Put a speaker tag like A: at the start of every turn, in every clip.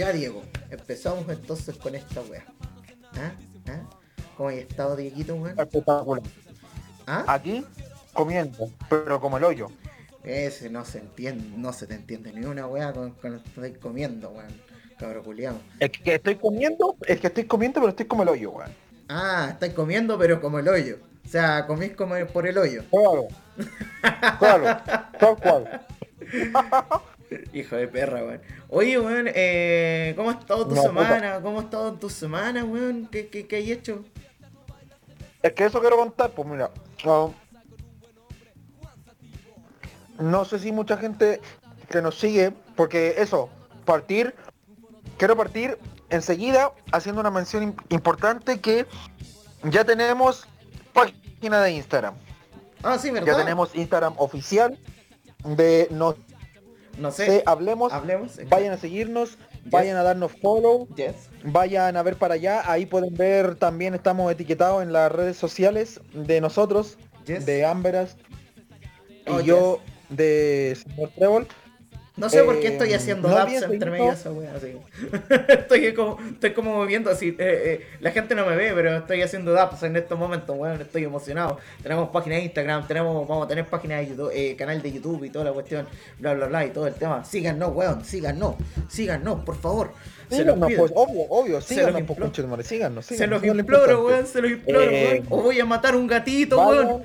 A: Ya, Diego, empezamos entonces con esta wea. ¿Ah? ¿Ah? ¿Cómo hay estado, Dieguito, weón?
B: Espectacular.
A: ¿Ah?
B: Aquí, comiendo, pero como el hoyo.
A: Ese no se entiende, no se te entiende ni una wea con, con lo que estoy comiendo, weón. Cabro culiao.
B: Es que estoy comiendo, es que estoy comiendo, pero estoy como el hoyo, weón.
A: Ah, estáis comiendo, pero como el hoyo. O sea, comís como por el hoyo.
B: Claro. Claro. Tal cual.
A: Hijo de perra, weón. Oye, weón, eh, ¿cómo ha estado tu
B: No,
A: semana? ¿Cómo ha estado tu semana, weón? ¿Qué, qué, qué hay hecho?
B: Es que eso quiero contar, pues mira. ah, no sé si mucha gente que nos sigue, porque eso, partir, quiero partir enseguida haciendo una mención im- importante que ya tenemos página de Instagram.
A: Ah, sí, ¿verdad?
B: Ya tenemos Instagram oficial de No
A: No
B: sé, hablemos.
A: Hablemos.
B: Vayan a seguirnos, vayan a darnos follow,
A: Yes.
B: vayan a ver para allá. Ahí pueden ver, también estamos etiquetados en las redes sociales de nosotros,
A: Yes.
B: de Amberas y
A: Oh,
B: yo de señor Trébol.
A: No sé por qué
B: Eh,
A: estoy haciendo
B: no
A: daps entre medio esa wea, así. estoy como, estoy como moviendo así. eh, eh, la gente no me ve, pero estoy haciendo daps en estos momentos, weón. Estoy emocionado. Tenemos página de Instagram, tenemos, vamos a tener página de YouTube, eh, canal de YouTube y toda la cuestión, bla bla bla y todo el tema. Síganos, weón, síganos, síganos, por favor. Se los
B: Síganos, pues, obvio, obvio, síganos,
A: los
B: pues,
A: imploro.
B: conchetumare, síganos,
A: Se
B: síganos,
A: los imploro, weón, se los imploro, weón. O voy a matar un gatito, weón.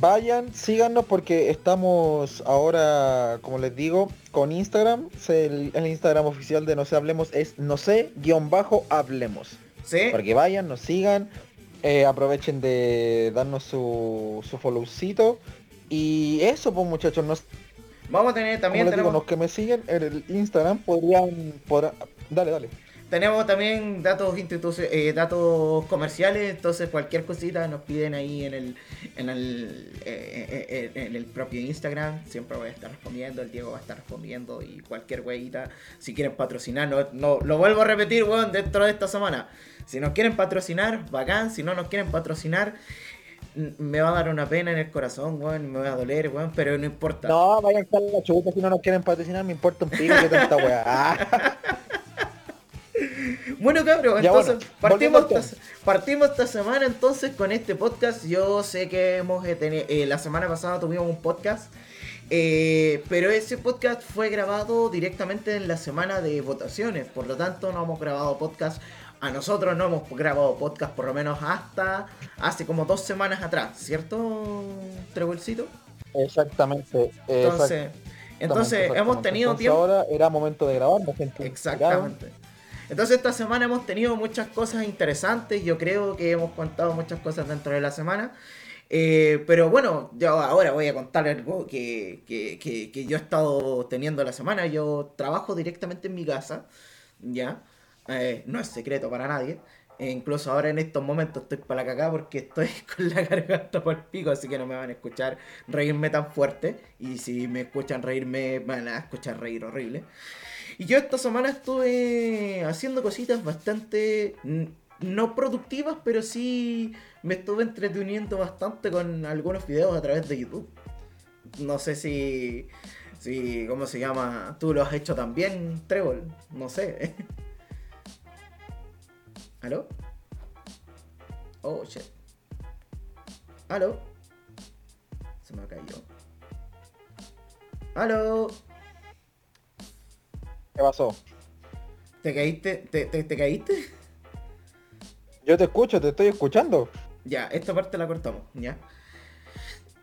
B: Vayan, síganos porque estamos ahora, como les digo, con Instagram. El, el Instagram oficial de No sé Hablemos es no sé guion bajo hablemos.
A: Sí,
B: Para que vayan, nos sigan, eh, aprovechen de darnos su, su followcito. Y eso pues muchachos, nos,
A: vamos a tener también
B: digo,
A: tenemos
B: los que me siguen en el Instagram podrían, podrán- dale, dale.
A: Tenemos también datos eh, datos comerciales, entonces cualquier cosita nos piden ahí en el en el, eh, eh, eh, en el propio Instagram, siempre voy a estar respondiendo, el Diego va a estar respondiendo y cualquier weyita, si quieren patrocinar, no, no- lo vuelvo a repetir, weón, dentro de esta semana. Si nos quieren patrocinar, bacán, si no nos quieren patrocinar, me va a dar una pena en el corazón, weón, me va a doler, weón, pero no importa.
B: No, vayan a la chuta si no nos quieren patrocinar, me importa un pico que tanta weá.
A: Bueno, cabrón,
B: Ya,
A: entonces
B: bueno,
A: partimos, esta, partimos esta semana entonces con este podcast. Yo sé que hemos eh, teni- eh, la semana pasada tuvimos un podcast, eh, pero ese podcast fue grabado directamente en la semana de votaciones. Por lo tanto, no hemos grabado podcast. A nosotros no hemos grabado podcast por lo menos hasta hace como dos semanas atrás, ¿cierto, Trebolcito?
B: Exactamente.
A: Entonces, entonces hemos tenido tiempo.
B: Ahora era momento de grabar, la gente
A: Exactamente. Entonces esta semana hemos tenido muchas cosas interesantes, yo creo que hemos contado muchas cosas dentro de la semana. Eh, pero bueno, yo ahora voy a contar algo que, que, que, que yo he estado teniendo la semana. Yo trabajo directamente en mi casa, ¿ya? Eh, no es secreto para nadie. E incluso ahora en estos momentos estoy para la cagada porque estoy con la garganta por el pico, así que no me van a escuchar reírme tan fuerte. Y si me escuchan reírme, van a escuchar reír horrible. Y yo esta semana estuve haciendo cositas bastante no productivas, pero sí me estuve entreteniendo bastante con algunos videos a través de YouTube. No sé si, si ¿cómo se llama? ¿Tú lo has hecho también, Trébol? No sé. ¿Aló? Oh, shit. ¿Aló? Se me cayó. ¿Aló?
B: ¿Qué pasó?
A: ¿Te caíste? ¿Te, te, te caíste?
B: Yo te escucho, te estoy escuchando.
A: Ya, esta parte la cortamos, ¿ya?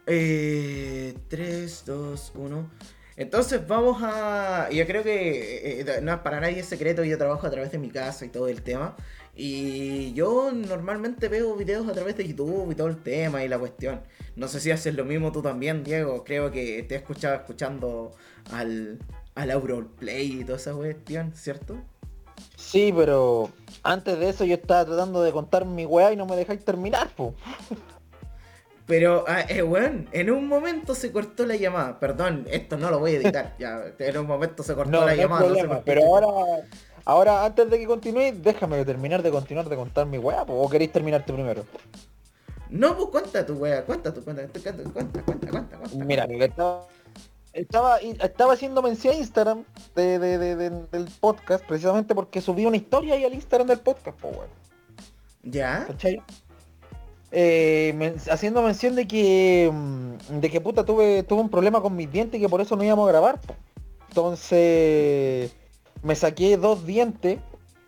A: Eh, 3, 2, 1. Entonces vamos a... Yo creo que eh, eh, no es para nadie secreto, yo trabajo a través de mi casa y todo el tema. Y yo normalmente veo videos a través de YouTube y todo el tema y la cuestión. No sé si haces lo mismo tú también, Diego. Creo que te he escuchado escuchando al, al Auroplay y toda esa cuestión, ¿cierto?
B: Sí, pero antes de eso yo estaba tratando de contar mi weá y no me dejáis terminar, po.
A: Pero, ah, eh, weón, en un momento se cortó la llamada. Perdón, esto no lo voy a editar. ya, en un momento se cortó
B: No,
A: la llamada. no
B: pero ahora, ahora antes de que continúe, déjame terminar de continuar de contar mi weá, po, o queréis terminarte primero.
A: No, pues cuenta tu wea, cuenta tu cuenta, cuenta, cuenta, cuenta, cuenta, cuenta.
B: Mira, lo que estaba, estaba, estaba haciendo mención a Instagram de, del podcast precisamente porque subí una historia ahí al Instagram del podcast, pues bueno.
A: ¿Ya?
B: ¿Cachai? Eh, haciendo mención de que mm, de que puta tuve tuve un problema con mis dientes y que por eso no íbamos a grabar. Entonces me saqué dos dientes,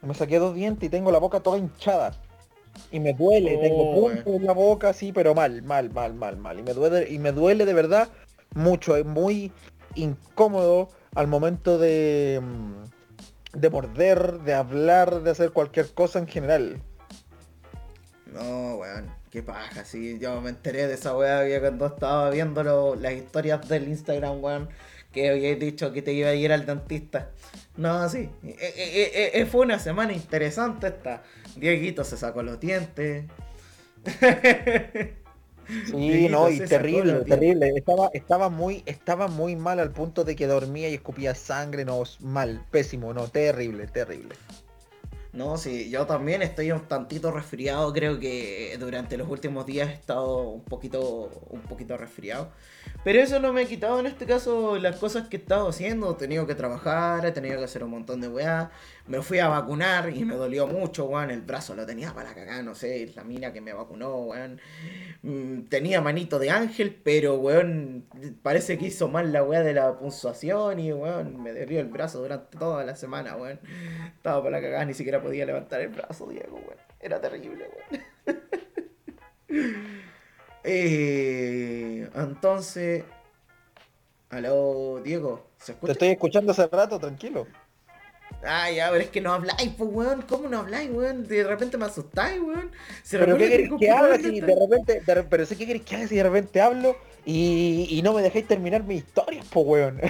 B: me saqué dos dientes y tengo la boca toda hinchada. Y me duele, tengo oh, puntos en la boca así, pero mal, mal, mal, mal, mal. Y me duele, y me duele de verdad mucho, es muy incómodo al momento de, mm, de morder, de hablar, de hacer cualquier cosa en general.
A: No, weón, qué paja, sí, yo me enteré de esa weá cuando estaba viendo las historias del Instagram, weón, que habíais dicho que te iba a ir al dentista. No, sí, e, e, e, fue una semana interesante esta. Dieguito se sacó los dientes.
B: Sí, no, y terrible, terrible. Estaba, estaba muy, estaba muy mal al punto de que dormía y escupía sangre, no, mal, pésimo, no, terrible, terrible.
A: No, sí, yo también estoy un tantito resfriado, creo que durante los últimos días he estado un poquito, un poquito resfriado. Pero eso no me ha quitado en este caso las cosas que he estado haciendo. He tenido que trabajar, he tenido que hacer un montón de weá. Me fui a vacunar y me dolió mucho, weón. El brazo lo tenía para cagar, no sé, la mina que me vacunó, weón. Mm, tenía manito de ángel, pero weón, parece que hizo mal la weá de la puntuación y weón, me dolió el brazo durante toda la semana, weón. Estaba para cagar, ni siquiera podía levantar el brazo, Diego, weón. Era terrible, weón. Eh, entonces, aló, Diego,
B: ¿se? Te estoy escuchando hace rato, tranquilo.
A: Ay, ya, pero es que no habláis, pues, weón. ¿Cómo no habláis, weón? De repente me asustáis, weón.
B: pero ¿qué querés que haga si de repente, pero sé qué querés que haga si de repente hablo y, y no me dejáis terminar mi historia, pues, weón?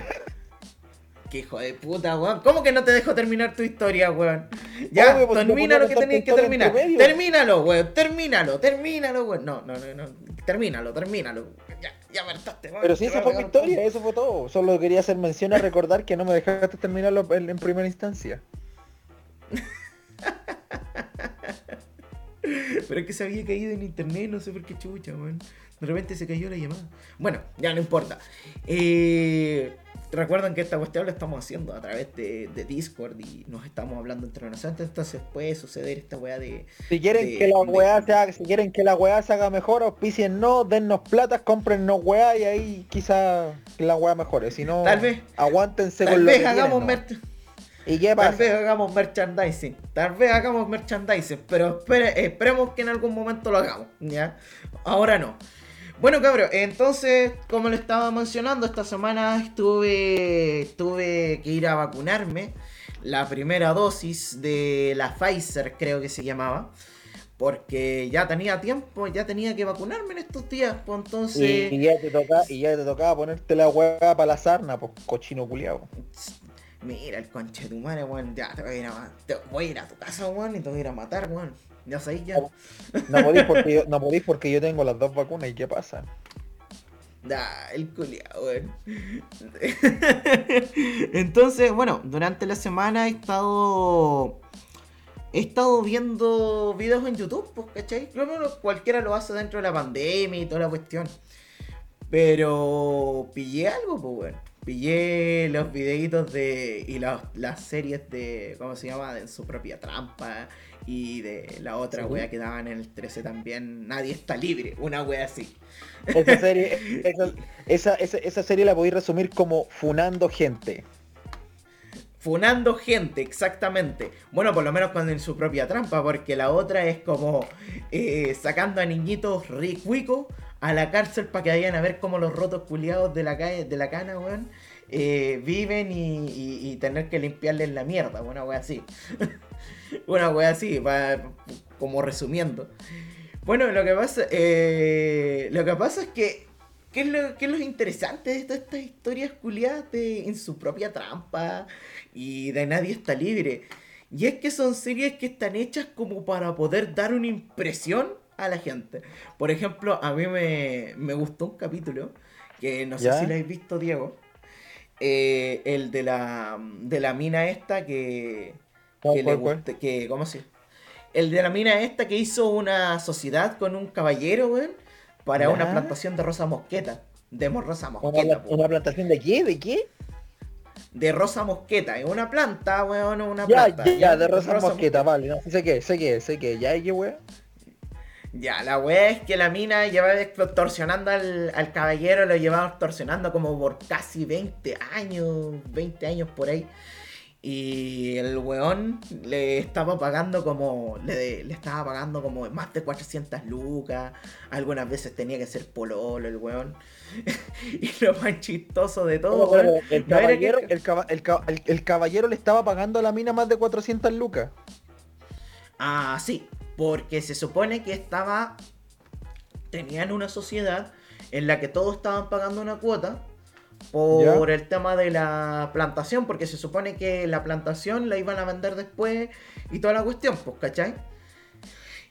A: Qué hijo de puta, weón. ¿Cómo que no te dejo terminar tu historia, weón? Ya, pues, termina lo que tenías que terminar. Termínalo, weón. Termínalo, termínalo, weón. No, no, no, no. Termínalo, termínalo. Ya,
B: weón. Pero si esa fue mi historia, eso fue todo. Solo quería hacer mención a recordar que no me dejaste terminarlo en, primera instancia.
A: Pero es que se había caído en internet, no sé por qué chucha, weón. De repente se cayó la llamada. Bueno, ya no importa. Eh. Recuerden que esta cuestión la estamos haciendo a través de, Discord y nos estamos hablando entre nosotros, entonces puede suceder esta weá de.
B: Si quieren que la weá se haga, si quieren que la weá se haga mejor, auspicien no, dennos plata, comprennos weá y ahí quizá la weá mejore. Si no,
A: tal vez,
B: aguántense
A: tal
B: con
A: vez hagamos
B: ¿Y qué pasa?
A: Tal vez hagamos merchandising, tal vez hagamos merchandising, pero esperemos que en algún momento lo hagamos, ¿ya? Ahora no. Bueno, cabrón, entonces, como le estaba mencionando, esta semana estuve, tuve que ir a vacunarme. La primera dosis de la Pfizer, creo que se llamaba. Porque ya tenía tiempo, ya tenía que vacunarme en estos días, pues entonces...
B: Y, ya, te toca, y ya te tocaba ponerte la hueá para la sarna, pues cochino culiado.
A: Mira, el conche de tu madre, weón, ya te voy a ir a, te voy a, ir a tu casa, weón, y te voy a ir a matar, weón. Ya sabéis ya.
B: No, podéis porque yo, no podéis porque yo tengo las dos vacunas y qué pasa.
A: Da, el culiado, weón. Entonces, bueno, durante la semana he estado. He estado viendo videos en YouTube, pues, ¿cachai? cualquiera lo hace dentro de la pandemia y toda la cuestión. Pero pillé algo, pues, weón. Pillé los videitos de. y las series de. ¿Cómo se llama? De su propia trampa y de la otra wea que daban en el 13 también, Nadie está libre, una wea así.
B: Esa serie, esa, esa, serie la podéis resumir como Funando Gente.
A: Funando gente, exactamente. Bueno, por lo menos cuando en su propia trampa, porque la otra es como eh, sacando a niñitos ricuicos a la cárcel para que vayan a ver cómo los rotos culiados de la, calle, de la cana, weón, eh, viven y, tener que limpiarles la mierda, una wea así. una wea así, como resumiendo. Bueno, lo que pasa, eh, lo que pasa es que, ¿qué es lo, qué es lo interesante de todas estas historias culiadas en su propia trampa y de nadie está libre? Y es que son series que están hechas como para poder dar una impresión a la gente. Por ejemplo, a mí me, me gustó un capítulo que no sé si lo habéis visto, Diego eh, el de la, de la mina esta que, que le guste, que, ¿cómo se? El de la mina esta que hizo una sociedad con un caballero, weón, para una plantación de rosa mosqueta. de rosa
B: ¿Una,
A: mosqueta.
B: una plantación de qué? ¿De qué?
A: De rosa mosqueta, es una planta, weón, una
B: Ya,
A: planta.
B: ya, ya, de rosa
A: Rosa
B: mosqueta, vale. No, sé qué, sé qué, sé qué. Ya, ¿y qué wea?
A: Ya, la wea es que la mina llevaba extorsionando al, al caballero, lo llevaba extorsionando como por casi 20 años, 20 años por ahí. Y el weón le estaba pagando como, le, le estaba pagando como más de 400 lucas. Algunas veces tenía que ser pololo el weón. y lo más chistoso de todo, weón,
B: el,
A: no
B: caballero,
A: que-
B: el, caba- el ca- el- el caballero le estaba pagando a la mina más de 400 lucas.
A: Ah, sí, porque se supone que estaba. Tenían una sociedad en la que todos estaban pagando una cuota por el tema de la plantación, porque se supone que la plantación la iban a vender después y toda la cuestión, pues, ¿cachai?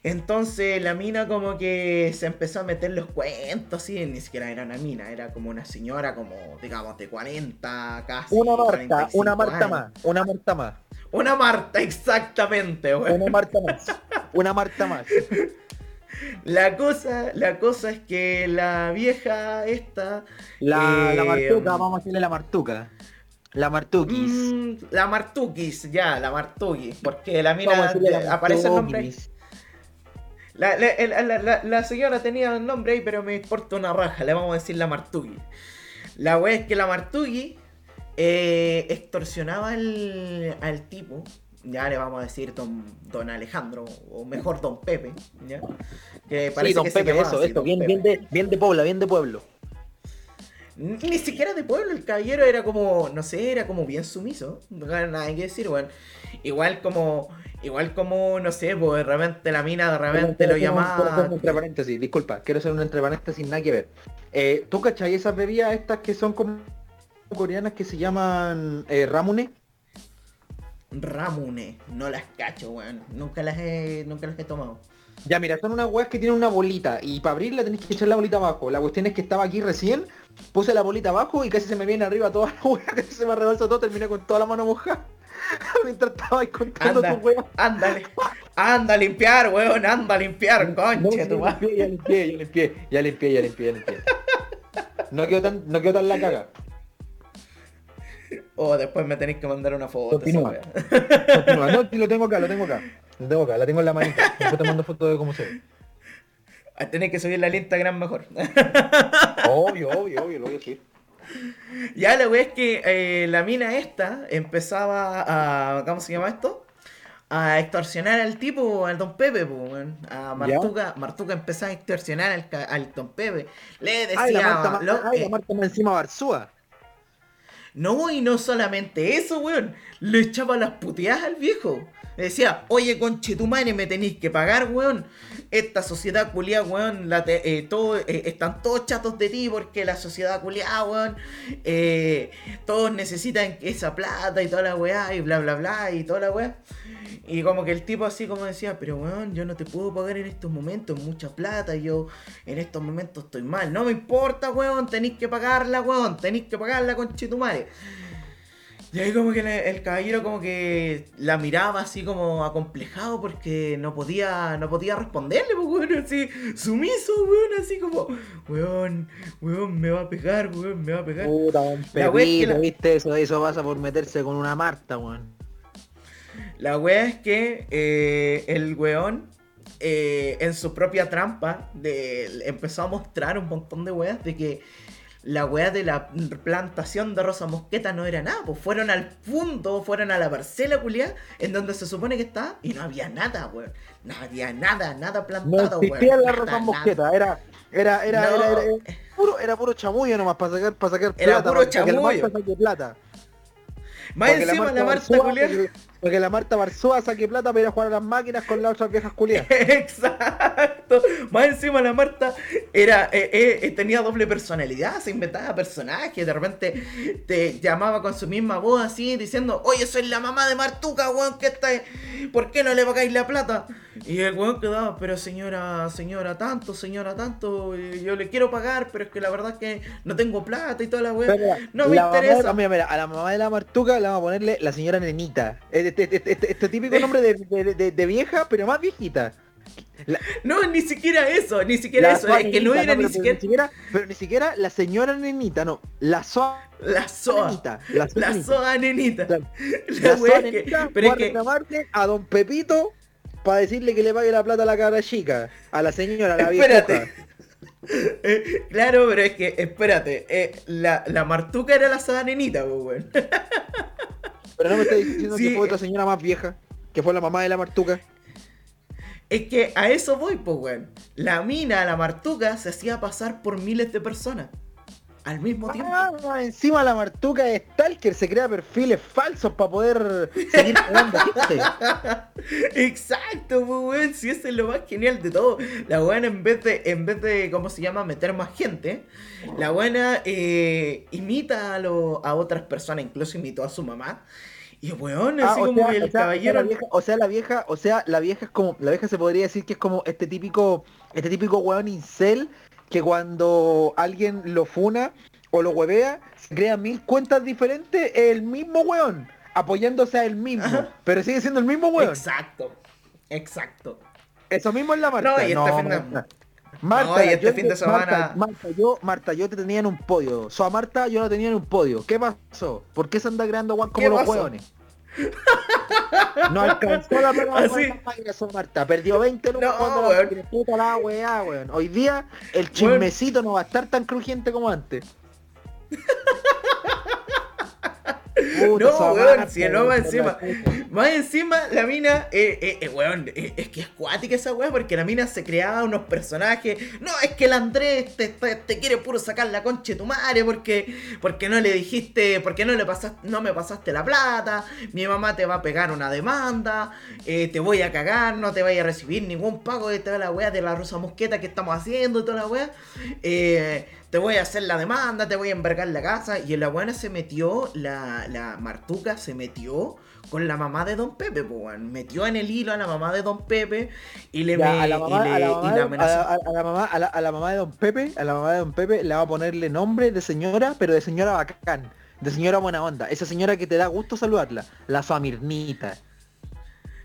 A: Entonces la mina como que se empezó a meter los cuentos, así, ni siquiera era una mina, era como una señora como, digamos, de 40, casi.
B: Una Marta,
A: 45
B: una Marta
A: años.
B: más, una Marta más,
A: Una Marta, exactamente, weón.
B: una Marta más, una Marta más.
A: La cosa, la cosa es que la vieja esta.
B: La, la
A: eh,
B: Martuca, vamos a decirle la Martuca. La Martuquis.
A: mm, la Martukis, ya, la Martukis. Porque la mina
B: la
A: aparece el nombre. La, la- señora tenía el nombre ahí, pero me importa una raja. Le vamos a decir la Martuki. La wea es que la Martuki eh, extorsionaba al, al tipo. Ya le vamos a decir don, don Alejandro, o mejor don Pepe. ¿ya? Que parece
B: Sí, don
A: que
B: Pepe, eso,
A: así, don
B: bien,
A: Pepe.
B: bien, de, bien de Puebla, bien de pueblo.
A: Ni siquiera de pueblo, el caballero era como, no sé, era como bien sumiso. No hay nada que decir, weón. Igual como, igual como, no sé, pues de repente la mina de repente lo llamaba.
B: un entre paréntesis, disculpa, quiero hacer un entre paréntesis, nada que ver. Eh, ¿Tú cachai esas bebidas estas que son como coreanas que se llaman eh, ramune?
A: Ramune, no las cacho, weón. Nunca las he, nunca las he tomado.
B: Ya, mira, son unas weas que tienen una bolita y para abrirla tenés que echar la bolita abajo. La cuestión es que estaba aquí recién, puse la bolita abajo y casi se me viene arriba toda la wea, casi se me rebalsa todo, terminé con toda la mano mojada. Mientras estaba ahí contando
A: Anda,
B: tu wea.
A: ándale, anda a limpiar, weón, anda a limpiar,
B: No,
A: conche
B: sí,
A: tu madre.
B: ya limpié, ya limpié, ya limpié, ya limpié, ya limpié. No quedó tan, no quedó tan la caga.
A: O después me tenéis que mandar una foto.
B: Continúa. Continúa. No, lo tengo acá, lo tengo acá. Lo tengo acá, la tengo en la manita. Después te mando foto de cómo se ve.
A: Ah, Tenéis que subirla al Instagram mejor.
B: Obvio, obvio, obvio, lo voy a decir.
A: Ya la wea es que eh, la mina esta empezaba a. ¿Cómo se llama esto? A extorsionar al tipo, al don Pepe, po. A Martuca. Martuca empezaba a extorsionar al, don Pepe. Le decía.
B: Ay, la Marta, ma-
A: lo-
B: ay, la
A: eh,
B: Marta encima Barzúa.
A: No, y no solamente eso, weón. Le echaba las puteadas al viejo. Le decía, oye, conchetumare, me tenéis que pagar, weón. Esta sociedad culiada, weón, la eh, eh, están todos chatos de ti porque la sociedad culiada, weón, eh, todos necesitan esa plata y toda la weá y bla, bla, bla y toda la weá. Y como que el tipo así como decía, pero weón, yo no te puedo pagar en estos momentos mucha plata, yo en estos momentos estoy mal. No me importa, weón, tenéis que pagarla, weón, tenéis que pagarla, conchetumare. Y ahí como que el caballero como que la miraba así como acomplejado porque no podía, no podía responderle, pues weón, así, sumiso, weón, así como, weón, weón, me va a pegar, weón, me va a pegar.
B: Puta, un
A: La es que
B: pepito,
A: la-
B: viste eso, eso pasa por meterse con una Marta, weón.
A: La wea es que eh, el weón eh, en su propia trampa de, empezó a mostrar un montón de weas de que la wea de la plantación de Rosa Mosqueta no era nada, pues fueron al punto, fueron a la parcela culiada en donde se supone que está y no había nada, weón. No había nada, nada
B: No
A: plantado,
B: existía
A: weón.
B: la Rosa
A: nada.
B: Mosqueta, era, era, era,
A: No.
B: era, era, era puro, era puro chamullo nomás para sacar, para sacar
A: Era
B: plata,
A: puro
B: para que la
A: chamullo.
B: Marta saque plata.
A: Más encima la Marta culiada.
B: Porque- Porque la Marta Barzúa saque plata para ir a jugar a las máquinas con las otras viejas culiadas.
A: Exacto. Más encima la Marta era eh, eh, eh, tenía doble personalidad, se inventaba personajes, de repente te llamaba con su misma voz así diciendo, oye soy la mamá de Martuca, weón, que está ¿por qué no le pagáis la plata? Y el weón quedaba, pero señora, señora tanto, señora tanto, eh, yo le quiero pagar, pero es que la verdad es que no tengo plata y toda la.
B: Pero
A: No me
B: mamá
A: interesa.
B: mira, mira, a la mamá de la Martuca le vamos a ponerle la señora Nenita. Este- este- este- este típico nombre de, de- de- de vieja, pero más viejita. La-
A: No, ni siquiera eso, ni siquiera eso. Es que no era ni
B: pero- pero
A: siquiera
B: Pero ni siquiera la señora nenita, no. La soa
A: la soa.
B: nenita. La soa
A: La
B: nenita.
A: soa nenita. La
B: La soa nenita
A: pero es que
B: a don Pepito para decirle que le pague la plata a la cara chica. A la señora, a la vieja.
A: Espérate. Eh, claro, pero es que, espérate, eh, la, la martuca era la soa nenita, pues, weón.
B: Pero no me estás diciendo
A: Sí.
B: que fue otra señora más vieja. Que fue la mamá de la Martuca.
A: Es que a eso voy, pues, weón. La mina, la martuca, se hacía pasar por miles de personas. Al mismo tiempo.
B: Ah, encima la Martuca es Stalker, se crea perfiles falsos para poder seguir jugando.
A: Exacto, pues, weón. Si eso es lo más genial de todo. La buena, en vez de, en vez de, ¿cómo se llama? Meter más gente, la buena eh, imita a, lo- a otras personas, incluso imitó a su mamá. Y weón,
B: Ah,
A: así como
B: sea,
A: el
B: o sea,
A: caballero.
B: O sea, la vieja, o sea, la vieja, o sea, la vieja es como, la vieja se podría decir que es como este típico, este típico weón incel que cuando alguien lo funa o lo huevea, se crea mil cuentas diferentes, el mismo weón, apoyándose a él mismo,
A: Ajá.
B: pero sigue siendo el mismo weón.
A: Exacto. Exacto.
B: Eso mismo es la Marta.
A: No, y
B: Marta.
A: No, y este
B: yo-
A: fin de semana-
B: Marta, Marta, yo, Marta, yo te tenía en un podio. So, a Marta yo la tenía en un podio. ¿Qué pasó? ¿Por qué se anda creando guan como
A: ¿Qué
B: los hueones? No alcanzó la prueba
A: Así.
B: Marta. Perdió 20 lucas
A: No,
B: cuando la
A: weón.
B: puta la weá, weón. Hoy día el chismecito no va a estar tan crujiente como antes. Puta,
A: No, weón, si lobo
B: weón,
A: encima. Más encima, la mina, eh, eh, eh, weón, eh, es que es cuática esa weá, porque la mina se creaba unos personajes. No, es que el Andrés te, te- te quiere puro sacar la concha de tu madre, porque, porque no le dijiste, porque no le pasaste, no me pasaste la plata, mi mamá te va a pegar una demanda, eh, te voy a cagar, no te vaya a recibir ningún pago de toda la weá de la rosa mosqueta que estamos haciendo y toda la weá. Te voy a hacer la demanda, te voy a envergar la casa. Y la buena se metió, la, la Martuca se metió con la mamá de Don Pepe, pues, weón. Metió en el hilo a la mamá de Don Pepe y le,
B: a la mamá, a la mamá de- Don Pepe, a la mamá de Don Pepe le va a ponerle nombre de señora, pero de señora bacán, de señora buena onda, esa señora que te da gusto saludarla, la Samirnita.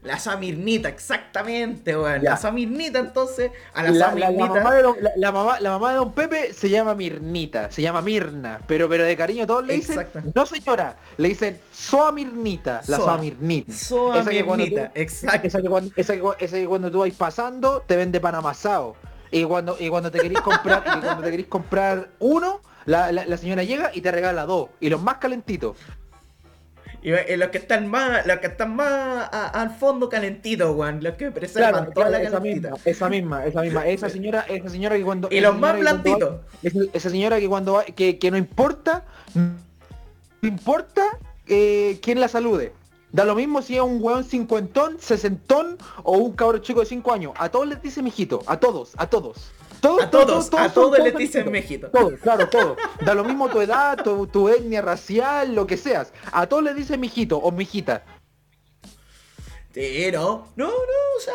A: La Samirnita, exactamente, weón.
B: Ya.
A: La Samirnita, entonces, a la,
B: La, la- mamá de don, la- mamá, la mamá de Don Pepe se llama Mirnita, se llama Mirna, pero pero de cariño todos le dicen, no señora, le dicen Soa Mirnita, la
A: Soa.
B: Mirnita.
A: Soa
B: Esa
A: Mirnita,
B: tú-
A: exacto.
B: Esa que, cuando, esa, que, cu- esa que cuando tú vas pasando te vende pan amasado. Y cuando, y cuando te querís comprar, y cuando te querís comprar uno, la, la- la señora llega y te regala dos. Y los más calentitos.
A: Y, los que están más, los que están más a- al fondo calentitos, weón. Los que preservan toda la
B: esa
A: calentita.
B: misma, esa misma, esa misma, esa señora, esa señora que cuando.
A: Y los más blanditos.
B: esa señora que cuando va, que, que no importa, no importa eh, quién la salude. Da lo mismo si es un weón cincuentón, sesentón o un cabro chico de cinco años. A todos les dice mijito, a todos, a todos.
A: A todos, a todos les
B: son
A: dicen mijito.
B: Todos, claro, todo. Da lo mismo tu edad, tu, tu etnia racial, lo que seas. A todos les dicen mijito o mijita.
A: Sí, no, no, no, o sea,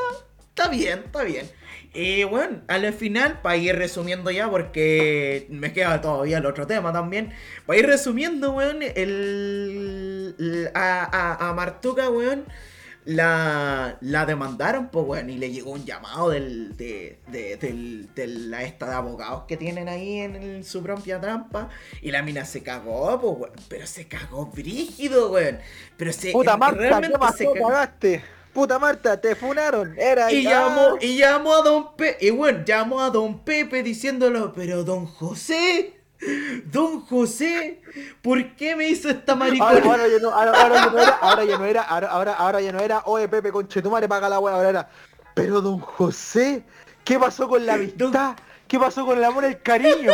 A: está bien, está bien. Y bueno, al final, para ir resumiendo ya, porque me queda todavía el otro tema también, para ir resumiendo, weón, el, el- a, a, a Martuca, weón, la, la demandaron, pues, weón, y le llegó un llamado del, de, de, del- de la esta de abogados que tienen ahí en, el- su propia trampa, y la mina se cagó, pues, weón, pero se cagó brígido, weón, pero se...
B: Puta Marta,
A: realmente
B: ¿qué pasó?
A: se cagó.
B: Cagaste. Puta Marta, te funaron. Era
A: Y llamó, y llamó a Don Pepe, y bueno, llamó a Don Pepe diciéndolo, pero Don José, Don José, ¿por qué me hizo esta maricona?
B: ahora ya no, ahora, ahora ya no era, ahora ya no era, ahora, ahora, ahora ya no era, oye Pepe, conchetumare, paga la wea, ahora era. Pero don José, ¿qué pasó con la amistad? ¿Qué pasó con el amor, el cariño?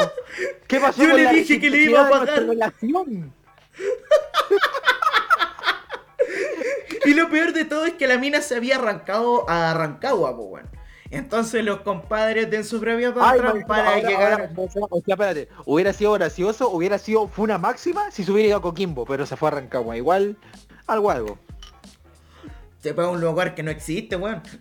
B: ¿Qué pasó
A: Yo
B: con
A: le
B: la
A: dije que le iba a pagar.
B: relación?
A: Y lo peor de todo es que la mina se había arrancado a Rancagua, pues bueno. Entonces los compadres den su patrón
B: no,
A: para
B: ahora-
A: llegar...
B: ahora, o sea, o sea, espérate, hubiera sido gracioso, hubiera sido funa máxima si se hubiera ido a Coquimbo, pero se fue a Rancagua, igual, algo algo.
A: Se fue a un lugar que no existe, weón.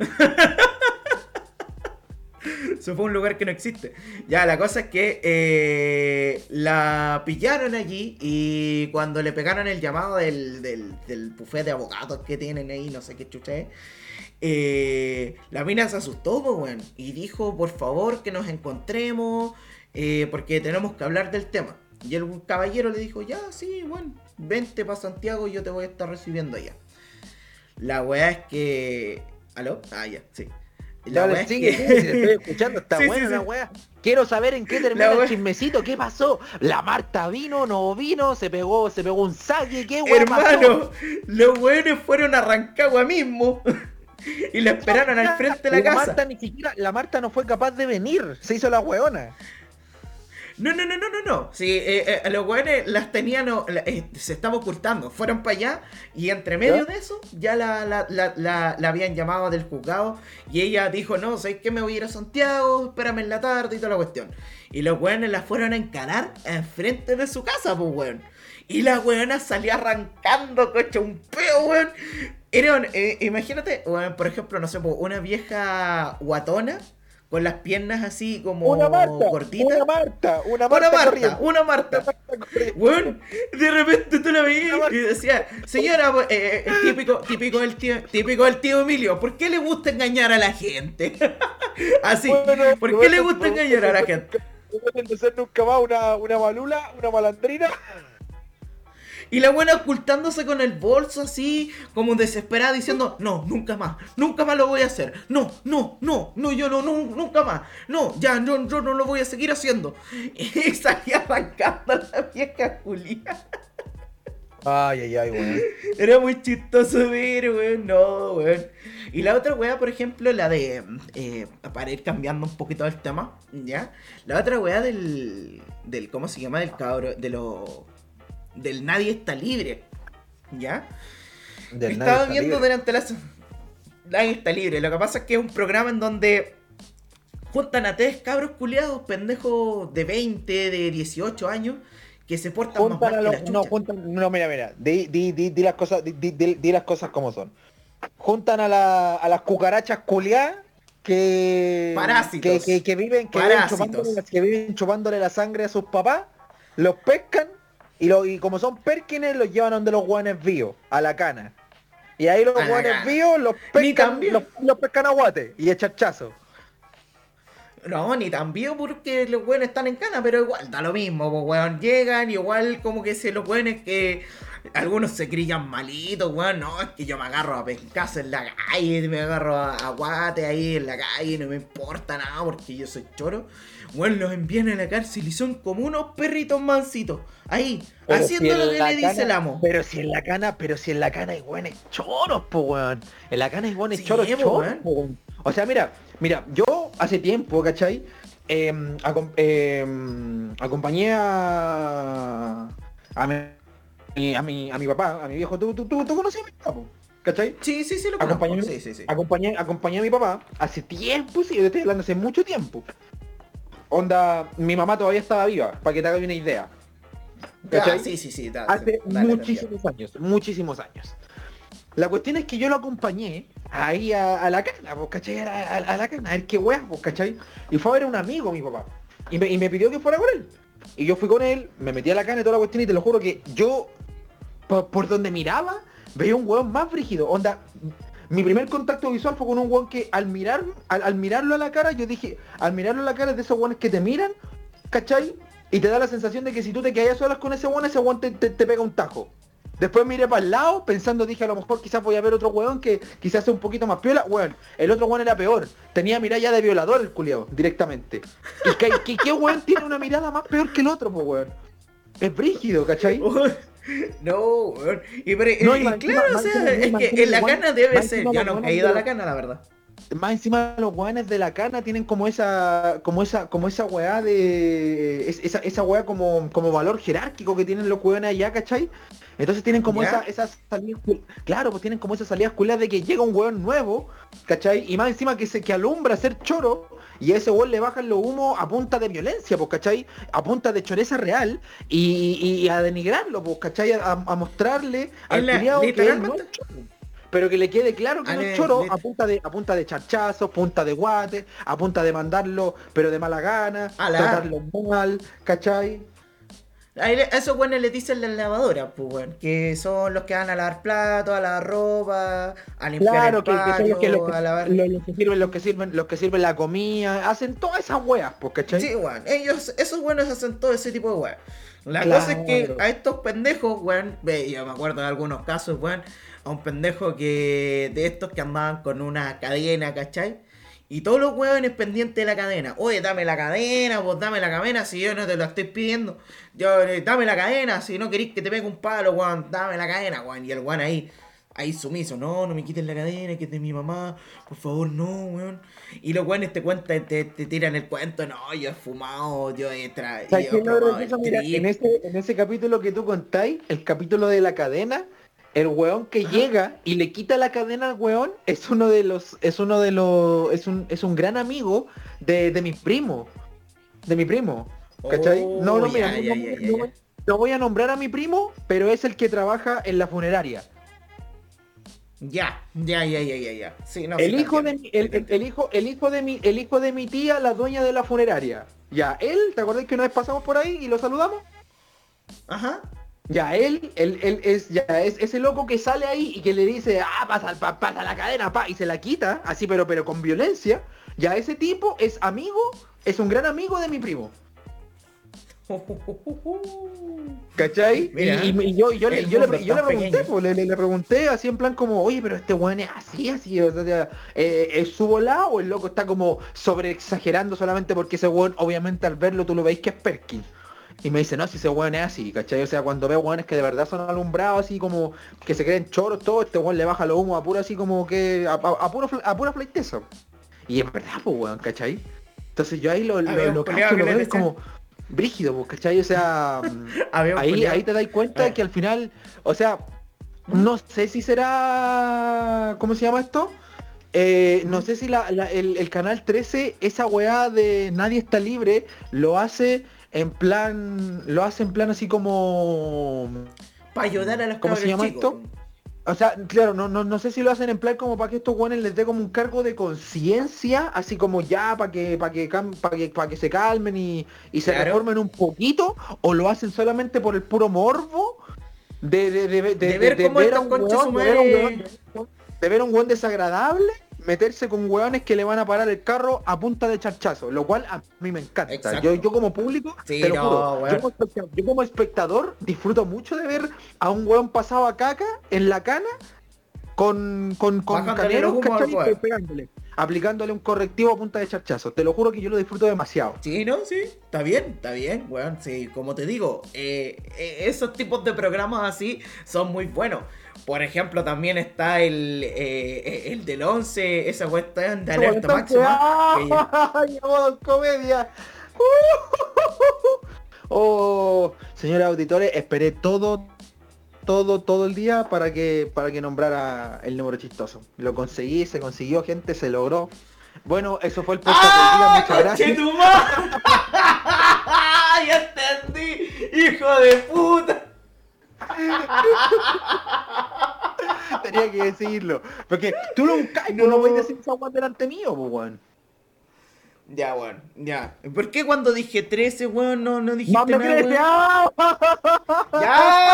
A: Se fue a un lugar que no existe. Ya, la cosa es que eh, la pillaron allí y cuando le pegaron el llamado del, del, del buffet de abogados que tienen ahí, no sé qué chucha es, eh, la mina se asustó, weón, y dijo, por favor, que nos encontremos, eh, porque tenemos que hablar del tema. Y el caballero le dijo, ya, sí, bueno, vente para Santiago y yo te voy a estar recibiendo allá. La weá es que... ¿Aló? Ah, ya, sí. La
B: Dale,
A: weá es
B: sigue,
A: que-
B: sigue, estoy escuchando, está
A: Sí,
B: buena
A: sí.
B: la weá. Quiero saber en qué termina el chismecito, qué pasó. La Marta vino, no vino, se pegó, se pegó un saque, qué weá pasó?
A: Hermano, los weones fueron a Rancagua mismo y la esperaron al frente de la casa.
B: Marta ni siquiera, la Marta no fue capaz de venir, se hizo la weona.
A: No, no, no, no, no, no. Sí, eh, eh, los weones las tenían, la- eh, se estaba ocultando. Fueron para allá y entre medio
B: ¿Ya?
A: de eso ya la, la, la, la- la habían llamado del juzgado y ella dijo, no, ¿sabes qué? Me voy a ir a Santiago, espérame en la tarde y toda la cuestión. Y los weones la fueron a encarar enfrente de su casa, pues, weón. Y la weona salió arrancando, coche, un peo, weón. Era, eh, imagínate, weón, por ejemplo, no sé, pues, una vieja guatona con las piernas así como
B: Una Marta,
A: cortitas.
B: una Marta, una Marta,
A: Una Marta,
B: corriendo.
A: una Marta. Weón, de repente tú la veías y decía, señora, eh, eh, típico, típico del tío, típico del tío Emilio, ¿por qué le gusta engañar a la gente? Así,
B: Bueno,
A: ¿por qué
B: bueno,
A: le gusta
B: bueno,
A: engañar a la
B: bueno,
A: gente?
B: No ser nunca más una, una malula, una malandrina.
A: Y la buena ocultándose con el bolso así, como desesperada, diciendo, no, nunca más, nunca más lo voy a hacer, no, no, no, no, yo no, no nunca más, no, ya, yo, yo no lo voy a seguir haciendo. Y salía arrancando la vieja Julia.
B: Ay, ay, ay, weón.
A: Era muy chistoso ver, weón. No, weón. Y la otra weá, por ejemplo, la de. eh, para ir cambiando un poquito el tema, ¿ya? La otra weá del. del ¿Cómo se llama? Del cabro. De lo. Del Nadie está libre, ¿ya?
B: Del
A: Estaba viendo
B: libre.
A: durante las. Nadie está libre. Lo que pasa es que es un programa en donde. Juntan a tres cabros culiados, pendejos de 20, de 18 años, que se portan más
B: Juntan a
A: mal que la
B: no, juntan, no, mira, mira, di, di, di, di las cosas, di, las cosas como son. Juntan a, la, a las cucarachas culiadas que,
A: Parásitos.
B: que, que, que viven, que viven,
A: Parásitos.
B: que viven chupándole la sangre a sus papás, los pescan y, lo, y como son perkines los llevan donde los guanes vivos, a la cana. Y ahí los guanes vivos los pescan, los, los pescan a guate y echachazo.
A: No, ni tan bien porque los weones están en cana, pero igual da lo mismo, pues weón. Llegan, igual como que se los weones que algunos se crillan malitos, weón. No, es que yo me agarro a pescazo en la calle, me agarro a, a guate ahí en la calle, no me importa nada porque yo soy choro. Weón, los envían a la cárcel y son como unos perritos mansitos. Ahí,
B: Pero
A: haciendo
B: si
A: lo que le dice
B: cana-
A: el amo.
B: Pero si en la cana, pero si en la cana hay buenos choros, po weón. En la cana hay buenos
A: Sí,
B: choros, choros,
A: weón.
B: po, weón. O sea, mira, mira, yo hace tiempo, ¿cachai? Em, acom- em, acompañé a, a, mi, a, mi, a mi papá, a mi viejo. ¿Tú, tú, tú, tú conoces a mi papá? ¿cachai?
A: Sí, sí, sí, lo.
B: Acompañé,
A: Sí, sí, sí.
B: acompañé, acompañé a mi papá hace tiempo, sí, yo te estoy hablando hace mucho tiempo. Onda, mi mamá todavía estaba viva, para que te hagas una idea. ¿cachai?
A: sí, sí, sí. da-
B: hace
A: dale,
B: muchísimos años, muchísimos años. La cuestión es que yo lo acompañé ahí a, a la cana, pues, ¿cachai? A, a- a la cana, a ver qué weas, pues, ¿cachai? Y fue a ver a un amigo, mi papá. Y me, y me pidió que fuera con él. Y yo fui con él, me metí a la cana y toda la cuestión y te lo juro que yo, por, donde miraba, veía un weón más frígido. Onda, mi primer contacto visual fue con un weón que al mirar, al, mirarlo a la cara, yo dije, al mirarlo a la cara es de esos weones que te miran, ¿cachai? Y te da la sensación de que si tú te quedas solas con ese weón, ese weón te, te- pega un tajo. Después miré para el lado, pensando, dije, a lo mejor quizás voy a ver otro weón que quizás sea un poquito más piola. Weón, el otro weón era peor. Tenía mirada ya de violador el culiao, directamente. ¿Y qué, weón tiene una mirada más peor que el otro, pues weón? Es brígido, ¿cachai?
A: No, weón. Y, pero-
B: No,
A: y
B: y más
A: claro,
B: encima-
A: o sea,
B: encima-
A: es que en la cana debe ser.
B: los
A: no he ido a la cana, la verdad.
B: Más encima los weones de la cana tienen como esa, como esa, como esa weá de. es- esa, esa weá como, como valor jerárquico que tienen los weones allá, ¿cachai? Entonces tienen como
A: ¿Ya?
B: esa, esas salidas, claro, pues tienen como esas salidas culiadas de que llega un weón nuevo, ¿cachai? Y más encima que se que alumbra ser choro, y a ese weón le bajan los humos a punta de violencia, pues, ¿cachai? A punta de choreza real, y, y- y a denigrarlo, pues, ¿cachai? A, a mostrarle al culiao que él no es choro. pero que le quede claro que no es choro a punta de a punta de charchazos, punta de guate, a punta de mandarlo, pero de mala gana,
A: A la-
B: tratarlo mal, ¿cachai?
A: A esos buenos le dicen las lavadoras, pues, weón. Que son los que van a lavar platos, a lavar ropa, a limpiar
B: Claro,
A: el
B: que, que son
A: patio,
B: los que, los que-
A: a lavar...
B: los- los que sirven, los que sirven, los que sirven la comida, hacen todas esas weas, pues, ¿cachai?
A: Sí, weón. Ellos, esos buenos hacen todo ese tipo de weón. La
B: Claro.
A: cosa es que a estos pendejos, weón, ve, yo me acuerdo de algunos casos, weón, a un pendejo que de estos que andaban con una cadena, ¿cachai? Y todos los weones pendientes de la cadena. Oye, dame la cadena, vos dame la cadena si yo no te lo estoy pidiendo. Yo, eh, dame la cadena, si no querés que te pegue un palo, weón, dame la cadena, weón. Y el weón ahí, ahí sumiso, no, no me quiten la cadena, que es de mi mamá, por favor, no, weón. Y los weones te cuentan, te, te tiran el cuento, no, yo he fumado, yo he tra
B: ¿Sabes
A: yo
B: qué
A: he
B: es lo
A: probado
B: gracioso?
A: el
B: Mira,
A: trip".
B: en ese, en ese capítulo que tú contáis, el capítulo de la cadena, el weón que llega y le quita la cadena al weón es uno de los, es uno de los, es un, es un gran amigo de, de mi primo. De mi primo. ¿Cachai?
A: Oh,
B: no, no, mira, no, voy- no voy a nombrar a mi primo, pero es el que trabaja en la funeraria.
A: Ya, ya, ya, ya, ya, ya. Sí, no, sí
B: el hijo de mi, el hijo, el hijo de mi, el hijo de mi tía, la dueña de la funeraria. Ya, él, ¿te acordás que una vez pasamos por ahí y lo saludamos?
A: Ajá.
B: Ya, él, él, él es, ya, es ese loco que sale ahí y que le dice, ah, pasa, pa- pasa la cadena, pa, y se la quita, así, pero, pero con violencia. Ya, ese tipo es amigo, es un gran amigo de mi primo. ¿Cachai?
A: Mira,
B: y, yo, yo, le- yo le, yo le pregunté, pues, le, pregunté así en plan como, oye, pero este weón es así, así, o sea, eh, ¿es su volado o el loco está como sobre exagerando solamente porque ese weón, obviamente al verlo tú lo veis que es Perkin? Y me dice, no, si ese weón es así, ¿cachai? O sea, cuando veo weones que de verdad son alumbrados así como que se creen choros, todo, este weón le baja los humos a puro así como que, a, a, a puro, fl- a pura flighteza. Y es verdad, pues weón, ¿cachai? Entonces yo ahí lo, lo, lo cacho, veo
A: decía-
B: como brígido, pues, ¿cachai? O sea, ahí, ahí te das cuenta que al final, o sea, no sé si será, ¿cómo se llama esto? Eh, no sé si la- la- el, el canal 13, esa weá de Nadie está libre, lo hace en plan, lo hace en plan así como,
A: Para ayudar a los
B: ¿Cómo se llama
A: chicos.
B: esto? o sea, claro, no, no, no sé si lo hacen en plan como para que estos weones les dé como un cargo de conciencia, así como ya para que, para que, para que, para que se calmen y, y se
A: Claro.
B: reformen un poquito, o lo hacen solamente por el puro morbo de, de, de, de-
A: De ver cómo
B: ver a un weón- de ver a un weón desagradable meterse con weones que le van a parar el carro a punta de charchazo, lo cual a mí me encanta. Yo, yo como público,
A: Sí,
B: te lo
A: no,
B: juro, yo como, espectador, yo como espectador disfruto mucho de ver a un weón pasado a caca en la cana con, con, con caneros, ¿cachai? pegándole, aplicándole un correctivo a punta de charchazo. Te lo juro que yo lo disfruto demasiado.
A: Sí, no, sí, está bien, está bien, weón. Sí, como te digo, eh, eh, esos tipos de programas así son muy buenos. Por ejemplo, también está el, eh, el del 11, esa cuestión de alerta máxima. que ya-
B: ¡Ay, modo comedia! Oh, señores auditores, esperé todo, todo, todo el día para que, para que nombrara el número chistoso. Lo conseguí, se consiguió, gente, se logró. Bueno, eso fue el podcast del día,
A: ¡Ah,
B: muchas gracias.
A: ¡Ya entendí! ¡Hijo de puta!
B: Tenía que decirlo. Porque tú buscas y
A: No.
B: no puedes decir esa delante mío, pues weón.
A: Ya, weón, ya. ¿Por qué cuando dije 13, weón, no, no dijiste
B: ¡Más me
A: nada, weón?
B: ¡Ah!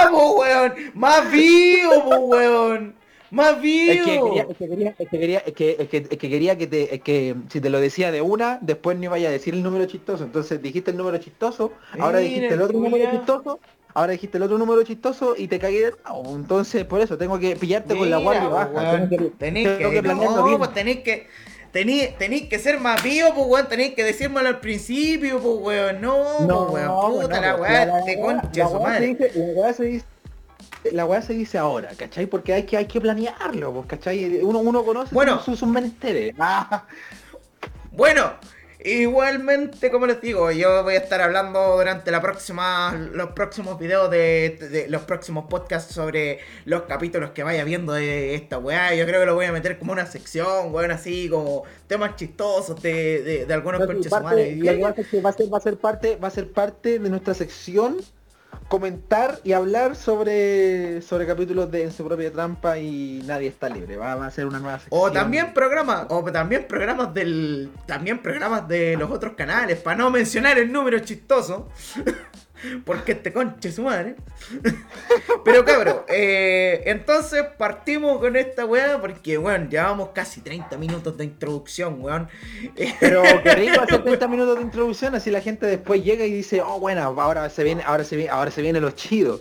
A: ¡Ya, po, weón! ¡Más vivo, po, weón! ¡Más
B: Es que
A: vivo!
B: quería, es que quería, es que quería, es que, es que, es que quería que te, es que si te lo decía de una, después no iba a decir el número chistoso. Entonces dijiste el número chistoso, ahora
A: Mira,
B: dijiste el otro número chistoso, ahora dijiste el otro número chistoso y te cagué de nuevo. Entonces por eso tengo que pillarte con la guardia baja.
A: weón.
B: Tengo que,
A: Tenéis
B: tengo
A: que,
B: que planearlo
A: no,
B: bien.
A: pues tenéis que, ser más vivo, pues, weón. Tenéis que decírmelo al principio, pues, weón. No, pues, weón. Puta
B: bueno,
A: la
B: pero
A: weá, te concha su madre.
B: dice- La weá se dice se ahora, ¿cachai? Porque hay que, hay que planearlo, pues, ¿cachai? Uno, uno conoce
A: Bueno.
B: sus, sus menesteres. Ah,
A: Bueno, igualmente, como les digo, yo voy a estar hablando durante la próxima, los próximos videos de, de- los próximos podcasts sobre los capítulos que vaya viendo de esta weá. Yo creo que lo voy a meter como una sección, weón, así como temas chistosos de, de, algunos
B: parte-
A: humanos.
B: va a ser parte, va a ser parte de nuestra sección comentar y hablar sobre sobre capítulos de En su propia trampa y nadie está libre. Va, a ser una nueva sección.
A: O también programas, o también programas del. También programas de los otros canales, para no mencionar el número chistoso. Porque este conche su madre. Pero cabrón, eh, entonces partimos con esta weá porque, weón, llevamos casi 30 minutos de introducción, weón.
B: Pero qué rico hacer 30 minutos de introducción, así la gente después llega y dice, oh bueno, ahora se viene, ahora se viene, ahora se viene lo chido.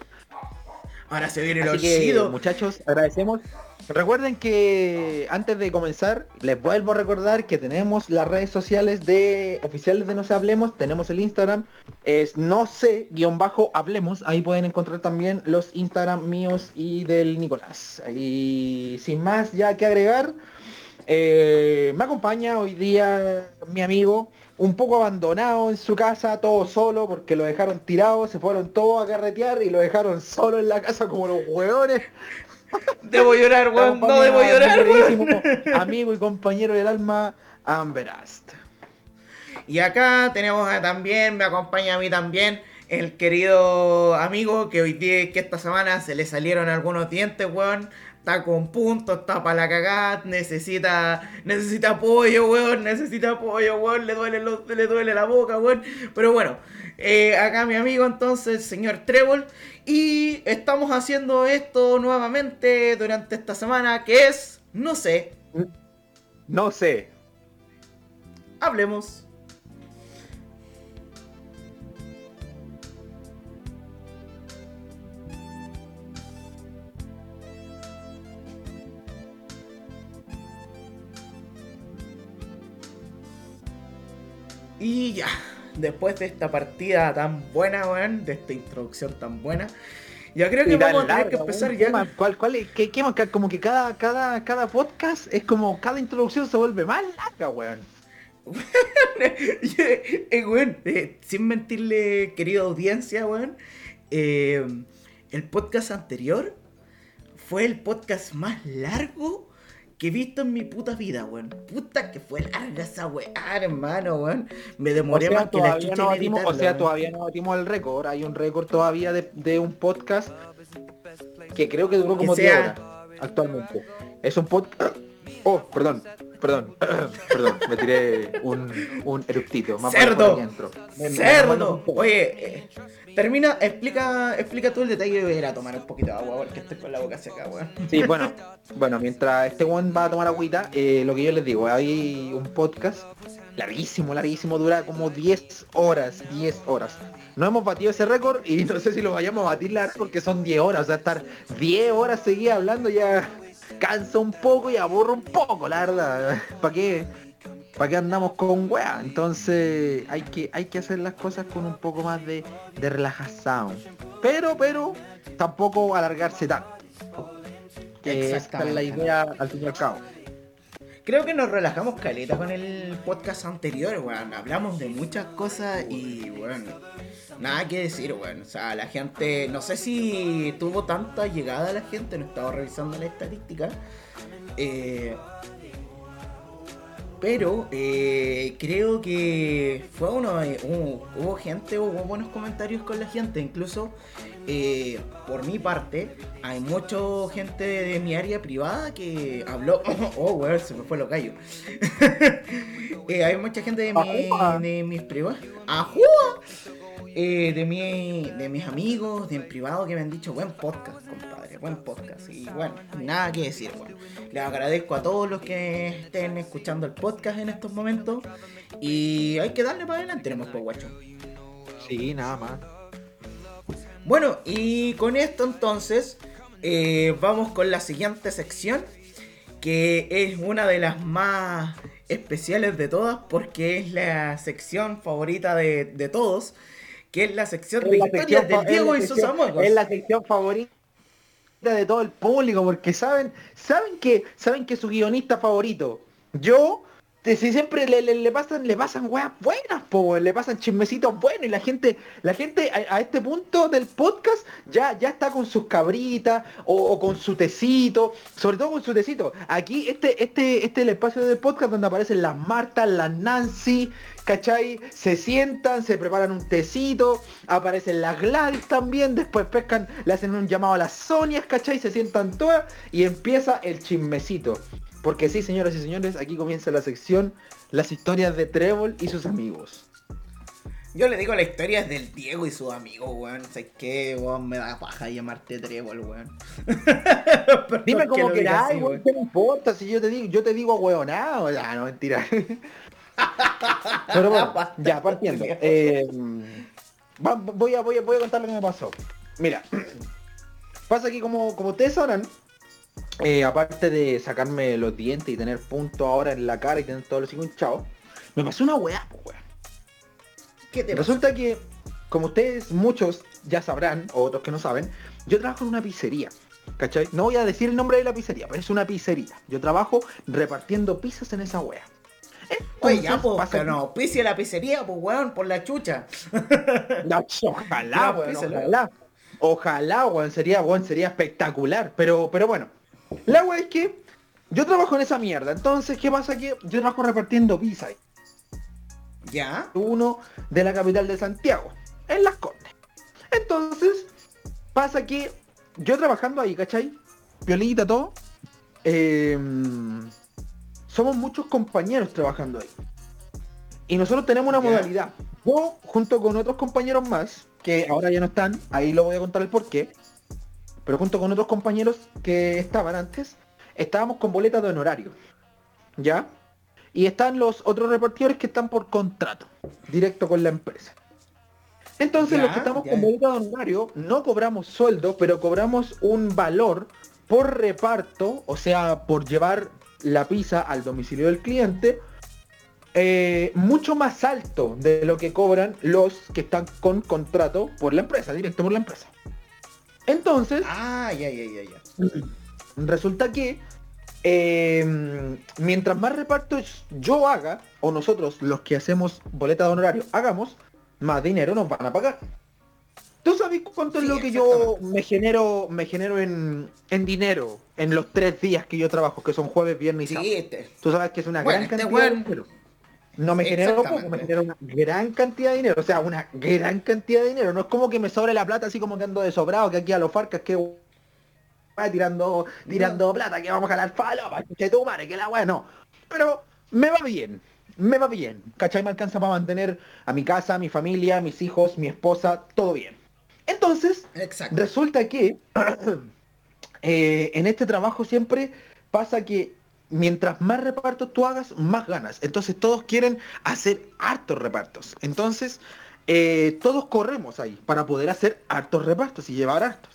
A: Ahora se viene
B: Así
A: lo
B: que,
A: chido.
B: muchachos, agradecemos. Recuerden que antes de comenzar, les vuelvo a recordar que tenemos las redes sociales de oficiales de No Se Hablemos, tenemos el Instagram, es no sé, guion bajo hablemos, ahí pueden encontrar también los Instagram míos y del Nicolás. Y sin más ya que agregar, eh, me acompaña hoy día mi amigo, un poco abandonado en su casa, todo solo, porque lo dejaron tirado, se fueron todos a carretear y lo dejaron solo en la casa como los hueones.
A: Debo llorar, weón. No debo llorar, weón.
B: Amigo y compañero del alma, Amberast.
A: Y acá tenemos a- también, me acompaña a mí también, el querido amigo que hoy día, que esta semana se le salieron algunos dientes, weón. Está con puntos, está para la cagada, necesita, necesita apoyo, weón, necesita apoyo, weón, le duele, los- le duele la boca, weón. Pero bueno, eh, acá mi amigo entonces, el señor Trébol, y estamos haciendo esto nuevamente durante esta semana, que es, no sé,
B: No sé.
A: hablemos. Y ya, después de esta partida tan buena, weón, de esta introducción tan buena, ya creo que vamos a tener
B: larga,
A: que empezar
B: ¿Qué
A: ya.
B: ¿Cuál, cuál es? ¿Qué, qué? Como que cada, cada, cada podcast es como cada introducción se vuelve más larga, weón.
A: eh, weón, eh, sin mentirle, querida audiencia, weón, eh, el podcast anterior fue el podcast más largo que he visto en mi puta vida, weón. Puta que fue larga esa weá, hermano, weón. Me
B: O
A: demoré
B: sea,
A: más que la
B: todavía
A: chucha
B: no batimos, o sea,
A: weón.
B: todavía no batimos el récord. Hay un récord todavía de, de un podcast que creo que duró como
A: Que
B: 10
A: sea-
B: horas actualmente. Es un podcast... Oh, perdón, perdón, perdón, me tiré un, un eructito. más
A: ¡Cerdo!
B: por me-
A: ¡Cerdo!
B: me-
A: Oye, eh, termina, explica, explica tú el detalle a ir a tomar un poquito de agua porque estoy con la boca seca, weón.
B: Sí, bueno, bueno, mientras este one va a tomar agüita, eh, lo que yo les digo, hay un podcast larguísimo, larguísimo, dura como 10 horas, 10 horas. No hemos batido ese récord y no sé si lo vayamos a batir la porque son 10 horas, o sea, estar 10 horas seguidas hablando ya cansa un poco y aburre un poco, la verdad. ¿Para qué? ¿Para qué andamos con weá? Entonces hay que, hay que hacer las cosas con un poco más de, de relajación. Pero, pero, tampoco alargarse tanto. Que esta es la idea al fin y al cabo.
A: Creo que nos relajamos caleta con el podcast anterior, weón. Hablamos de muchas cosas y, weón, nada que decir, weón. O sea, la gente, no sé si tuvo tanta llegada la gente, no estaba revisando la estadística. Eh, pero eh, creo que fue uno, eh, hubo, hubo gente, hubo buenos comentarios con la gente, incluso eh, por mi parte, hay mucha gente de mi área privada que habló, oh, weón, se me fue lo callo. Eh, hay mucha gente de, mi, de mis privados, ¡Ajúa! Eh, de, mi, de mis amigos, de en privado, que me han dicho, buen podcast, compadre, buen podcast. Y bueno, nada que decir, bueno. Les agradezco a todos los que estén escuchando el podcast en estos momentos. Y hay que darle para adelante, tenemos pues, guacho.
B: Sí, nada más.
A: Bueno, y con esto entonces eh, vamos con la siguiente sección, que es una de las más especiales de todas, porque es la sección favorita de, de todos, que es la sección de
B: la
A: historias
B: sección
A: del Diego y sus
B: sección-
A: amigos.
B: Es la sección favorita de todo el público, porque saben, saben que, saben que su guionista favorito, yo si siempre le, le, le pasan, le pasan weas buenas, po, le pasan chismecitos buenos y la gente, la gente a, a este punto del podcast ya, ya está con sus cabritas o, o con su tecito, sobre todo con su tecito. Aquí este, este, este es el espacio del podcast donde aparecen las Martas, las Nancy, ¿cachai? Se sientan, se preparan un tecito, aparecen las Gladys también, después pescan, le hacen un llamado a las Sonias, ¿cachai? Se sientan todas y empieza el chismecito. Porque sí, señoras y señores, aquí comienza la sección Las historias de Trébol y sus amigos.
A: Yo le digo la historia es del Diego y sus amigos, weón. Sé que, weón, me da paja llamarte Trébol, weón.
B: Dime como queráis, weón, ¿qué me importa? Si yo te digo, yo te digo hueonado, ah, no, mentira. Pero bueno, ya, partiendo. Eh, va- voy, a, voy, a, voy a contar lo que me pasó. Mira, pasa que como, como ustedes sabrán, eh, aparte de sacarme los dientes y tener puntos ahora en la cara y tener todos los hijos hinchados, me pasó una weá.
A: ¿Qué te pasa?
B: Resulta que, como ustedes muchos ya sabrán, o otros que no saben, yo trabajo en una pizzería. ¿Cachai? No voy a decir el nombre de la pizzería, pero es una pizzería. Yo trabajo repartiendo pizzas en esa wea.
A: Oye, ya, pues,
B: pasa
A: no auspicia la pizzería, pues, weón, por la chucha.
B: No, ojalá, weón, ojalá. Ojalá, weón, sería, weón, sería espectacular. Pero, pero bueno. La wea es que yo trabajo en esa mierda. Entonces, ¿qué pasa? Que yo trabajo repartiendo pizza.
A: ¿Ya?
B: uno de la capital de Santiago, en Las Condes. Entonces, pasa que yo trabajando ahí, ¿cachai? Violita, todo. eh, somos muchos compañeros trabajando ahí. Y nosotros tenemos una modalidad. Yo, junto con otros compañeros más, que ahora ya no están, ahí lo voy a contar el porqué. Pero junto con otros compañeros que estaban antes, estábamos con boletas de honorario. ¿Ya? Y están los otros repartidores que están por contrato, directo con la empresa. Entonces los que estamos con boleta de honorario no cobramos sueldo, pero cobramos un valor por reparto, o sea, por llevar la pizza al domicilio del cliente, eh, mucho más alto de lo que cobran los que están con contrato por la empresa, directo por la empresa. Entonces,
A: Ah, ya, ya, ya, ya.
B: Resulta que eh, mientras más repartos yo haga, o nosotros los que hacemos boleta de honorario hagamos, más dinero nos van a pagar. ¿Tú sabes cuánto
A: Sí,
B: es lo que yo me genero, me genero en, en dinero en los tres días que yo trabajo, que son jueves, viernes y sábado?
A: Sí, este.
B: Tú sabes que es una
A: Bueno,
B: gran
A: este
B: cantidad de dinero. No me genero poco, me genero una gran cantidad de dinero. O sea, una gran cantidad de dinero. No es como que me sobre la plata así como que ando de sobrado, que aquí a los farcas que va tirando, tirando plata, que vamos a jalar falopa, que tu madre, que la weá no. Pero me va bien, me va bien. ¿Cachai? Me alcanza para mantener a mi casa, a mi familia, a mis hijos, mi esposa, todo bien. Entonces,
A: Exacto.
B: Resulta que eh, en este trabajo siempre pasa que mientras más repartos tú hagas, más ganas. Entonces todos quieren hacer hartos repartos. Entonces eh, todos corremos ahí para poder hacer hartos repartos y llevar hartos.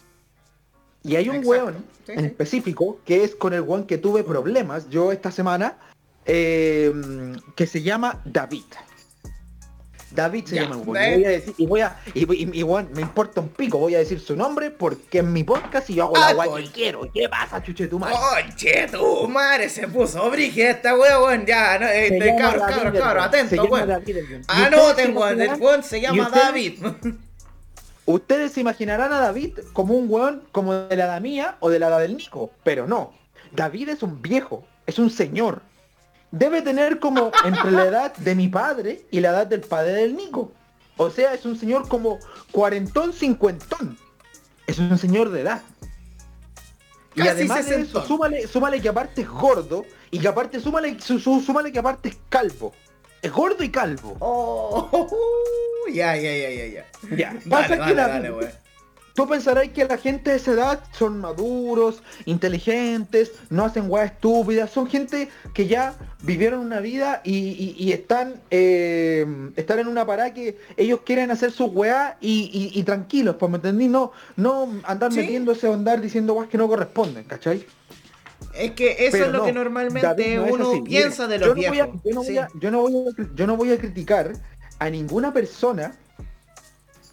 B: Y hay un
A: Exacto.
B: weón
A: Sí,
B: en
A: sí.
B: específico que es con el weón que tuve problemas yo esta semana eh, que se llama David. David se
A: Ya,
B: llama el weón.
A: ¿ves?
B: Y voy a decir, y voy a, y, y- y, me importa un pico, voy a decir su nombre porque es mi podcast y yo hago
A: Ah,
B: la que quiero. ¿Qué pasa, chuche tu madre?
A: Conche, tu madre se puso brígida esta weón. Ya, no, eh, de cabros,
B: David
A: cabros, cabros, atento, weón. Ah, no,
B: se
A: tengo, el weón se llama
B: ustedes-
A: David.
B: Ustedes se imaginarán a David como un weón como de la edad mía o de la edad del Nico, pero no. David es un viejo, es un señor. Debe tener como entre la edad de mi padre y la edad del padre del Nico. O sea, es un señor como cuarentón, cincuentón. Es un señor de edad. Y además de eso, súmale, súmale que aparte es gordo y que aparte súmale, su- su- súmale que aparte es calvo. Es gordo y calvo.
A: Oh, ya, ya, ya, ya, ya.
B: Ya, pasa
A: Dale,
B: que
A: weón.
B: Tú pensarás que la gente de esa edad son maduros, inteligentes, no hacen weas estúpidas, son gente que ya vivieron una vida y, y- y están, eh, están en una parada que ellos quieren hacer sus weas y, tranquilos, pues me entendí, no, no andar
A: Sí.
B: metiéndose o andar diciendo weas que no corresponden, ¿cachai?
A: Es que eso
B: Pero
A: es lo
B: no,
A: que
B: David
A: normalmente
B: no
A: uno
B: así.
A: piensa
B: Mira,
A: de los viejos.
B: yo no voy a criticar a ninguna persona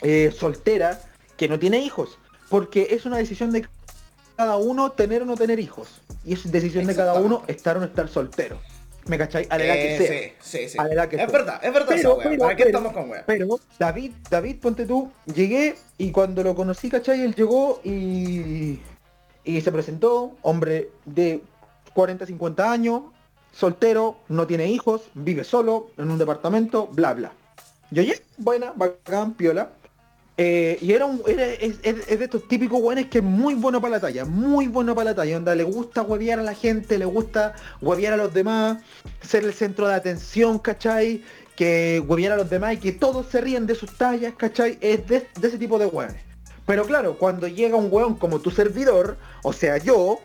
B: eh, soltera que no tiene hijos, porque es una decisión de cada uno tener o no tener hijos. Y es decisión de cada uno estar o no estar soltero. ¿Me cachai? A la edad que
A: Eh,
B: sea.
A: Sí, sí, sí.
B: A la edad que
A: es
B: sea.
A: verdad, es verdad
B: Pero,
A: esa wea.
B: pero,
A: ¿Para qué
B: pero,
A: estamos con wea?
B: Pero David, David, ponte tú, llegué y cuando lo conocí, ¿cachai? Él llegó y, y se presentó, hombre de 40, 50 años, soltero, no tiene hijos, vive solo, en un departamento, bla, bla. Yo ya, buena, bacán, piola. Eh, y era es, de estos típicos güeyes que es muy bueno para la talla, muy bueno para la talla, onda, le gusta huevear a la gente, le gusta huevear a los demás, ser el centro de atención, ¿cachai? Que huevear a los demás y que todos se ríen de sus tallas, ¿cachai? Es de, de ese tipo de hueones. Pero claro, cuando llega un hueón como tu servidor, o sea yo,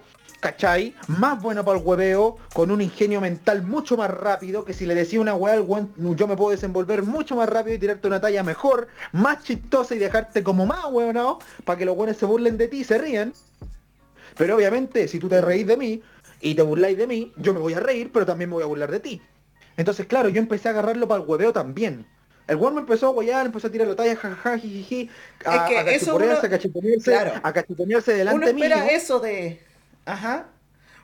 B: ¿cachai? Más bueno para el hueveo, con un ingenio mental mucho más rápido, que si le decía una hueón, yo me puedo desenvolver mucho más rápido y tirarte una talla mejor, más chistosa y dejarte como más hueonado, para que los hueones se burlen de ti y se rían. Pero obviamente, si tú te reís de mí y te burláis de mí, yo me voy a reír, pero también me voy a burlar de ti. Entonces, claro, yo empecé a agarrarlo para el hueveo también. El weón me empezó a huear, empezó a tirar la talla, jajaja, jijiji, a,
A: Es que
B: a
A: uno-
B: a
A: claro.
B: delante
A: Uno espera
B: mío.
A: eso de. Ajá.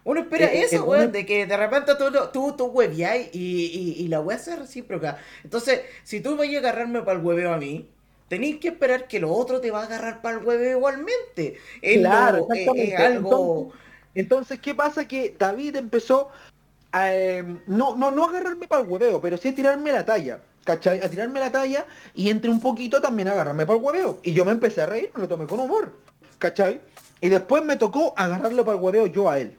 A: Uno espera
B: Eh, eh,
A: eso,
B: el
A: weón, de que de repente tú, tú, tú hueveáis y, y, y la wea sea recíproca. Entonces, si tú vas a agarrarme para el hueveo a mí, tenéis que esperar que lo otro te va a agarrar para el hueveo igualmente. Es,
B: Claro,
A: lo- es-
B: exactamente.
A: es algo.
B: Entonces, ¿qué pasa? Que David empezó a, eh, no, no, no agarrarme para el hueveo, pero sí a tirarme la talla. ¿Cachai? A tirarme la talla y entre un poquito también a agarrarme para el hueveo. Y yo me empecé a reír, me lo tomé con humor. ¿Cachai? Y después me tocó agarrarlo para el hueveo yo a él.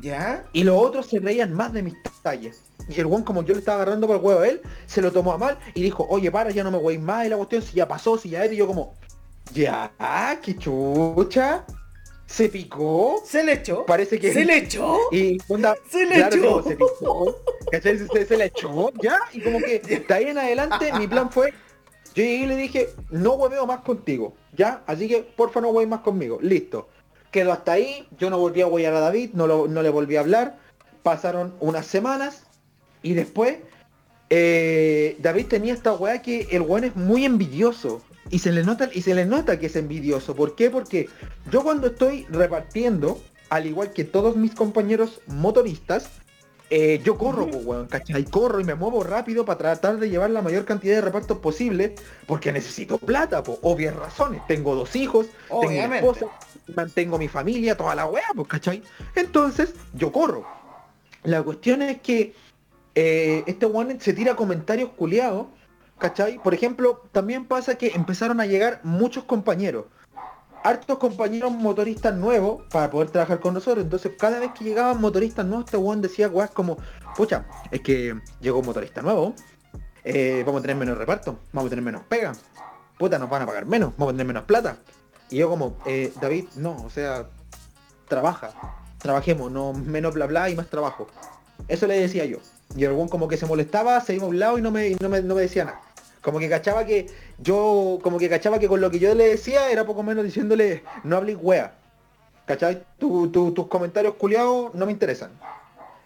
A: ¿Ya?
B: Y los otros se reían más de mis tallas. Y el weón, como yo le estaba agarrando para el huevo a él, se lo tomó a mal y dijo, oye, para, ya no me weis más y la cuestión, si ya pasó, si ya era, y yo como, ya, qué chucha, se picó,
A: ¿Se le echó?
B: parece que...
A: ¿Se le echó?
B: Y onda,
A: Se le
B: claro,
A: echó.
B: se picó, ¿cachai? Se, se le echó, ya, y como que de ahí en adelante mi plan fue, yo llegué y le dije, no hueveo más contigo, ya, así que porfa no hueves más conmigo, listo. Quedó hasta ahí, yo no volví a huear a David, no, lo- no le volví a hablar, pasaron unas semanas y después eh, David tenía esta weá que el weón es muy envidioso. Y se le nota, y se le nota que es envidioso. ¿Por qué? Porque yo cuando estoy repartiendo, al igual que todos mis compañeros motoristas, eh, yo corro, pues, weón, ¿cachai? Corro y me muevo rápido para tratar de llevar la mayor cantidad de repartos posible, porque necesito plata, por obvias razones. Tengo dos hijos, tengo una esposa, mantengo mi familia, toda la weá, pues, ¿cachai? Entonces, yo corro. La cuestión es que eh, este one se tira comentarios culiados, ¿cachai? Por ejemplo, también pasa que empezaron a llegar muchos compañeros. Hartos compañeros motoristas nuevos para poder trabajar con nosotros. Entonces, cada vez que llegaban motoristas nuevos, este one decía weas como, pucha, es que llegó un motorista nuevo, eh, vamos a tener menos reparto, vamos a tener menos pega, puta, nos van a pagar menos, vamos a tener menos plata. Y yo como, eh, David, no, o sea, trabaja, trabajemos, no menos bla bla y más trabajo. Eso le decía yo. Y el weón como que se molestaba, se iba a un lado y no me, no me, no me decía nada. Como que cachaba que yo, como que cachaba que con lo que yo le decía era poco menos diciéndole, no hables wea. ¿Cachai? Tu- tu- tus comentarios culiados no me interesan.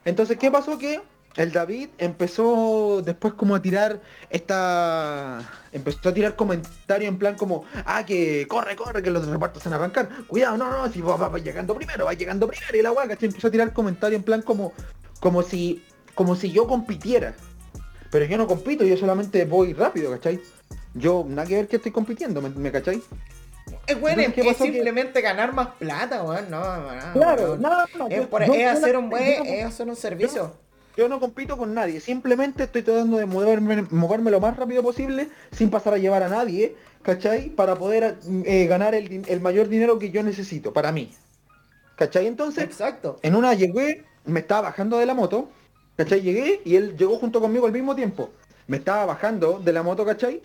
B: Entonces, ¿qué pasó? Que el David empezó después como a tirar esta... Empezó a tirar comentarios en plan como, ah, que corre, corre, que los repartos se van a arrancar. Cuidado, no, no, si va, va- llegando primero, va llegando primero. Y la ¿cachai? Empezó a tirar comentarios en plan como, como si, como si yo compitiera. Pero yo no compito, yo solamente voy rápido, ¿cachai? Yo, nada que ver que estoy compitiendo, ¿me, me cachai?
A: Es bueno,
B: Entonces, ¿qué
A: es?
B: Que-
A: simplemente ganar más plata, weón. No, no,
B: Claro,
A: no.
B: no,
A: Es, por-
B: yo-
A: es
B: yo
A: hacer un buen, es hacer un servicio.
B: Yo no compito con nadie, simplemente estoy tratando de moverme, moverme lo más rápido posible sin pasar a llevar a nadie, ¿cachai? Para poder eh, ganar el mayor dinero que yo necesito, para mí. ¿Cachai? Entonces,
A: Exacto.
B: en una llegué, me estaba bajando de la moto, ¿cachai? Llegué y él llegó junto conmigo al mismo tiempo. Me estaba bajando de la moto, ¿cachai?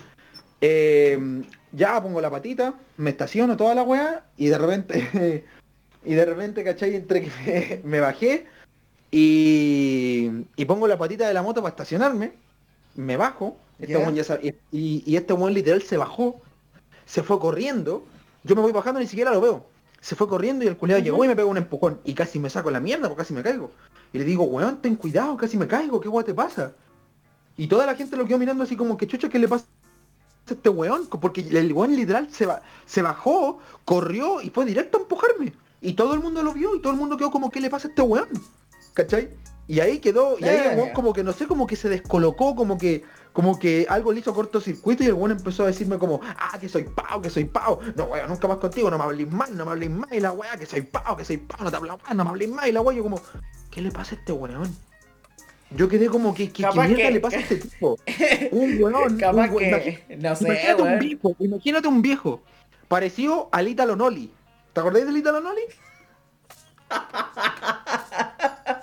B: Eh, ya pongo la patita, me estaciono toda la weá y de repente, y de repente, ¿cachai? Entre que me, me bajé y, y pongo la patita de la moto para estacionarme, me bajo, este
A: Ya.
B: sabe- y, y- este weón literal se bajó, se fue corriendo, yo me voy bajando ni siquiera lo veo. Se fue corriendo y el culiado llegó y me pegó un empujón y casi me saco la mierda porque casi me caigo. Y le digo, weón, ten cuidado, casi me caigo, ¿qué weón te pasa? Y toda la gente lo quedó mirando así como que chucha, ¿qué le pasa a este weón? Porque el weón literal se, ba- se bajó, corrió y fue directo a empujarme. Y todo el mundo lo vio y todo el mundo quedó como, ¿qué le pasa a este weón? ¿Cachai? Y ahí quedó, y ahí el weón como que no sé, como que se descolocó, como que, como que algo le hizo cortocircuito y el weón empezó a decirme como, ah, que soy pao, que soy pao, no weón, nunca más contigo, no me hables más, no me hables más, y la weá, que soy pao, que soy pao, no te hablo más, no me hables más, y la weá, yo como, ¿qué le pasa a este weón? Yo quedé como que, ¿qué, qué
A: Capaz
B: mierda
A: que-
B: le pasa a este tipo? Un weón,
A: Capaz
B: un weón,
A: que. No sé,
B: Imagínate un viejo, imagínate un viejo, parecido al Italo Noli. ¿Te acordáis del Italo Noli?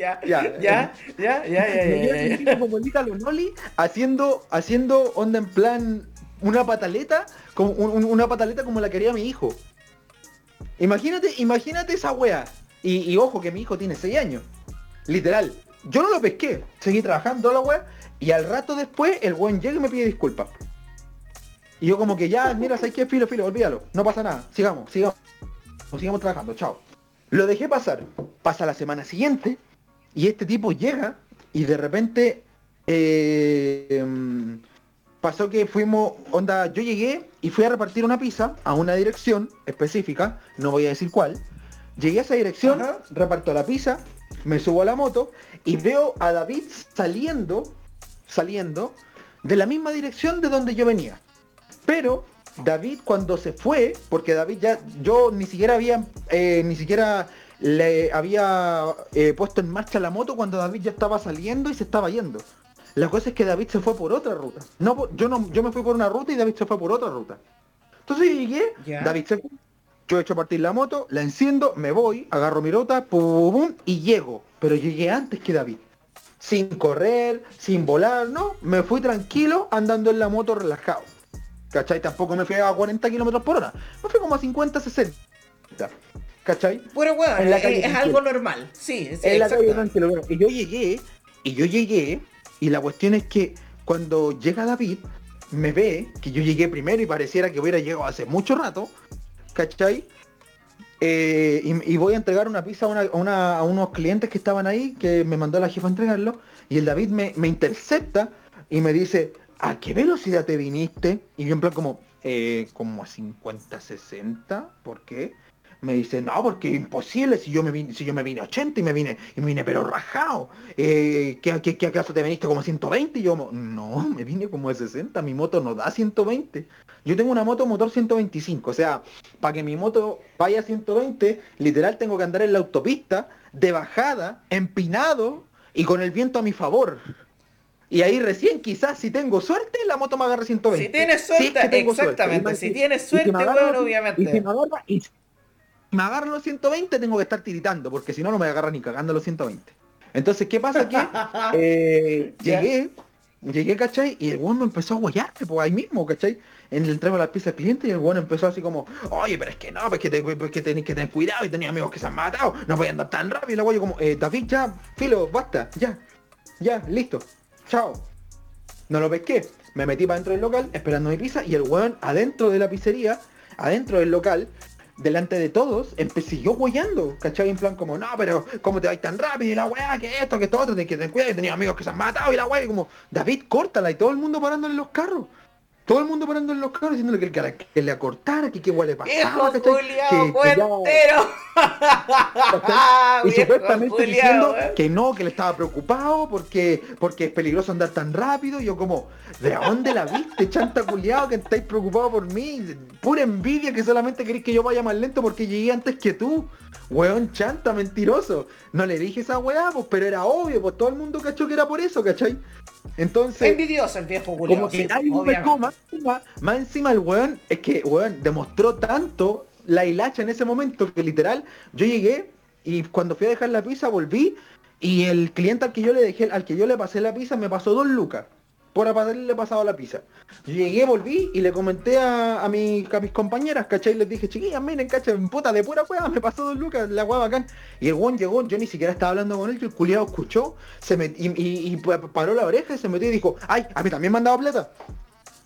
A: Ya,
B: Ya,
A: ya, ya, ya, ya,
B: como el Italo Noli haciendo, haciendo onda en plan una pataleta, como un- un- una pataleta como la quería mi hijo. Imagínate, imagínate esa wea. Y, y ojo que mi hijo tiene 6 años. Literal. Yo no lo pesqué. Seguí trabajando la wea. Y al rato después el weón llega y me pide disculpas. Y yo como que ya, mira, ¿sabes qué? Filo, filo, olvídalo. No pasa nada. Sigamos, sigamos. Sigamos trabajando, chao. Lo dejé pasar. Pasa la semana siguiente. Y este tipo llega y de repente eh, em, pasó que fuimos, onda, yo llegué y fui a repartir una pizza a una dirección específica, no voy a decir cuál. Llegué a esa dirección,
A: Ajá.
B: reparto la pizza, me subo a la moto y veo a David saliendo, saliendo de la misma dirección de donde yo venía. Pero David cuando se fue, porque David ya, yo ni siquiera había, eh, ni siquiera le había eh, puesto en marcha la moto cuando David ya estaba saliendo y se estaba yendo. La cosa es que David se fue por otra ruta. No, por- yo no, yo me fui por una ruta y David se fue por otra ruta. Entonces yo llegué,
A: Ya.
B: David se fue, yo echo a partir la moto, la enciendo, me voy, agarro mi ruta, pum, y llego. Pero llegué antes que David. Sin correr, sin volar, no. Me fui tranquilo andando en la moto relajado. ¿Cachai? Tampoco me fui a 40 kilómetros por hora. Me fui como a 50, 60. ¿Cachai?
A: Pero weón,
B: En la
A: es,
B: calle
A: es
B: tranquilo.
A: algo normal. Sí, sí,
B: en la calle
A: exacto.
B: tranquilo. bueno, y yo llegué, y yo llegué, y la cuestión es que cuando llega David, me ve que yo llegué primero y pareciera que hubiera llegado hace mucho rato, ¿cachai? Eh, y, y voy a entregar una pizza a, una- a una- a unos clientes que estaban ahí, que me mandó la jefa a entregarlo, y el David me, me intercepta y me dice, ¿a qué velocidad te viniste? Y yo en plan como, "Eh, como a 50, 60, ¿por qué? Me dice, no, porque imposible, si yo me vine, si yo me vine a 80 y me vine, y me vine pero rajado. Eh, ¿qué, qué, qué acaso te viniste como a 120? Y yo, no, me vine como a 60, mi moto no da 120. Yo tengo una moto motor 125, o sea, para que mi moto vaya a 120, literal tengo que andar en la autopista, de bajada, empinado y con el viento a mi favor. Y ahí recién quizás si tengo suerte la moto me agarra 120.
A: Si tienes
B: Si es
A: suerte,
B: que tengo
A: exactamente.
B: suerte.
A: Si tienes
B: Y si
A: suerte,
B: me agarra los-
A: obviamente.
B: Y si me agarra, y me agarra los 120 tengo que estar tiritando, porque si no no me agarra ni cagando los 120. Entonces, ¿qué pasa aquí? Eh, llegué, llegué, ¿cachai? Y el weón me empezó a guayarme, pues ahí mismo, ¿cachai? En el entrego de la pieza al cliente y el weón empezó así como, oye, pero es que no, pues que, te, pues que tenés que tener cuidado y tenía amigos que se han matado, no voy a andar tan rápido. Y la weón como, eh, David, ya, filo, basta, ya, ya, listo, chao. No lo pesqué, me metí para dentro del local esperando mi pizza y el weón adentro de la pizzería, adentro del local, delante de todos, empecé yo guayando, ¿cachai? En plan como, no, pero ¿cómo te vais tan rápido? Y la weá, que esto, que esto otro, tienes que tener cuidado, y tenía amigos que se han matado y la weá, y como, David, córtala, y todo el mundo parándole los carros. Todo el mundo parándole los carros diciéndole que, que, que le acortara, que qué weá le pasaba,
A: ¡Viejo
B: ¿cachai?
A: culiao,
B: Que- que
A: cuentero!
B: y
A: Viejo
B: supuestamente diciendo que no, que le estaba preocupado porque, porque es peligroso andar tan rápido. Y yo como, ¿de dónde la viste, chanta culiado, que estáis preocupado por mí? Pura envidia que solamente queréis que yo vaya más lento porque llegué antes que tú. Weón, chanta, mentiroso. No le dije esa weá, pues, pero era obvio, pues todo el mundo cachó que era por eso, ¿cachai? Entonces...
A: Envidioso el viejo culiao.
B: Como que
A: sí,
B: nadie me coma, más encima, más encima el weón, es que weón demostró tanto la hilacha en ese momento que literal, yo llegué y cuando fui a dejar la pizza volví y el cliente al que yo le dejé, al que yo le pasé la pizza me pasó dos lucas por haberle pasado la pizza. Llegué, volví y le comenté a, a, mi- a mis compañeras, ¿cachai? Les dije, chiquillas, miren, ¿cachai? Puta, de pura hueá, me pasó dos lucas, la hueá bacán. Y el weón llegó, yo ni siquiera estaba hablando con él, que el culiado escuchó, se met- y, y- y pa- paró la oreja y se metió y dijo, ay, a mí también me han dado plata.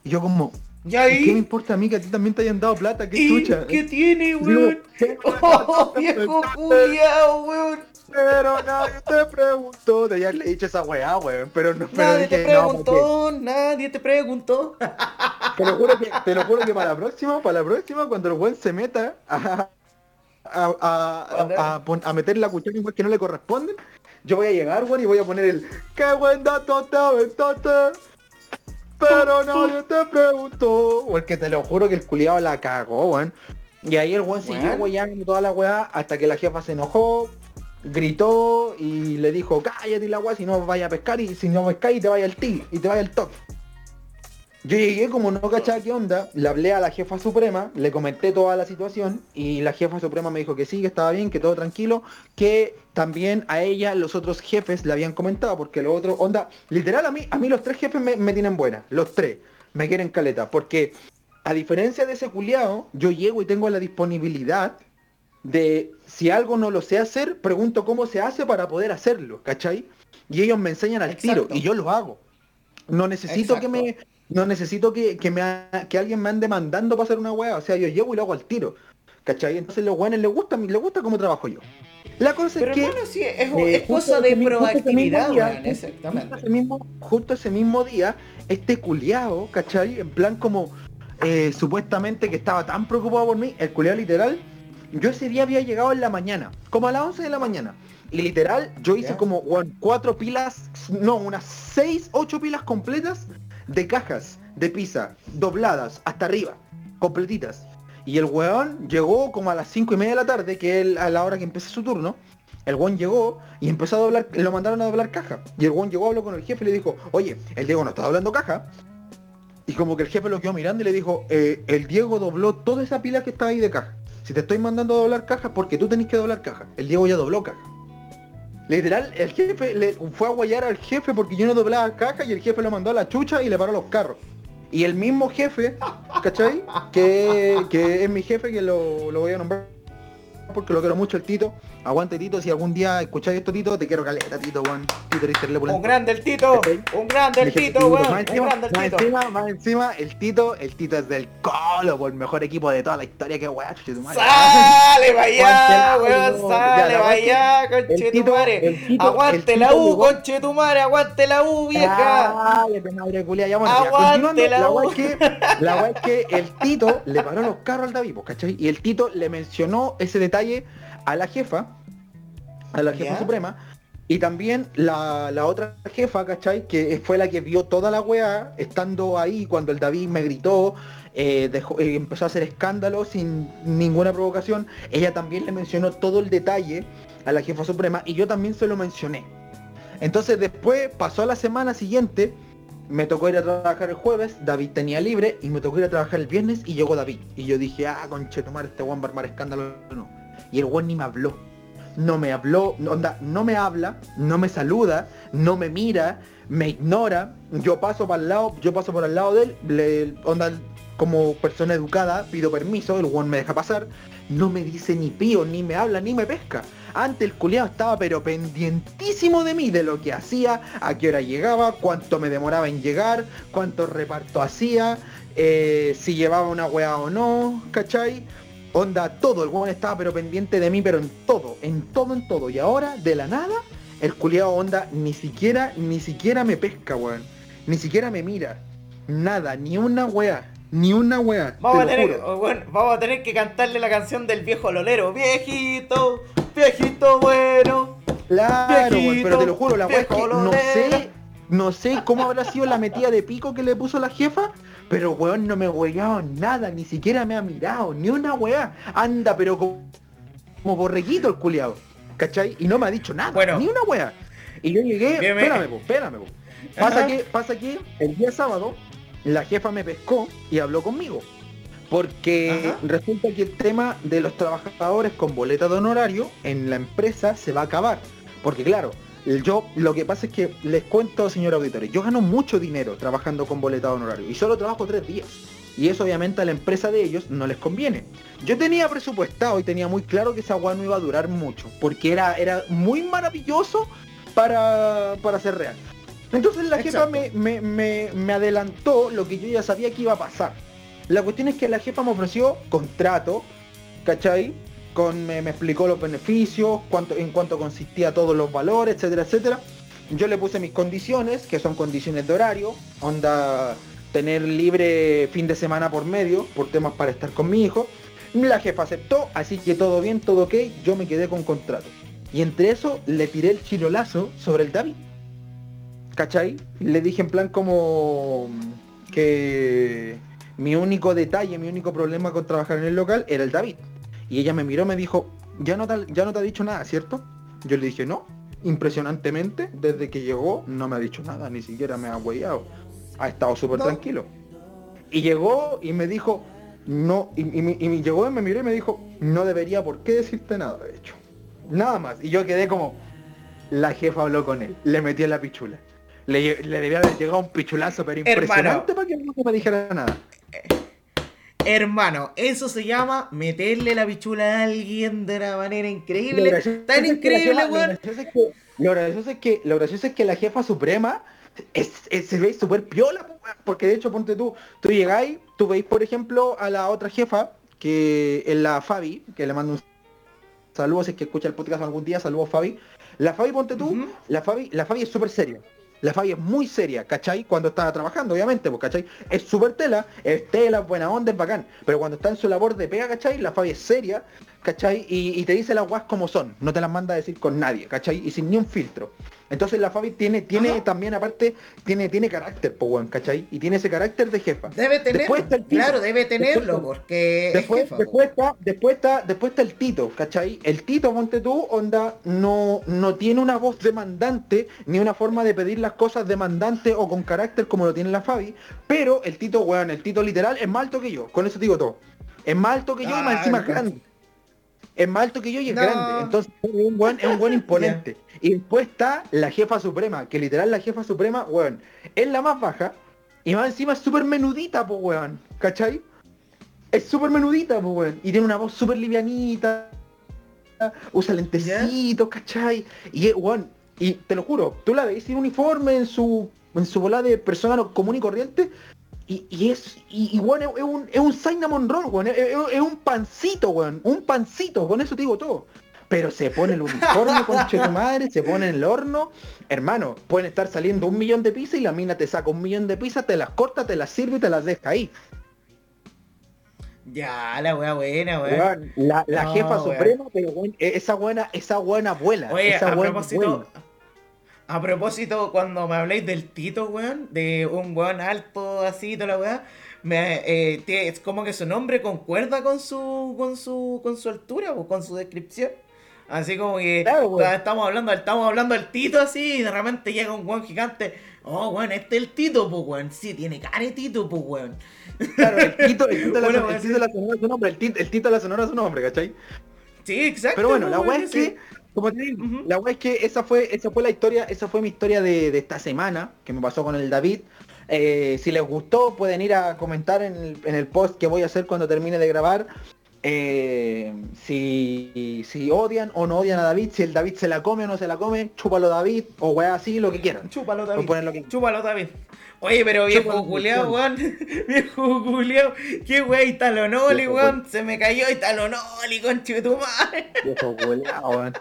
B: Y yo como,
A: ¿Y
B: ¿y ¿qué me
A: ahí?
B: importa a mí que a ti también te hayan dado plata? ¿Qué
A: ¿Y
B: chucha?
A: qué tiene,
B: Digo,
A: weón? ¡Oh, viejo culiao, weón!
B: Pero nadie te preguntó, de haberle dicho esa weá, weón. Pero no, pero
A: Nadie te
B: dije, no,
A: preguntó, nadie te preguntó.
B: Te lo juro que, te lo juro que para la próxima, para la próxima, cuando el buen se meta a, a, a, a- a pon- a meter la cuchara igual que no le corresponden, yo voy a llegar, weón, y voy a poner el ¡Qué buen dato te aventaste! Pero nadie te preguntó. Porque te lo juro que el culiado la cagó, weón. Y ahí el weón siguió weyando toda la weá hasta que la jefa se enojó, gritó y le dijo, cállate la weá si no vaya a pescar y si no pescáis te vaya el ti y te vaya el top. Yo llegué como no cachaba qué onda, le hablé a la jefa suprema, le comenté toda la situación y la jefa suprema me dijo que sí, que estaba bien, que todo tranquilo, que también a ella los otros jefes le habían comentado, porque los otros, onda, literal a mí, a mí los tres jefes me, tienen buena, los tres, me quieren caleta, porque a diferencia de ese culiao, yo llego y tengo la disponibilidad de si algo no lo sé hacer, pregunto cómo se hace para poder hacerlo, ¿cachai? Y ellos me enseñan al tiro y yo lo hago. No necesito que me no necesito que, me que alguien me ande mandando para hacer una weá. O sea, yo llego y lo hago al tiro. ¿Cachai? Entonces los weones les gusta, les gusta cómo trabajo yo.
A: La cosa es que. sí, es, eh, cosa de proactividad,
B: día, exactamente. Justo ese, mismo, justo ese mismo día, este culiao, ¿cachai? En plan como eh, supuestamente que estaba tan preocupado por mí, el culiao literal, yo ese día había llegado en la mañana, como a las 11 de la mañana. Y literal, yo hice como cuatro pilas, no, unas seis, ocho pilas completas de cajas de pizza, dobladas, hasta arriba, completitas. Y el weón llegó como a las 5 y media de la tarde, que es a la hora que empieza su turno. El weón llegó y empezó a doblar, lo mandaron a doblar caja. Y el weón llegó, habló con el jefe y le dijo, oye, el Diego no está doblando caja. Y como que el jefe lo quedó mirando y le dijo, eh, el Diego dobló toda esa pila que está ahí de caja. Si te estoy mandando a doblar caja, porque tú tenés que doblar caja. El Diego ya dobló caja. Literal, el jefe le fue a guayar al jefe porque yo no doblaba caja y el jefe lo mandó a la chucha y le paró los carros. Y el mismo jefe, ¿cachai? Que, que es mi jefe, que lo, lo voy a nombrar porque lo quiero mucho el Tito. Aguante Tito, si algún día escucháis esto Tito, te quiero caleta Tito, weón. Tito
A: Un grande el Tito, un grande el Tito, weón. Más encima,
B: un grande el Tito. Encima, más encima, el Tito, el Tito es del Colo, por el mejor equipo de toda la historia, que weón,
A: Sale vaya, weón, sale vaya, conche tu madre. Aguante la U, conche tu madre, aguante la U, vieja.
B: Aguante la U. La weá es que el Tito le paró los carros al David, pues, ¿cachai? Y el Tito le mencionó ese detalle a la jefa, a la jefa suprema, y también la, otra jefa, ¿cachai? Que fue la que vio toda la weá, estando ahí cuando el David me gritó, eh, eh, empezó a hacer escándalo sin ninguna provocación. Ella también le mencionó todo el detalle a la jefa suprema y yo también se lo mencioné. Entonces después pasó la semana siguiente, me tocó ir a trabajar el jueves, David tenía libre y me tocó ir a trabajar el viernes y llegó David. Y yo dije, ah, conchetumar, este guan va a armar escándalo. No. Y el weón ni me habló. No me habló, onda, no me habla, no me saluda, no me mira, me ignora. Yo paso para el lado, yo paso por el lado de él, onda, como persona educada, pido permiso, el weón me deja pasar. No me dice ni pío, ni me habla, ni me pesca. Antes el culiado estaba pero pendientísimo de mí, de lo que hacía, a qué hora llegaba, cuánto me demoraba en llegar, cuánto reparto hacía, eh, si llevaba una weá o no, ¿cachai? Onda, todo, el weón estaba pero pendiente de mí, pero en todo, en todo, en todo. Y ahora, de la nada, el culiado onda ni siquiera, ni siquiera me pesca, weón. Ni siquiera me mira. Nada, ni una weá. Ni una weá.
A: Vamos, a tener, vamos a tener que cantarle la canción del viejo lolero. Viejito, viejito bueno.
B: Claro, pero te lo juro, la weá es que no sé, no sé cómo habrá sido la metida de pico que le puso la jefa, pero weón no me weado nada, ni siquiera me ha mirado, ni una weá. Anda, pero como, como borreguito el culiado. ¿Cachai? Y no me ha dicho nada, ni una weá. Y yo llegué, espérame, po, espérame, po. Pasa que, pasa que el día sábado la jefa me pescó y habló conmigo. Porque resulta que el tema de los trabajadores con boleta de honorario en la empresa se va a acabar. Porque claro, yo lo que pasa es que les cuento, señor auditores, yo gano mucho dinero trabajando con boleta de honorario y solo trabajo tres días. Y eso obviamente a la empresa de ellos no les conviene. Yo tenía presupuestado y tenía muy claro que esa agua no iba a durar mucho, porque era, era muy maravilloso para, para ser real. Entonces la jefa me, me, adelantó lo que yo ya sabía que iba a pasar. La cuestión es que la jefa me ofreció contrato, ¿cachai? Me, explicó los beneficios, en cuánto consistía todos los valores, etcétera, etcétera. Yo le puse mis condiciones, que son condiciones de horario, onda tener libre fin de semana por medio, por temas para estar con mi hijo. La jefa aceptó, así que todo bien, todo ok, yo me quedé con contrato. Y entre eso le tiré el chirolazo sobre el David. ¿Cachai? Le dije en plan como que mi único detalle, mi único problema con trabajar en el local era el David. Y ella me miró, me dijo, ya no te, ya no te ha dicho nada, ¿cierto? Yo le dije, no. Impresionantemente, desde que llegó no me ha dicho nada, ni siquiera me ha huellado. Ha estado súper tranquilo. Y llegó y me dijo, no, y, y, llegó y me miró y me dijo, no debería por qué decirte nada, de hecho. Nada más. Y yo quedé como, la jefa habló con él, le metí en la pichula. Le, le debía haber llegado un pichulazo, pero impresionante para que no me dijera nada.
A: Hermano, eso se llama meterle la pichula a alguien de una manera increíble. Tan increíble, weón.
B: Lo gracioso es que, lo gracioso es que la jefa suprema es, se ve súper piola, porque de hecho, ponte tú, tú llegáis, tú veis, por ejemplo, a la otra jefa, que es la Fabi, que le mando un saludo si es que escucha el podcast algún día, saludos Fabi. La Fabi, ponte tú, la Fabi, la Fabi es súper seria. La Fabi es muy seria, ¿cachai? Cuando está trabajando, obviamente, pues, ¿cachai? Es súper tela, es tela, buena onda, es bacán. Pero cuando está en su labor de pega, ¿cachai? La Fabi es seria, ¿cachai? Y, te dice las guas como son, no te las manda a decir con nadie, ¿cachai? Y sin ni un filtro. Entonces la Fabi tiene, tiene también aparte, tiene, tiene carácter, po, ¿cachai? Y tiene ese carácter de jefa.
A: Debe tener, claro, debe tenerlo, porque
B: después, después, está, después está, después está el Tito, ¿cachai? El Tito, monte tú, onda, no, no tiene una voz demandante, ni una forma de pedir las cosas demandante o con carácter como lo tiene la Fabi, pero el Tito, weón, el Tito literal es más alto que yo, con eso digo todo. Es más alto que yo y más encima grande es más alto que yo y es grande. Entonces es un buen, es un buen imponente. Y después está la jefa suprema, que literal la jefa suprema, weón, es la más baja. Y más encima es súper menudita, pues weón. ¿Cachai? Es súper menudita, pues weón. Y tiene una voz súper livianita. Usa lentecitos, ¿cachai? Y weón, y te lo juro, tú la ves sin uniforme en su en su bola de persona común y corriente y, es, y, bueno, es un, es un cinnamon roll, weón. Es, un pancito, weón. Un pancito, con eso te digo todo. Pero se pone el uniforme, con tu madre, se pone en el horno. Hermano, pueden estar saliendo un millón de pizzas y la mina te saca un millón de pizzas, te las corta, te las sirve y te las deja ahí.
A: Ya, la wea buena, weón.
B: La, la jefa suprema, pero esa buena, esa buena abuela.
A: Oye,
B: esa
A: a propósito, a propósito, cuando me habléis del Tito, weón, de un weón alto así, toda la weá, me, eh, es como que su nombre concuerda con su, con su, con su altura o con su descripción. Así como que estamos hablando, estamos hablando del Tito así y de repente llega un weón gigante. Oh, weón, este es el Tito, pues weón. Sí, tiene cara de Tito, pues weón.
B: Claro, el Tito, el Tito, la, el tito la sonora es su nombre, el Tito, el Tito la sonora es su nombre, ¿cachai?
A: Sí, exacto.
B: Pero bueno, la weá es que como te digo, la weá es que esa fue, esa fue la historia, esa fue mi historia de, esta semana, que me pasó con el David. Eh, si les gustó, pueden ir a comentar en el, post que voy a hacer cuando termine de grabar. Eh, si, si odian o no odian a David, si el David se la come o no se la come, chúpalo David, o weá así, lo que quieran.
A: Chúpalo David. Chúpalo David. Oye, pero viejo culeado, weón. viejo culeado. Qué wey, talonoli, weón. Se me cayó y talonoli, conche tu madre. Viejo culeado,
B: weón.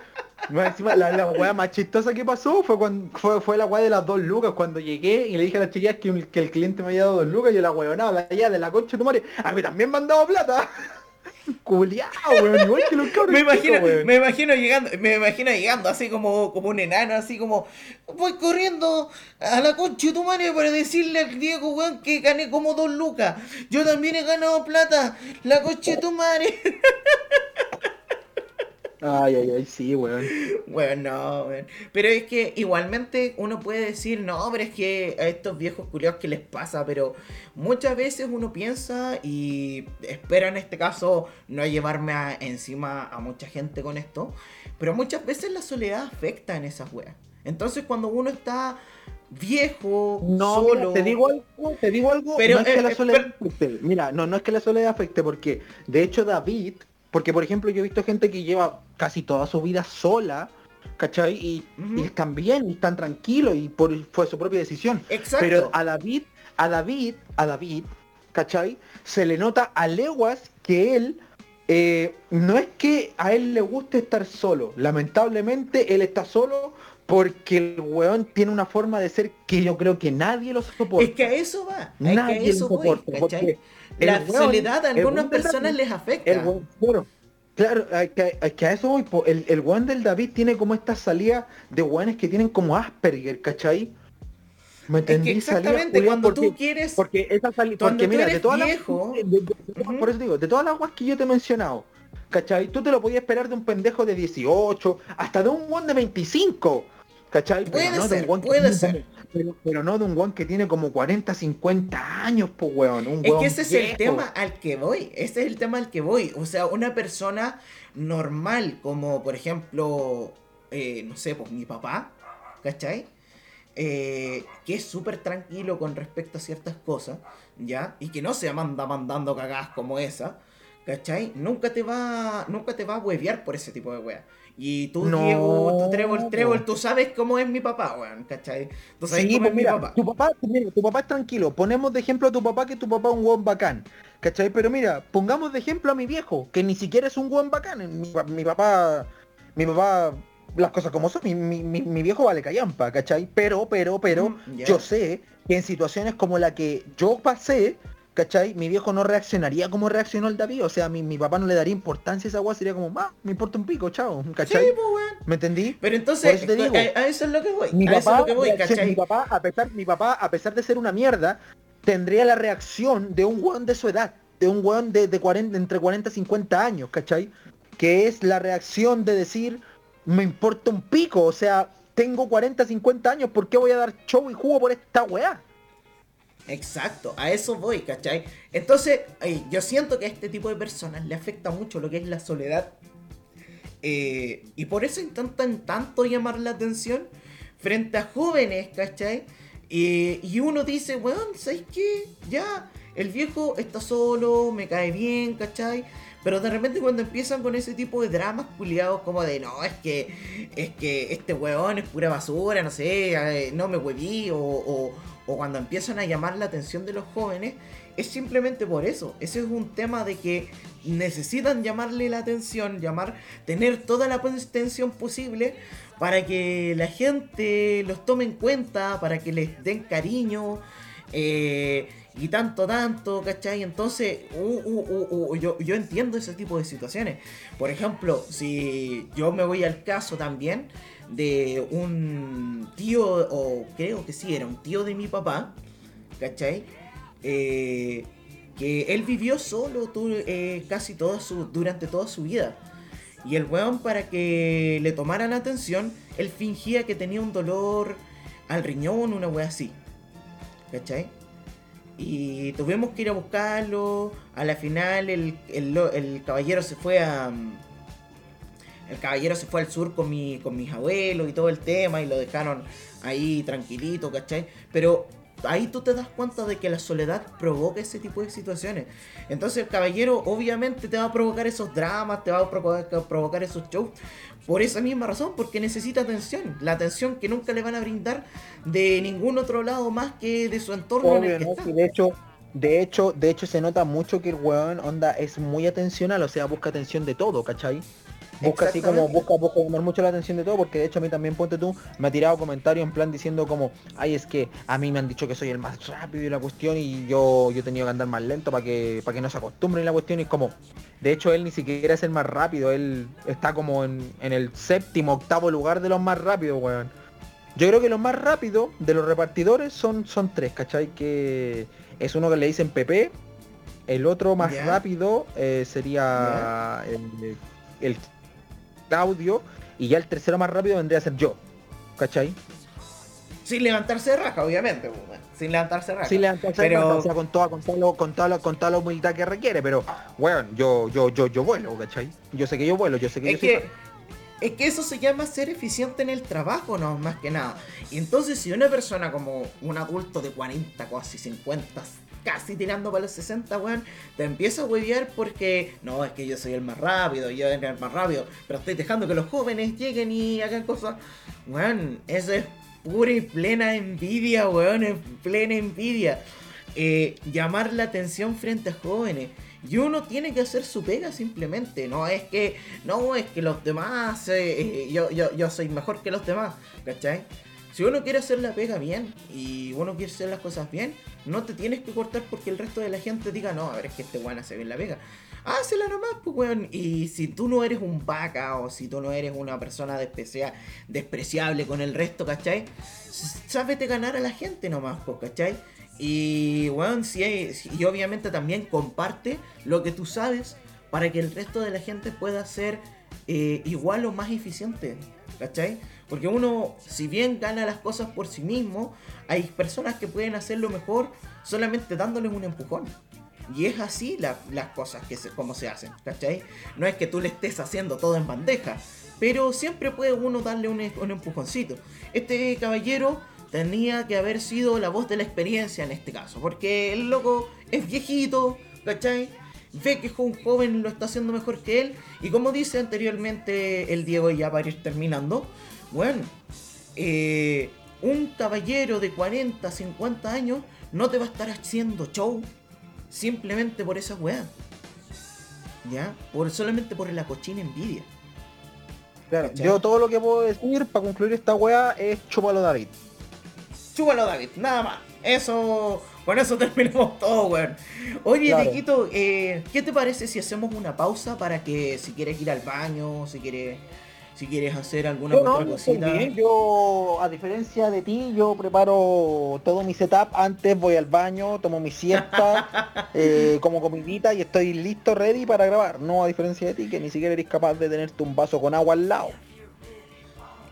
B: Encima, la, la weá más chistosa que pasó fue cuando fue, fue la weá de las dos lucas cuando llegué y le dije a las chiquillas que, que el cliente me había dado dos lucas y yo la weonaba allá de la concha de tu madre. A mí también me han dado plata. Culeado, weón, igual que los cabros.
A: Me imagino, me imagino llegando, me imagino llegando así como, como un enano, así como voy corriendo a la concha de tu madre para decirle al Diego, weón, que gané como dos lucas. Yo también he ganado plata, la concha de tu madre.
B: Ay, ay, ay, sí, weón.
A: Bueno, no, weón. Pero es que igualmente uno puede decir, no, pero es que a estos viejos culiados que les pasa, pero muchas veces uno piensa y espera en este caso no llevarme encima a mucha gente con esto, pero muchas veces la soledad afecta en esas weas. Entonces cuando uno está viejo,
B: no,
A: solo.
B: te digo algo, te digo algo, pero, no es que la eh, soledad afecte. Mira, no, no es que la soledad afecte, porque de hecho David porque, por ejemplo, yo he visto gente que lleva casi toda su vida sola, ¿cachai? Y, están bien, y están tranquilos, y por, fue su propia decisión. Exacto. Pero a David, a David, a David, ¿cachai? Se le nota a leguas que él eh, no es que a él le guste estar solo. Lamentablemente él está solo porque el weón tiene una forma de ser que yo creo que nadie lo soporta.
A: Es que a eso va. nadie lo soporta. La soledad a algunas personas les afecta.
B: El Claro, que, que a eso voy, el, el weón del David tiene como esta salida de weones que tienen como Asperger, ¿cachai?
A: ¿Me entendí? exactamente, cuando tú quieres...
B: Porque esa salida... Porque mira, de todas las... Por eso digo, de todas las weas que yo te he mencionado, ¿cachai? Tú te lo podías esperar de un pendejo de 18, hasta de un weón de 25, ¿cachai?
A: Puede no ser, puede ser.
B: Pero, no de un weón que tiene como 40, 50 años, pues weón. Un
A: es que ese es el tema al que voy. Ese es el tema al que voy. O sea, una persona normal, como por ejemplo, eh, no sé, pues mi papá, ¿cachai? Eh, que es súper tranquilo con respecto a ciertas cosas, ¿ya? Y que no se manda mandando cagadas como esa, ¿cachai? Nunca te va, nunca te va a huevear por ese tipo de weas. Y tú, Diego, tú Trébol, Trébol, tú sabes cómo es mi papá, weón, ¿cachai? Tú sabes
B: cómo es mi papá. Tu papá, tu papá es tranquilo. Ponemos de ejemplo a tu papá que tu papá es un weón bacán. ¿Cachai? Pero mira, pongamos de ejemplo a mi viejo, que ni siquiera es un weón bacán. Mi, papá. Mi papá. Las cosas como son, mi, mi, mi viejo vale callampa, ¿cachai? Pero, pero, pero, mm, yo sé que en situaciones como la que yo pasé, ¿cachai? Mi viejo no reaccionaría como reaccionó el David, o sea, mi, mi papá no le daría importancia a esa agua, sería como, va, me importa un pico, chao, ¿cachai? Sí, pues, ¿Me entendí?
A: Pero entonces, a, eso es lo que voy,
B: mi
A: a papá, eso es lo que
B: voy, ¿cachai? Mi papá, a pesar, mi papá, a pesar de ser una mierda, tendría la reacción de un weón de su edad, de un weón de, de 40, entre 40 y 50 años, ¿cachai? Que es la reacción de decir, me importa un pico, o sea, tengo 40, 50 años, ¿por qué voy a dar show y jugo por esta weá?
A: Exacto, a eso voy, ¿cachai? Entonces, yo siento que a este tipo de personas le afecta mucho lo que es la soledad. Eh, y por eso intentan tanto llamar la atención frente a jóvenes, ¿cachai? y uno dice, weón, ¿sabes qué? Ya, el viejo está solo, me cae bien, ¿cachai? Pero de repente cuando empiezan con ese tipo de dramas culiados como de no, es que es que este weón es pura basura, no sé, no me hueví o, o cuando empiezan a llamar la atención de los jóvenes, es simplemente por eso. Ese es un tema de que necesitan llamarle la atención, llamar, tener toda la atención posible para que la gente los tome en cuenta, para que les den cariño. Eh, y tanto, tanto, ¿cachai? Entonces, uh, uh, yo, yo entiendo ese tipo de situaciones. Por ejemplo, si yo me voy al caso también de un tío, o creo que sí, era un tío de mi papá, ¿cachai? Eh, que él vivió solo eh, casi toda su, durante toda su vida. Y el weón, para que le tomaran atención, él fingía que tenía un dolor al riñón, una wea así. ¿Cachai? Y tuvimos que ir a buscarlo. A la final, el, el caballero se fue a, el caballero se fue al sur con, mi, con mis abuelos y todo el tema y lo dejaron ahí tranquilito, ¿cachai? Pero ahí tú te das cuenta de que la soledad provoca ese tipo de situaciones. Entonces el caballero obviamente te va a provocar esos dramas, te va a provocar, esos shows. Por esa misma razón, porque necesita atención. La atención que nunca le van a brindar de ningún otro lado más que de su entorno.
B: en el que de hecho, de hecho, de hecho se nota mucho que el weón onda es muy atencional, o sea, busca atención de todo, ¿cachai? Busca así como, busca, busca llamar mucho la atención de todo, porque de hecho a mí también, ponte tú, me ha tirado comentarios en plan diciendo como, ay, es que a mí me han dicho que soy el más rápido y la cuestión y yo, yo he tenido que andar más lento para que, para que no se acostumbren la cuestión y es como, de hecho él ni siquiera es el más rápido, él está como en, el séptimo, octavo lugar de los más rápidos, weón. Yo creo que los más rápidos de los repartidores son, son tres, ¿cachai? Que es uno que le dicen PP, el otro más rápido eh, sería el, el audio y ya el tercero más rápido vendría a ser yo. ¿Cachai?
A: Sin levantarse de raja, obviamente. Pues, sin levantarse de raja.
B: Sin levantarse pero... o sea, con toda, con toda, con toda, con toda la humildad que requiere, pero, bueno, yo, yo, yo, yo vuelo, ¿cachai? Yo sé que yo vuelo, yo sé que
A: es que, Es que eso se llama ser eficiente en el trabajo, no más que nada. Y entonces si una persona como un adulto de 40, casi 50, casi tirando para los 60, weón, te empieza a huevear porque no, es que yo soy el más rápido, yo soy el más rápido, pero estoy dejando que los jóvenes lleguen y hagan cosas. Weón, eso es pura y plena envidia, weón, es plena envidia. Eh, llamar la atención frente a jóvenes. Y uno tiene que hacer su pega simplemente. No es que, no es que los demás, eh, eh, yo, yo, yo soy mejor que los demás, ¿cachai? Si uno quiere hacer la pega bien y uno quiere hacer las cosas bien, no te tienes que cortar porque el resto de la gente diga, no, a ver, es que este weón hace bien la pega. Hácela nomás, pues, weón. Y si tú no eres un vaca o si tú no eres una persona desprecia- despreciable con el resto, ¿cachai? Sábete ganar a la gente nomás, pues, ¿cachai? Y, weón, si hay, y obviamente también comparte lo que tú sabes para que el resto de la gente pueda ser eh, igual o más eficiente, ¿cachai? Porque uno, si bien gana las cosas por sí mismo, hay personas que pueden hacerlo mejor solamente dándoles un empujón. Y es así la- las cosas que se, como se hacen, ¿cachai? No es que tú le estés haciendo todo en bandeja, pero siempre puede uno darle un, un empujoncito. Este caballero tenía que haber sido la voz de la experiencia en este caso, porque el loco es viejito, ¿cachai? Ve que un joven lo está haciendo mejor que él, y como dice anteriormente el Diego, ya para ir terminando, bueno, eh, un caballero de 40, 50 años no te va a estar haciendo show simplemente por esa weá. ¿Ya? Por, solamente por la cochina envidia.
B: Claro,
A: ¿Cachai?
B: yo todo lo que puedo decir para concluir esta weá es chúpalo David.
A: Chúpalo, David, nada más. Eso, con eso terminamos todo, weón. Oye,
B: Claro.
A: Eh, ¿qué te parece si hacemos una pausa para que si quieres ir al baño, si quieres, si quieres hacer alguna
B: Yo no,
A: otra cosita?
B: yo a diferencia de ti, yo preparo todo mi setup antes, voy al baño, tomo mi siesta, eh, como comidita y estoy listo, ready para grabar. No a diferencia de ti, que ni siquiera eres capaz de tenerte un vaso con agua al lado.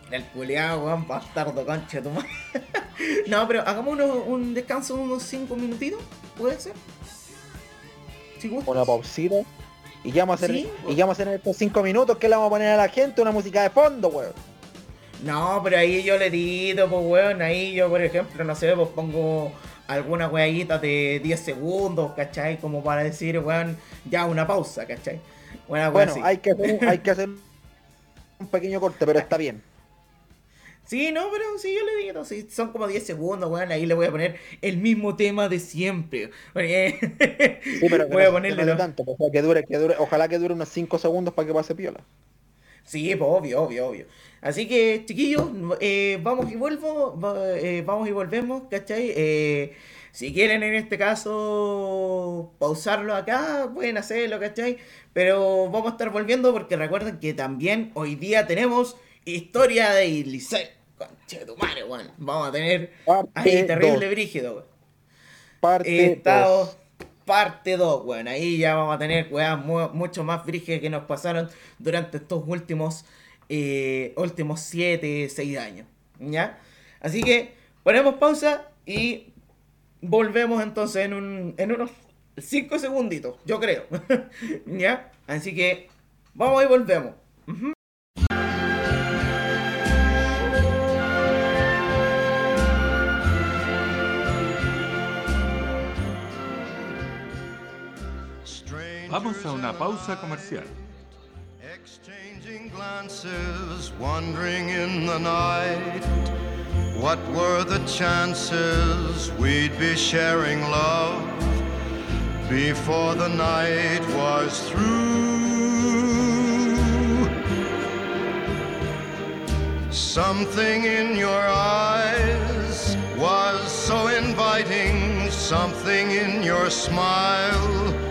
A: El culiado, weón, bastardo, concha tu madre. no, pero hagamos uno- un descanso de unos 5 minutitos, ¿puede ser? Si.
B: Una pausita. Y ya vamos a hacer,
A: Sí,
B: y ya vamos a hacer estos cinco minutos que le vamos a poner a la gente una música de fondo, weón.
A: No, pero ahí yo le edito, pues weón, ahí yo por ejemplo, no sé, pues pongo alguna weadita de 10 segundos, ¿cachai? Como para decir, weón, ya una pausa, ¿cachai? Una
B: Bueno,
A: así.
B: hay que hacer, hay que hacer un pequeño corte, pero está bien.
A: Sí, no, pero sí, yo le edito, sí, son como 10 segundos, weón, ahí le voy a poner el mismo tema de siempre. Porque-
B: Sí, pero
A: voy
B: no-
A: a
B: no
A: ponerle los-
B: tanto, o sea, que dure, que dure, ojalá que dure unos 5 segundos para que pase piola.
A: Sí, pues obvio, obvio, obvio. Así que, chiquillos, eh, vamos y vuelvo, va- eh, vamos y volvemos, ¿cachai? Eh, si quieren en este caso pausarlo acá, pueden hacerlo, ¿cachai? Pero vamos a estar volviendo porque recuerden que también hoy día tenemos historia de Licey. Conche de tu madre, weón. Vamos a tener
B: Parte
A: ahí terrible
B: dos.
A: brígido, weón.
B: Parte
A: Estado
B: dos.
A: parte 2, weón. Ahí ya vamos a tener weas mu- mucho más brígidas que nos pasaron durante estos últimos eh, últimos 7, 6 años. ¿Ya? Así que ponemos pausa y volvemos entonces en, un, en unos 5 segunditos, yo creo. ¿Ya? Así que vamos y volvemos. Ujú.
C: Vamos a una pausa comercial.
D: Exchanging glances, wandering in the night. What were the chances we'd be sharing love before the night was through? Something in your eyes was so inviting, something in your smile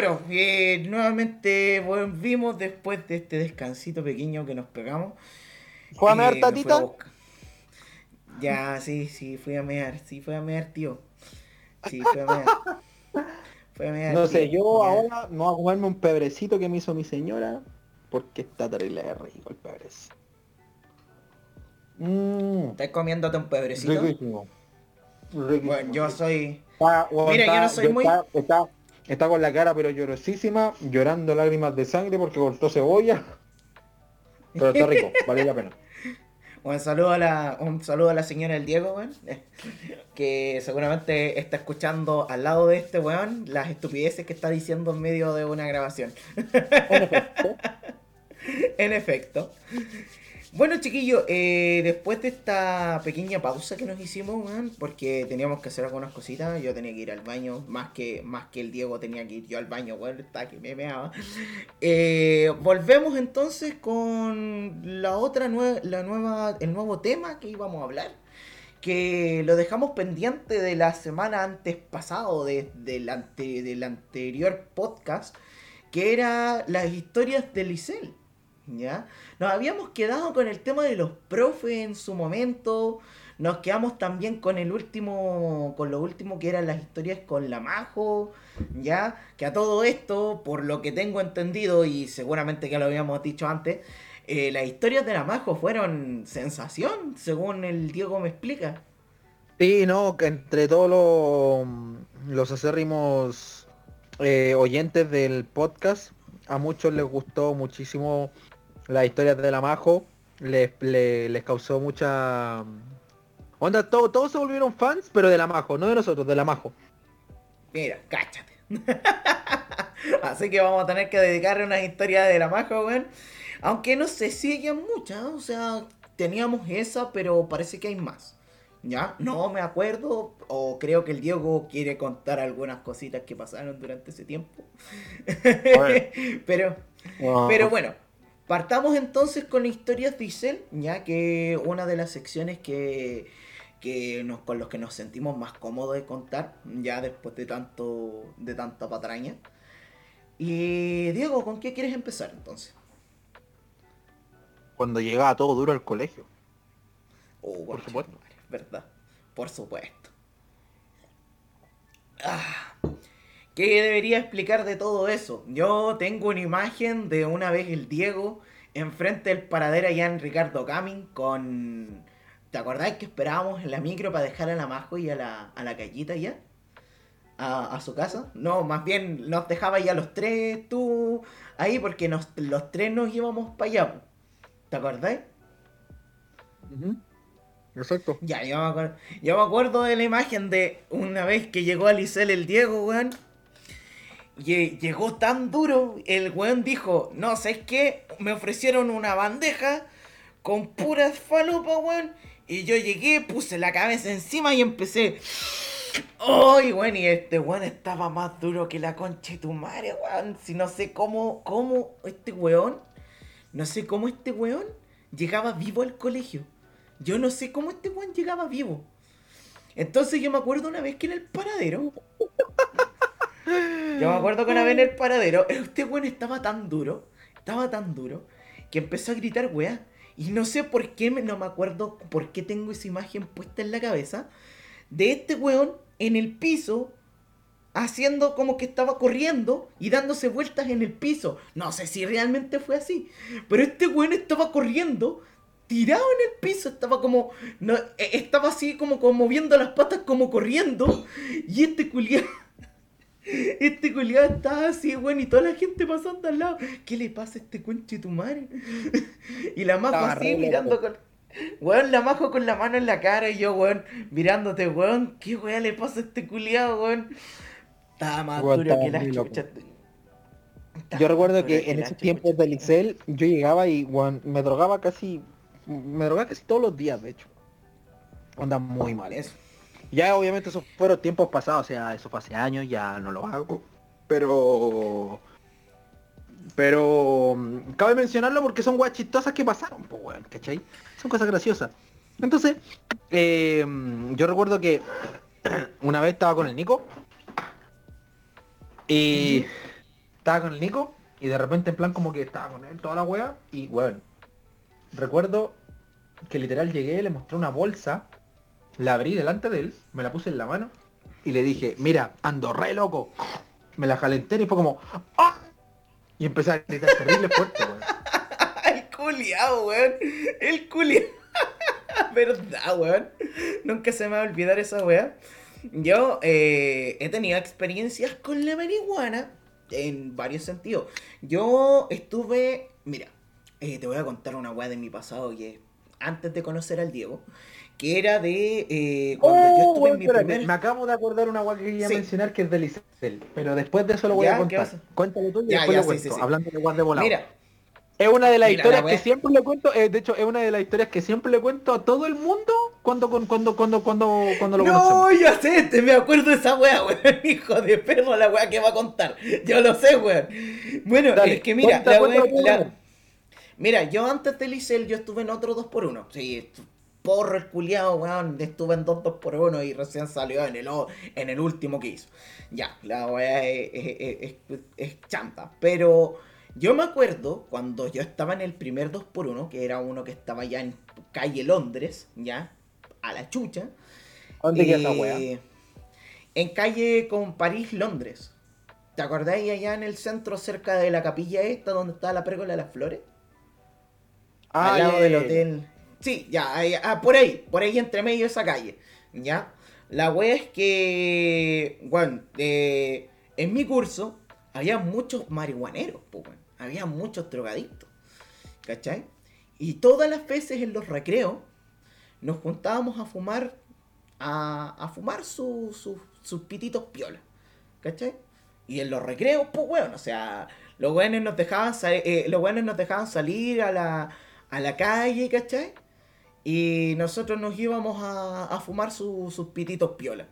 A: Cabros, eh, nuevamente volvimos después de este descansito pequeño que nos pegamos.
B: ¿Fue a
A: Eh,
B: mear
A: a
B: tatita?
A: Ya, sí, sí, fui a mear, sí, fui a mear, tío. Sí, fui a mear. Fui a mear,
B: No sé, yo ahora me voy a comerme un pebrecito que me hizo mi señora, porque está terrible de rico el pebrecito. Mmm,
A: ¿Estás comiéndote un pebrecito?
B: riquísimo. Riquísimo,
A: Bueno, yo soy...
B: Está- bueno,
A: Mira, yo no soy muy-
B: Está, está, con la cara pero llorosísima, llorando lágrimas de sangre porque cortó cebolla. Pero está rico, vale la pena.
A: Un saludo a la, un saludo a la señora del Diego, weón. Que seguramente está escuchando al lado de este weón las estupideces que está diciendo en medio de una grabación.
B: En efecto,
A: En efecto. Bueno, chiquillos, eh, después de esta pequeña pausa que nos hicimos, porque teníamos que hacer algunas cositas, yo tenía que ir al baño, más que, más que el Diego tenía que ir yo al baño, weón, está que me meaba. Eh, volvemos entonces con la otra nue- la nueva, el nuevo tema que íbamos a hablar. Que lo dejamos pendiente de la semana antes pasado, de- del, ante- del anterior podcast, que era las historias de Licel. ¿Ya? Nos habíamos quedado con el tema de los profes en su momento. Nos quedamos también con el último, con lo último que eran las historias con la Majo, ya, que a todo esto, por lo que tengo entendido y seguramente que lo habíamos dicho antes, eh, las historias de la Majo fueron sensación, según el Diego me explica.
B: Sí, no, que entre todos los, acérrimos eh, oyentes del podcast, a muchos les gustó muchísimo las historias de la Majo, les, le- les causó mucha... Onda, todo- todos se volvieron fans, pero de la Majo, no de nosotros, de la Majo.
A: Mira, cáchate. Así que vamos a tener que dedicarle una historia de la Majo, weón. Aunque no sé si hay muchas, o sea, teníamos esa, pero parece que hay más. ¿Ya? No me acuerdo, o creo que el Diego quiere contar algunas cositas que pasaron durante ese tiempo. pero, pero bueno, partamos entonces con historias de Isel, ya que una de las secciones que, que nos, con los que nos sentimos más cómodos de contar, ya después de tanto de tanta patraña. Y Diego, ¿con qué quieres empezar entonces?
B: Cuando llegaba todo duro al colegio.
A: Oh,
B: Por supuesto.
A: conchetumare, ¿Verdad? Por supuesto. Ah, ¿Qué debería explicar de todo eso? Yo tengo una imagen de una vez el Diego enfrente del paradero allá en Ricardo Camin con... ¿Te acordás que esperábamos en la micro para dejar a la Majo y a la, a la Callita ya? A, a su casa. No, más bien nos dejaba ya los tres tú ahí porque nos, los tres nos íbamos para allá. ¿Te acordás?
B: Ujú. Exacto.
A: Ya, yo me, acuerdo, yo me acuerdo de la imagen de una vez que llegó a Licel el Diego, weón. Y llegó tan duro, el weón dijo, no, ¿sabes qué? Me ofrecieron una bandeja con puras falopas, weón. Y yo llegué, puse la cabeza encima y empecé... ¡Ay, weón! Y este weón estaba más duro que la concha de tu madre, weón. Si no sé cómo, cómo este weón, no sé cómo este weón llegaba vivo al colegio. Yo no sé cómo este weón llegaba vivo. Entonces yo me acuerdo una vez que en el paradero. Yo me acuerdo que una vez en el paradero, este weón estaba tan duro, estaba tan duro, que empezó a gritar weá. Y no sé por qué, no me acuerdo por qué tengo esa imagen puesta en la cabeza, de este weón en el piso, haciendo como que estaba corriendo y dándose vueltas en el piso. No sé si realmente fue así, pero este weón estaba corriendo, tirado en el piso, estaba como, no, eh, estaba así como, como moviendo las patas como corriendo, y este culiado... Este culiado estaba así, weón, y toda la gente pasando al lado. ¿Qué le pasa a este conche tu madre? y la majo
B: Estaba
A: así
B: re
A: mirando
B: loco.
A: con. Weón, la majo con la mano en la cara y yo, weón, mirándote, weón. ¿Qué weón le pasa a este culiado, weón? Estaba más
B: Weón,
A: duro que la chucha.
B: Yo recuerdo que en esos tiempos de Licel yo llegaba y weón, me drogaba casi, me drogaba casi todos los días, de hecho. Onda muy mal.
A: Eso.
B: Ya obviamente esos fueron tiempos pasados, o sea, eso fue hace años, ya no lo hago. Pero... Pero... Cabe mencionarlo porque son weas chistosas que pasaron, pues weón, ¿cachai? Son cosas graciosas. Entonces, eh, yo recuerdo que una vez estaba con el Nico. Y estaba con el Nico y de repente en plan como que estaba con él toda la wea y weón. Recuerdo que literal llegué, le mostré una bolsa, la abrí delante de él, me la puse en la mano y le dije, mira, ando re loco. Me la jalé y fue como, ¡ah! Y empecé a gritar terrible fuerte, weón.
A: El culiao, weón. El culiao. Verdad, weón. Nunca se me va a olvidar esa weá. Yo eh, he tenido experiencias con la marihuana en varios sentidos. Yo estuve, mira, eh, te voy a contar una weá de mi pasado que antes de conocer al Diego, que era de eh, cuando yo
B: Oh,
A: estuve en mi
B: espérate,
A: primer...
B: Me acabo de acordar una weá que quería
A: Sí.
B: mencionar que es de Licel, pero después de eso lo voy
A: Ya,
B: a
A: ¿qué
B: contar. Cuéntalo tú y
A: Ya,
B: después
A: ya,
B: lo
A: sí,
B: cuento,
A: sí, sí.
B: hablando de weas de volado.
A: Mira,
B: Es una de las
A: Mira,
B: historias que
A: wea-
B: siempre le cuento, eh, de hecho es una de las historias que siempre le cuento a todo el mundo cuando cuando cuando cuando cuando, lo conocemos.
A: No, ya sé, te me acuerdo de esa weá, weón. Hijo de perro, la weá que va a contar. Yo lo sé, weón. Bueno,
B: Dale,
A: es que mira,
B: cuenta,
A: la
B: cuenta.
A: la- Mira, yo antes del Licel, yo estuve en otro 2x1. Sí, porro el culiado, weón. Estuve en dos 2x1 y recién salió en el, en el último que hizo. Ya, la weá es, es- es- es- es chanta. Pero yo me acuerdo cuando yo estaba en el primer 2x1, que era uno que estaba ya en calle Londres, ya, a la chucha.
B: ¿Dónde queda esa
A: Eh,
B: weá?
A: En calle con París, Londres. ¿Te acordáis allá en el centro cerca de la capilla esta donde está la pérgola de las flores?
B: Ah,
A: al lado del hotel. Sí, ya, ahí- ah, por ahí, por ahí entre medio de esa calle. ¿Ya? La wea es que, bueno, eh, en mi curso había muchos marihuaneros, pues, weón. Había muchos drogadictos. ¿Cachai? Y todas las veces en los recreos nos juntábamos a fumar, a, a fumar su- su- sus pititos piola. ¿Cachai? Y en los recreos, pues, weón, o sea, los weones nos dejaban, eh, los weones nos dejaban salir a la, a la calle, ¿cachai? Y nosotros nos íbamos a, a fumar su- sus pititos piola.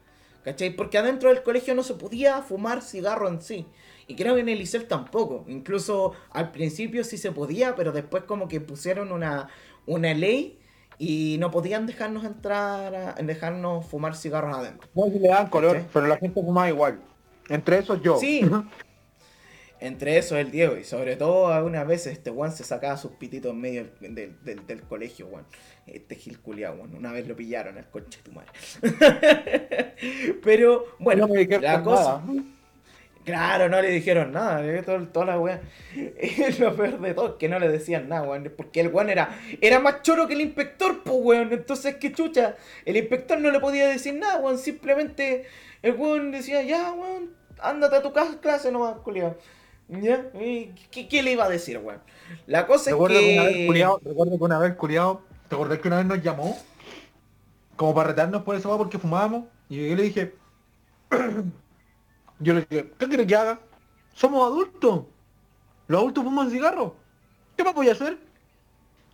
A: ¿Cachai? Porque adentro del colegio no se podía fumar cigarro en sí. Y creo que en el Liceo tampoco. Incluso al principio sí se podía, pero después como que pusieron una, una ley y no podían dejarnos entrar, a- dejarnos fumar cigarros adentro.
B: No, si le dan color,
A: ¿Cachai?
B: pero la gente fumaba igual. Entre esos yo.
A: Sí. Entre eso el Diego y sobre todo algunas veces este Juan se sacaba sus pititos en medio del, del- del- del colegio, Juan. Este Gil culiao, Juan. Una vez lo pillaron al coche de tu madre. Pero bueno,
B: no me dijeron
A: la cosa...
B: nada.
A: Claro, no le dijeron nada, eh, todo- toda la weá. Lo peor de todo, que no le decían nada, weón. Porque el weón era, era más choro que el inspector, pues weón. Entonces, qué chucha. El inspector no le podía decir nada, weón. Simplemente el weón decía, ya, weón, ándate a tu ca- clase nomás, culiao. ¿Ya? ¿Y ¿Qué, qué le iba a decir, weón? La cosa
B: Recuerdo
A: es
B: que
A: que.
B: una vez culiao, recuerdo que una vez culiao, ¿te acordás que una vez nos llamó? Como para retarnos por eso porque fumábamos. Y yo le dije, yo le dije, ¿qué quieres que haga? Somos adultos. Los adultos fuman cigarros. ¿Qué más voy a hacer?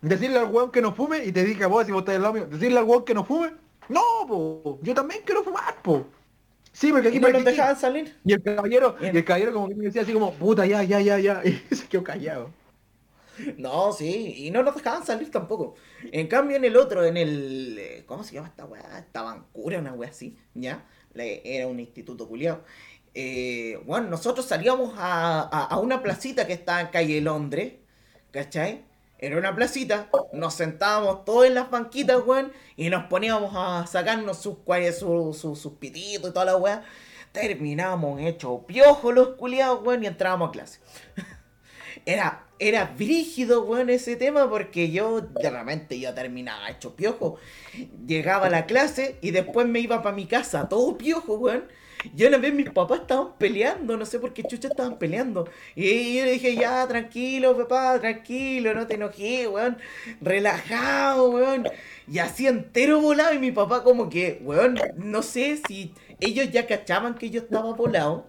B: Decirle al weón que no fume y te dije a vos si vos estás al lado mío, decirle al weón que no fume. No, po, yo también quiero fumar, po. Sí, porque aquí
A: ¿Y no
B: que-
A: dejaban salir?
B: Y el caballero, y el caballero como que me decía así como, puta, ya, ya, ya, ya. Y se quedó callado.
A: No, sí, y no nos dejaban salir tampoco. En cambio, en el otro, en el. eh, ¿Cómo se llama esta weá? Esta bancura, una weá así, ¿ya? Era un instituto culiado. Eh, bueno, nosotros salíamos a, a- una placita que estaba en calle Londres, ¿cachai? Era una placita, nos sentábamos todos en las banquitas, weón, y nos poníamos a sacarnos sus, cua- su- su- sus pititos y toda la weá. Terminábamos hechos piojos los culiados, weón, y entrábamos a clase. Era, era brígido, weón, ese tema porque yo de repente yo terminaba hecho piojo. Llegaba a la clase y después me iba para mi casa, todo piojo, weón. Yo una vez mis papás estaban peleando, no sé por qué chucha estaban peleando. Y yo le dije, ya, tranquilo, papá, tranquilo, no te enojes, weón. Relajado, weón. Y así entero volado y mi papá como que, weón, no sé si ellos ya cachaban que yo estaba volado.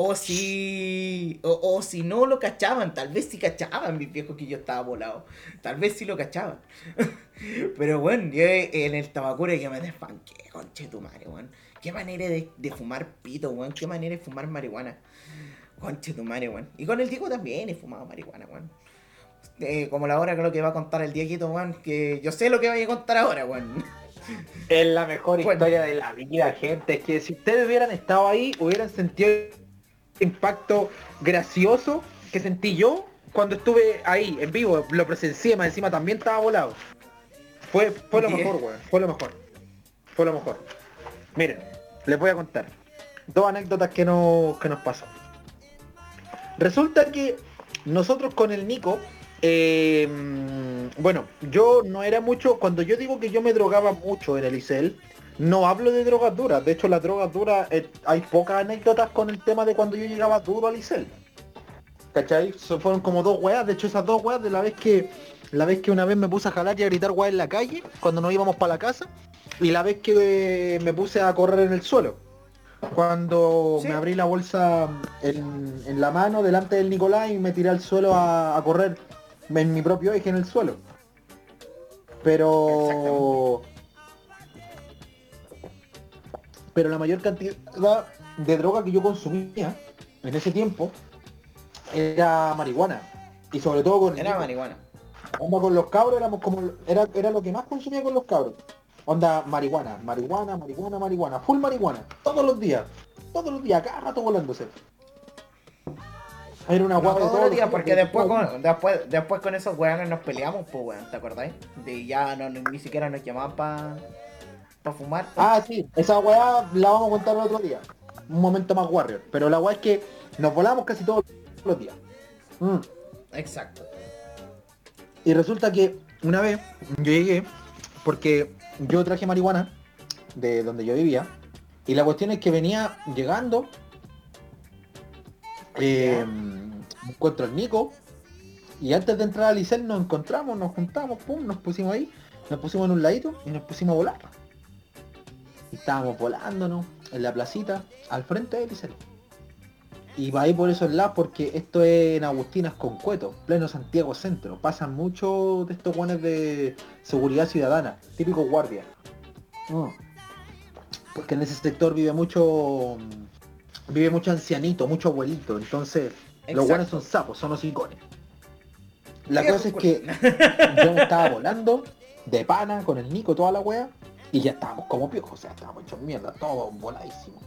A: O si. O, o si no lo cachaban, tal vez sí cachaban mis viejos que yo estaba volado. Tal vez sí lo cachaban. Pero bueno, yo en el tabacuro yo me despanqué, conche tu madre, weón. Qué manera de, de fumar pito, weón. Qué manera de fumar marihuana. Conche tu madre, weón. Y con el Diego también he fumado marihuana, weón. Eh, como la hora que lo que va a contar el Dieguito, weón. Que yo sé lo que vaya a contar ahora, weón.
B: Es la mejor
A: Bueno.
B: historia de la vida, gente. Es que si ustedes hubieran estado ahí, hubieran sentido impacto gracioso que sentí yo cuando estuve ahí, en vivo, lo presencié, más encima también estaba volado. Fue, fue lo mejor, weón, fue lo mejor. Fue lo mejor. Miren, les voy a contar dos anécdotas que, no, que nos pasó. Resulta que nosotros con el Nico, eh, bueno, yo no era mucho, cuando yo digo que yo me drogaba mucho en el ICEL, no hablo de drogas duras, de hecho las drogas duras, eh, hay pocas anécdotas con el tema de cuando yo llegaba duro al ICEL. ¿Cachai? So- fueron como dos weas, de hecho esas dos weas de la vez que la vez que una vez me puse a jalar y a gritar weas en la calle, cuando nos íbamos para la casa, y la vez que eh, me puse a correr en el suelo. Cuando
A: Sí.
B: me abrí la bolsa en, en la mano delante del Nicolás y me tiré al suelo a, a correr en mi propio eje en el suelo. Pero... Pero la mayor cantidad de droga que yo consumía en ese tiempo era marihuana. Y sobre todo con
A: Era marihuana.
B: Onda con los cabros éramos como era, era lo que más consumía con los cabros. Onda marihuana, marihuana, marihuana, marihuana, full marihuana, todos los días, todos los días, cada rato volándose. Era una
A: No
B: guapa de
A: todos
B: todos
A: los días, porque después con, después, después con esos weones nos peleamos, pues weón, ¿te acordáis? De ya no, ni siquiera nos llamaban para pa fumar.
B: Ah, sí, esa weá la vamos a contar el otro día. Un momento más warrior. Pero la weá es que nos volamos casi todos los días. Mm.
A: Exacto.
B: Y resulta que una vez yo llegué porque yo traje marihuana de donde yo vivía y la cuestión es que venía llegando eh, encuentro al Nico y antes de entrar al Licel nos encontramos, nos juntamos, pum, nos pusimos ahí, nos pusimos en un ladito y nos pusimos a volar. Estábamos volándonos en la placita al frente del Licel. Y va ahí por esos lados porque esto es en Agustinas con Cueto, pleno Santiago Centro. Pasan muchos de estos guanes de seguridad ciudadana, típico guardia. Mm. Porque en ese sector vive mucho vive mucho ancianito, mucho abuelito, entonces los guanes son sapos, son hocicones. La
A: Viejo
B: cosa es que yo me estaba volando de pana con el Nico, toda la wea, y ya estábamos como piojos, o sea, estábamos hechos mierda, todo voladísimo.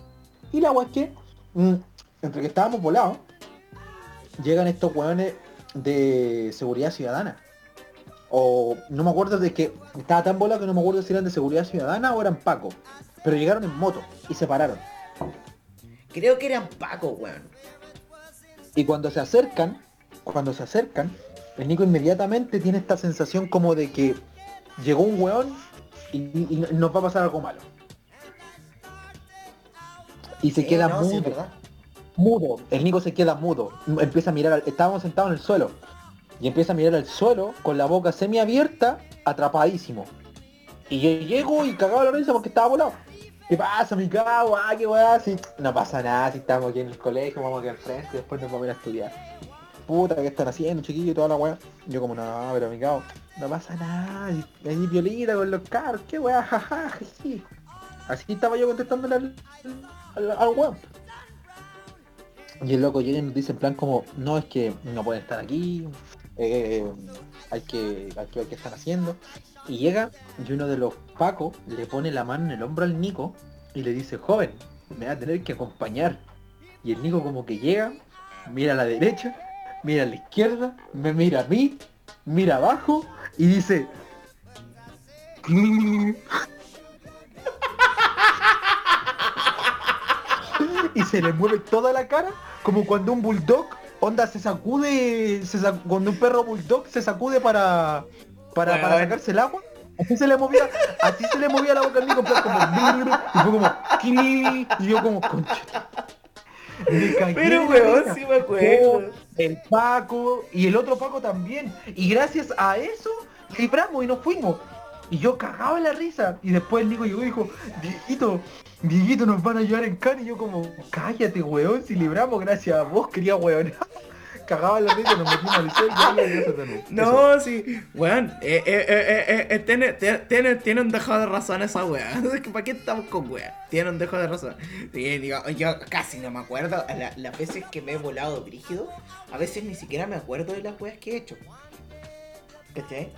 B: Y la wea es que, mm, entre que estábamos volados, llegan estos weones de seguridad ciudadana. O no me acuerdo de que estaba tan volado que no me acuerdo si eran de seguridad ciudadana o eran Paco. Pero llegaron en moto y se pararon.
A: Creo que eran Paco, weón.
B: Y cuando se acercan, cuando se acercan, el Nico inmediatamente tiene esta sensación como de que llegó un weón y, nos va a pasar algo malo. Y se
A: Sí,
B: queda
A: no,
B: mudo, mudo. El Nico se queda mudo. Empieza a mirar, al- estábamos sentados en el suelo. Y empieza a mirar al suelo con la boca semiabierta, atrapadísimo. Y yo llego y cagado la risa porque estaba volado. ¿Qué pasa, mi cago? Ah, qué weá, si no pasa nada, si estamos aquí en el colegio, vamos aquí al frente, después nos vamos a ir a estudiar. Puta, ¿qué están haciendo, chiquillo? Y toda la weá. Yo como, no, pero mi no pasa nada, ahí violita con los carros, qué weá, jaja, jiji. Así estaba yo contestándole al, al, al weón. Y el loco llega y nos dice en plan como, no, es que no pueden estar aquí, eh, hay que, hay que ver qué están haciendo. Y llega y uno de los pacos le pone la mano en el hombro al Nico y le dice, joven, me va a tener que acompañar. Y el Nico como que llega, mira a la derecha, mira a la izquierda, me mira a mí, mira abajo y dice... y se le mueve toda la cara como cuando un bulldog onda se sacude se cuando un perro bulldog se sacude para para, para
A: Weón.
B: sacarse el agua así se le movía así se le movía la boca al Nico como y fue como y yo como concha me cagué
A: Pero weón, sí me acuerdo.
B: El Paco y el otro Paco también. Y gracias a eso libramos y nos fuimos. Y yo cagaba en la risa. Y después el Nico llegó y dijo Dieguito Dieguito nos van a ayudar en can y yo como cállate weón si libramos gracias a vos quería weón cagaba la risa nos metimos al cel y ya, terminó. Eso.
A: No, sí, weón, eh, eh, eh, tiene, tiene, tiene, un dejo de razón esa weá. ¿Para qué estamos con weá? Tiene un dejo de razón. Sí, digo, yo casi no me acuerdo. La- las veces que me he volado brígido, a veces ni siquiera me acuerdo de las weas que he hecho. ¿Cachai?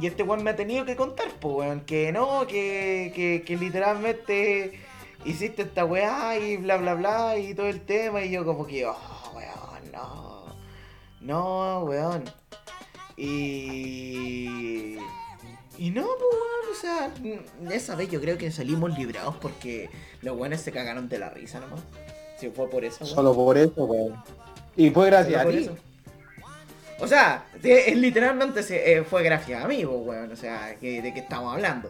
A: Y este weón me ha tenido que contar, pues weón, que no, que, que, que literalmente hiciste esta weá y bla bla bla y todo el tema y yo como que, oh, no. No, weón. Y... Y no, pues, weón, o sea, esa vez yo creo que salimos librados porque los weones se cagaron de la risa nomás. Si fue por eso, weón.
B: Solo por eso, weón. Y fue gracias a
A: Solo
B: ti.
A: O sea, literalmente se- eh, fue gracias a mí, pues, weón. O sea, ¿de qué estamos hablando?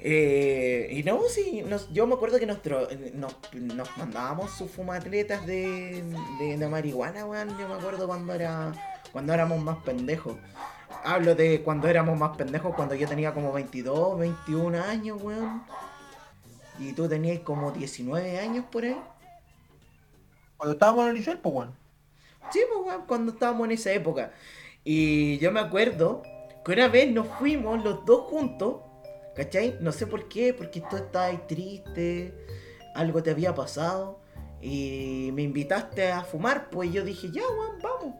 A: Eh, y no, sí, nos- yo me acuerdo que eh, nos, nos mandábamos sus fumatletas de, de, de marihuana, weón. Yo me acuerdo cuando era cuando éramos más pendejos. Hablo de cuando éramos más pendejos, cuando yo tenía como 22, 21 años, weón. Y tú tenías como 19 años por ahí.
B: Cuando estábamos en el liceo, pues, weón.
A: Sí, pues, weón, cuando estábamos en esa época. Y yo me acuerdo que una vez nos fuimos los dos juntos, ¿cachai? No sé por qué, porque tú estabas triste, algo te había pasado, y me invitaste a fumar, pues yo dije, ya, weón, vamos.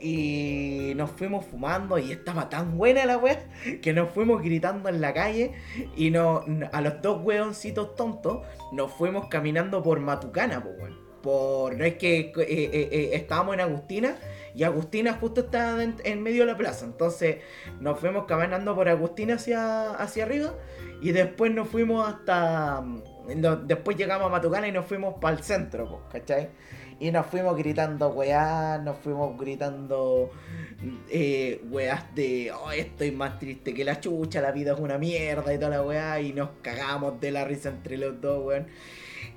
A: Y nos fuimos fumando y estaba tan buena la weá que nos fuimos gritando en la calle y no, a los dos weoncitos tontos nos fuimos caminando por Matucana, pues weón. Por, no es que eh, eh, eh, estábamos en Agustina y Agustina justo estaba en, medio de la plaza. Entonces nos fuimos caminando por Agustina hacia, hacia arriba y después nos fuimos hasta... no, después llegamos a Matucana y nos fuimos para el centro, ¿cachai? Y nos fuimos gritando weá, nos fuimos gritando eh, weás de, oh, estoy más triste que la chucha, la vida es una mierda y toda la weá, y nos cagamos de la risa entre los dos, weón.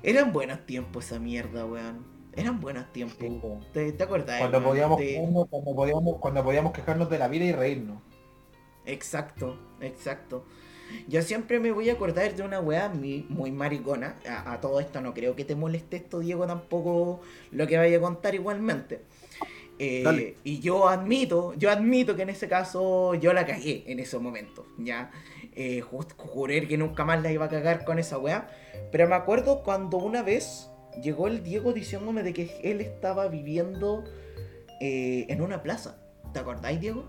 A: Eran buenos tiempos esa mierda, weón. Eran buenos tiempos.
B: Sí.
A: ¿Te, te acordás?
B: Cuando podíamos,
A: De-
B: quejarnos, cuando, podíamos, cuando podíamos quejarnos de la vida y reírnos.
A: Exacto, exacto. Yo siempre me voy a acordar de una weá muy, muy maricona. A, a todo esto no creo que te moleste esto, Diego, tampoco lo que vaya a contar igualmente. Eh,
B: Dale.
A: y yo admito, yo admito que en ese caso yo la cagué en esos momentos, ¿ya? Eh, just- juré que nunca más la iba a cagar con esa weá. Pero me acuerdo cuando una vez llegó el Diego diciéndome de que él estaba viviendo eh, en una plaza. ¿Te acordáis, Diego?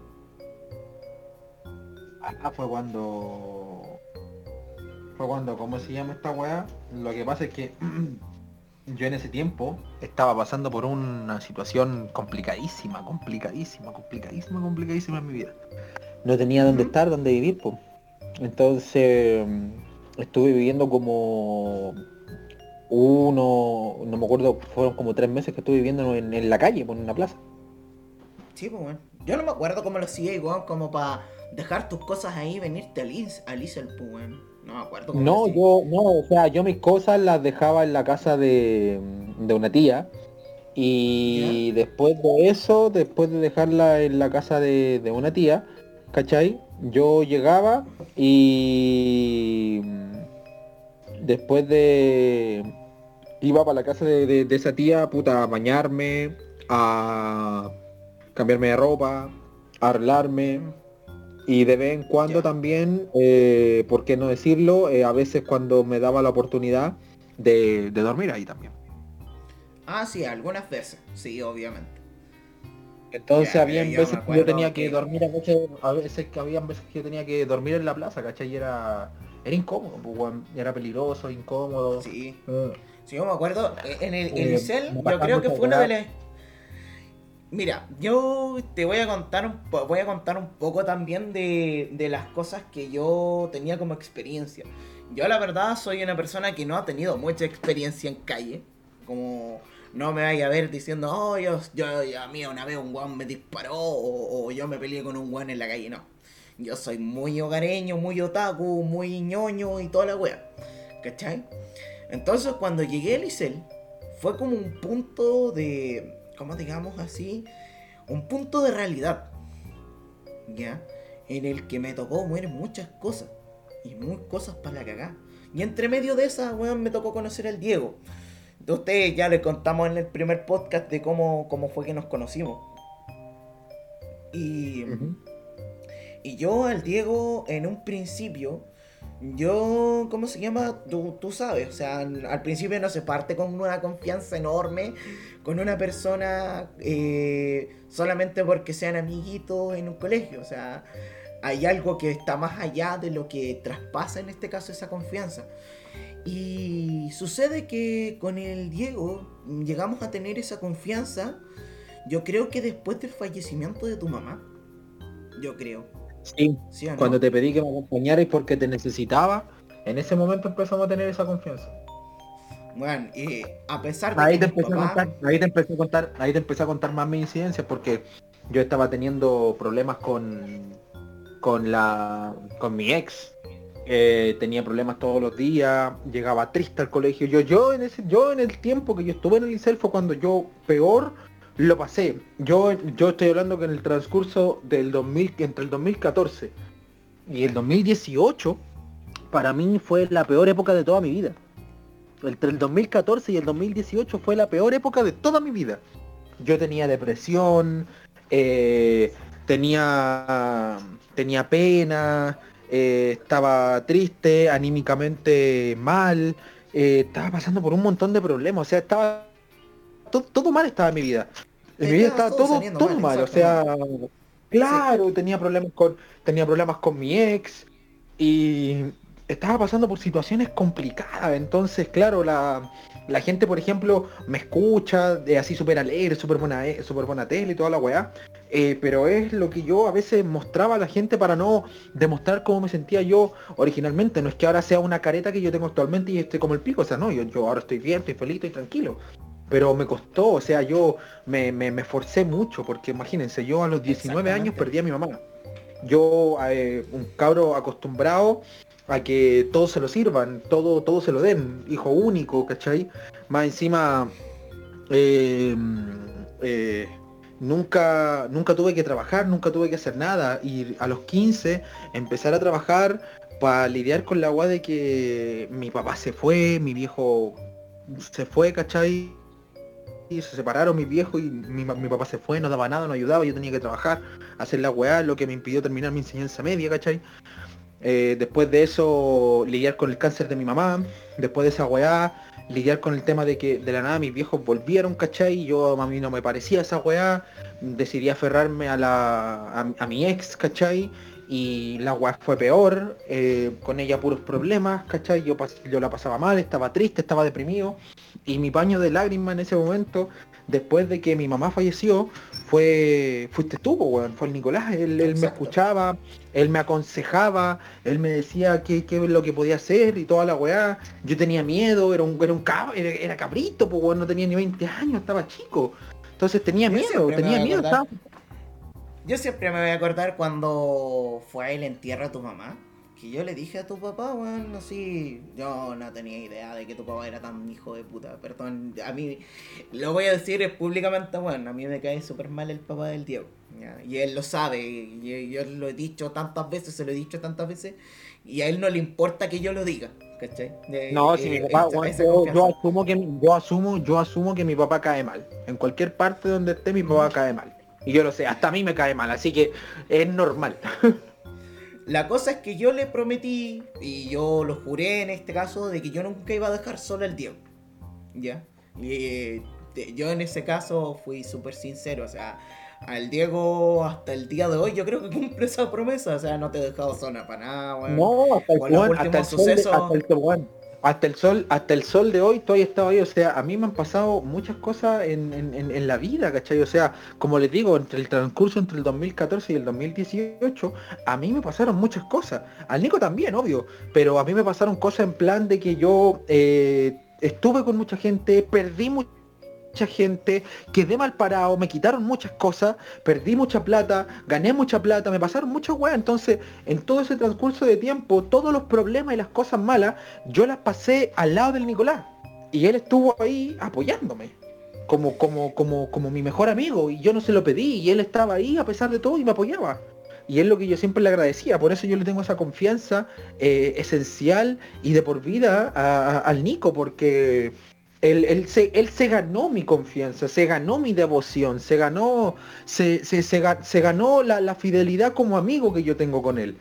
B: Ah, fue cuando. Fue cuando, ¿cómo se llama esta weá? Lo que pasa es que yo en ese tiempo estaba pasando por una situación complicadísima, complicadísima, complicadísima, complicadísima en mi vida. No tenía dónde estar, dónde vivir, pues. Entonces estuve viviendo como uno, no me acuerdo, fueron como tres meses que estuve viviendo en, en la calle, pues, en una plaza.
A: Sí, pues bueno. Yo no me acuerdo cómo lo hacía, weón, como para dejar tus cosas ahí venirte al al Isel, pues. No me acuerdo cómo
B: No, yo, no, o sea, yo mis cosas las dejaba en la casa de, de una tía. Y después de eso, después de dejarla en la casa de, de una tía, ¿cachai? Yo llegaba y después de... Iba para la casa de, de- de esa tía, puta, a bañarme, a cambiarme de ropa, a arreglarme. Y de vez en cuando también, eh, ¿por qué no decirlo? Eh, a veces cuando me daba la oportunidad de, de dormir ahí también.
A: Ah, sí, algunas veces. Sí, obviamente.
B: Entonces había veces que yo tenía que,
A: que-
B: dormir a veces, a veces que había veces que yo tenía que dormir en la plaza, ¿cachai? Y era, era incómodo, pues, era peligroso, incómodo.
A: Sí.
B: Eh,
A: Sí, yo me acuerdo. eh, En el, en
B: Eh,
A: el yo creo que fue una de las. Mira, yo te voy a contar un po- voy a contar un poco también de, de las cosas que yo tenía como experiencia. Yo la verdad soy una persona que no ha tenido mucha experiencia en calle. Como no me vaya a ver diciendo, oh, yo, yo, yo- a mí una vez un guan me disparó o, o yo me peleé con un guan en la calle. No. Yo soy muy hogareño, muy otaku, muy ñoño y toda la wea. ¿Cachai? Entonces cuando llegué al Isel fue como un punto de, ¿cómo digamos así? Un punto de realidad. ¿Ya? En el que me tocó ver muchas cosas. Y muy cosas para la cagá. Y entre medio de esas, weón, me tocó conocer al Diego. De ustedes ya les contamos en el primer podcast de cómo, cómo fue que nos conocimos. Y... Y yo al Diego, en un principio, yo, ¿cómo se llama? Tú, tú sabes, o sea, al principio no se parte con una confianza enorme con una persona eh, solamente porque sean amiguitos en un colegio, o sea, hay algo que está más allá de lo que traspasa en este caso esa confianza. Y sucede que con el Diego llegamos a tener esa confianza, yo creo que después del fallecimiento de tu mamá. Yo creo.
B: Sí,
A: ¿Sí o no?
B: cuando te pedí que me acompañaras porque te necesitaba, en ese momento empezamos a tener esa confianza.
A: Bueno, y a pesar de
B: Ahí
A: que
B: te, empecé a
A: papás-
B: contar, ahí te empecé a contar, ahí te empecé a contar más mis incidencias porque yo estaba teniendo problemas con con la con mi ex. Eh, tenía problemas todos los días, llegaba triste al colegio. Yo, yo en ese, yo en el tiempo que yo estuve en el liceo fue cuando yo peor lo pasé. Yo, yo estoy hablando que en el transcurso del 2000, entre el 2014 y el 2018, para mí fue la peor época de toda mi vida. Entre el 2014 y el 2018 fue la peor época de toda mi vida. Yo tenía depresión, eh, tenía, tenía pena, eh, estaba triste, anímicamente mal, eh, estaba pasando por un montón de problemas, o sea, estaba to- todo mal estaba en mi vida. En mi vida
A: Estaba todo
B: todo,
A: saliendo
B: todo
A: mal,
B: mal, o sea, claro, tenía problemas con, tenía problemas con mi ex y estaba pasando por situaciones complicadas, entonces claro, la, la gente por ejemplo me escucha de así súper alegre, súper buena, eh, súper buena tele y toda la weá, eh, pero es lo que yo a veces mostraba a la gente para no demostrar cómo me sentía yo originalmente, no es que ahora sea una careta que yo tengo actualmente y esté como el pico, o sea, no, yo, yo ahora estoy bien, estoy feliz, estoy tranquilo. Pero me costó, o sea, yo me, me, me esforcé mucho, porque imagínense, yo a los 19 años perdí a mi mamá. Yo, eh, un cabro acostumbrado a que todo se lo sirvan, todo, todo se lo den, hijo único, ¿cachai? Más encima, eh, eh, nunca, nunca tuve que trabajar, nunca tuve que hacer nada. Y a los 15 empezar a trabajar para lidiar con la agua de que mi papá se fue, mi viejo se fue, ¿cachai? Se separaron mis viejos y mi, papá se fue, no daba nada, no ayudaba, yo tenía que trabajar, hacer la weá, lo que me impidió terminar mi enseñanza media, ¿cachai? Eh, después de eso, lidiar con el cáncer de mi mamá, después de esa weá, lidiar con el tema de que de la nada mis viejos volvieron, ¿cachai? Yo a mí no me parecía esa weá, decidí aferrarme a la a, a mi ex, ¿cachai? Y la weá fue peor, eh, con ella puros problemas, ¿cachai? Yo, pas- yo la pasaba mal, estaba triste, estaba deprimido. Y mi paño de lágrimas en ese momento, después de que mi mamá falleció, fue fuiste tú, weón, fue el Nicolás. Él, él me escuchaba, él me aconsejaba, él me decía qué, qué es lo que podía hacer y toda la weá. Yo tenía miedo, era un, era un cab- era, era cabrito, pues no tenía ni 20 años, estaba chico. Entonces tenía miedo, tenía miedo, estaba-
A: Yo siempre me voy a acordar cuando fue el entierro a tu mamá. Que yo le dije a tu papá, weón, así. Yo no tenía idea de que tu papá era tan hijo de puta. Perdón, a mí. Lo voy a decir públicamente, weón. A mí me cae súper mal el papá del Diego. ¿ya? Y él lo sabe. Y yo lo he dicho tantas veces, se lo he dicho tantas veces. Y a él no le importa que yo lo diga. ¿Cachai? De-
B: No,
A: eh,
B: si mi
A: esa-
B: papá,
A: esa
B: yo, asumo que yo asumo, yo asumo que mi papá cae mal. En cualquier parte donde esté mi papá cae mal. Y yo lo sé, hasta a mí me cae mal, así que es normal.
A: La cosa es que yo le prometí, y yo lo juré en este caso, de que yo nunca iba a dejar solo al Diego. ¿Ya? Y eh, te- yo en ese caso fui súper sincero, o sea, al Diego hasta el día de hoy yo creo que cumple esa promesa, o sea, no te he dejado zona para nada, weón.
B: No, hasta el, weón, hasta el de-
A: sucesos.
B: hasta el, weón, hasta el sol, hasta el sol de hoy todavía estaba ahí, o sea, a mí me han pasado muchas cosas en, en- en- la vida, ¿cachai? O sea, como les digo, entre el transcurso entre el 2014 y el 2018, a mí me pasaron muchas cosas. Al Nico también, obvio, pero a mí me pasaron cosas en plan de que yo eh, estuve con mucha gente, perdí mucha gente, quedé mal parado, me quitaron muchas cosas, perdí mucha plata, gané mucha plata, me pasaron muchas weas, entonces en todo ese transcurso de tiempo, todos los problemas y las cosas malas, yo las pasé al lado del Nicolás. Y él estuvo ahí apoyándome. Como, como, como, como mi mejor amigo. Y yo no se lo pedí. Y él estaba ahí a pesar de todo y me apoyaba. Y es lo que yo siempre le agradecía. Por eso yo le tengo esa confianza eh, esencial y de por vida al Nico. Porque él, él se, él se ganó mi confianza, se ganó mi devoción, se ganó, se, se, se se ganó la, la fidelidad como amigo que yo tengo con él.